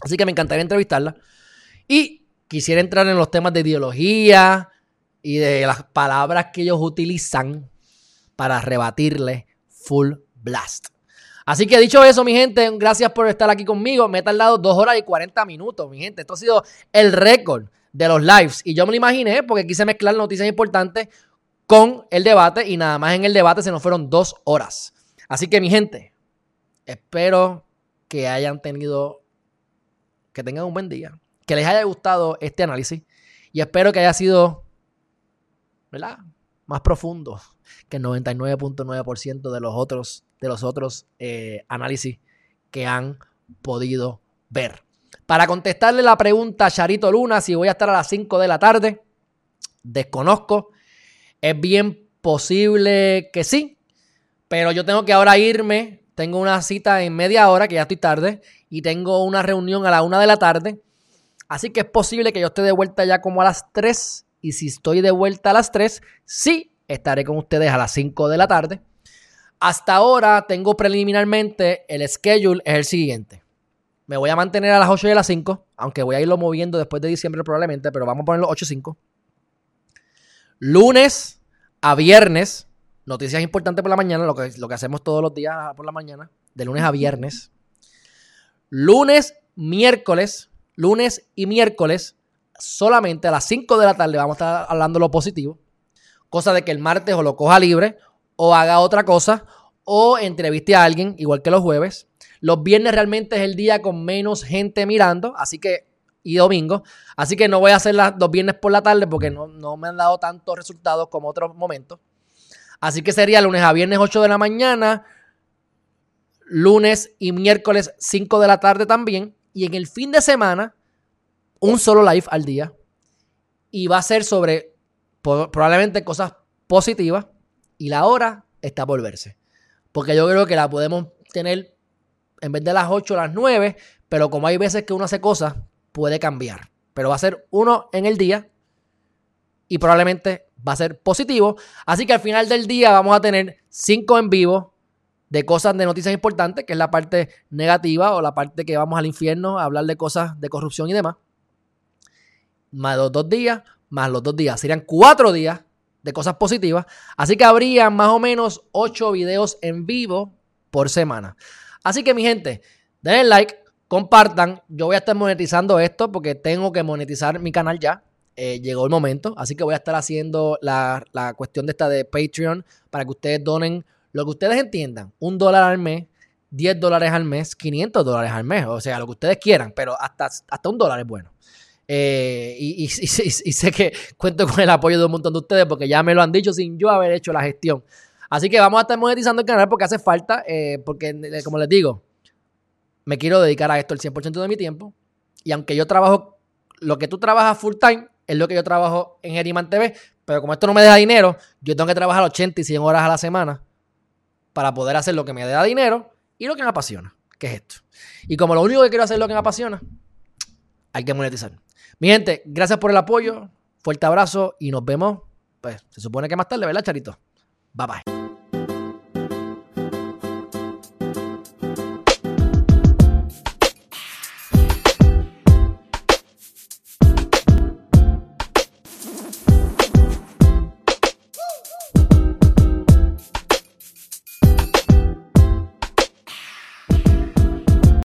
Así que me encantaría entrevistarla. Y quisiera entrar en los temas de ideología y de las palabras que ellos utilizan para rebatirle full blast. Así que dicho eso, mi gente, gracias por estar aquí conmigo. Me he tardado dos horas y 40 minutos, mi gente. Esto ha sido el récord de los lives. Y yo me lo imaginé porque quise mezclar noticias importantes con el debate y nada más en el debate se nos fueron dos horas. Así que mi gente, espero que hayan tenido, que tengan un buen día, que les haya gustado este análisis y espero que haya sido, ¿verdad? Más profundo que el 99.9% de los otros, de los otros eh, análisis que han podido ver. Para contestarle la pregunta a Charito Luna, si voy a estar a las 5 de la tarde, desconozco. Es bien posible que sí, pero yo tengo que ahora irme. Tengo una cita en media hora, que ya estoy tarde, y tengo una reunión a la 1 de la tarde. Así que es posible que yo esté de vuelta ya como a las 3. Y si estoy de vuelta a las 3, sí estaré con ustedes a las 5 de la tarde. Hasta ahora tengo preliminarmente el schedule es el siguiente. Me voy a mantener a las 8 y a las 5, aunque voy a irlo moviendo después de diciembre probablemente, pero vamos a ponerlo 8 y 5. Lunes a viernes, noticias importantes por la mañana, lo que, lo que hacemos todos los días por la mañana, de lunes a viernes. Lunes, miércoles, lunes y miércoles, solamente a las 5 de la tarde vamos a estar hablando lo positivo. Cosa de que el martes o lo coja libre o haga otra cosa o entreviste a alguien, igual que los jueves. Los viernes realmente es el día con menos gente mirando, así que, y domingo. Así que no voy a hacer los viernes por la tarde porque no, no me han dado tantos resultados como otros momentos. Así que sería lunes a viernes 8 de la mañana, lunes y miércoles 5 de la tarde también. Y en el fin de semana, un solo live al día. Y va a ser sobre probablemente cosas positivas. Y la hora está por verse. Porque yo creo que la podemos tener en vez de las 8, las 9, pero como hay veces que uno hace cosas, puede cambiar. Pero va a ser uno en el día y probablemente va a ser positivo. Así que al final del día vamos a tener 5 en vivo de cosas de noticias importantes, que es la parte negativa o la parte que vamos al infierno a hablar de cosas de corrupción y demás. Más los dos días, más los dos días. Serían cuatro días de cosas positivas. Así que habría más o menos 8 videos en vivo por semana. Así que mi gente, denle like, compartan. Yo voy a estar monetizando esto porque tengo que monetizar mi canal ya. Eh, llegó el momento. Así que voy a estar haciendo la, cuestión de esta de Patreon para que ustedes donen lo que ustedes entiendan. Un dólar al mes, 10 dólares al mes, 500 dólares al mes. O sea, lo que ustedes quieran, pero hasta, hasta un dólar es bueno. Eh, y, sé que cuento con el apoyo de un montón de ustedes porque ya me lo han dicho sin yo haber hecho la gestión. Así que vamos a estar monetizando el canal porque hace falta, eh, porque como les digo, me quiero dedicar a esto el 100% de mi tiempo. Y aunque yo trabajo, lo que tú trabajas full time es lo que yo trabajo en Geriman TV, pero como esto no me deja dinero, yo tengo que trabajar 80 y 100 horas a la semana para poder hacer lo que me da dinero y lo que me apasiona, que es esto. Y como lo único que quiero hacer es lo que me apasiona, hay que monetizar. Mi gente, gracias por el apoyo, fuerte abrazo y nos vemos, pues se supone que más tarde, ¿verdad, Charito? Bye bye.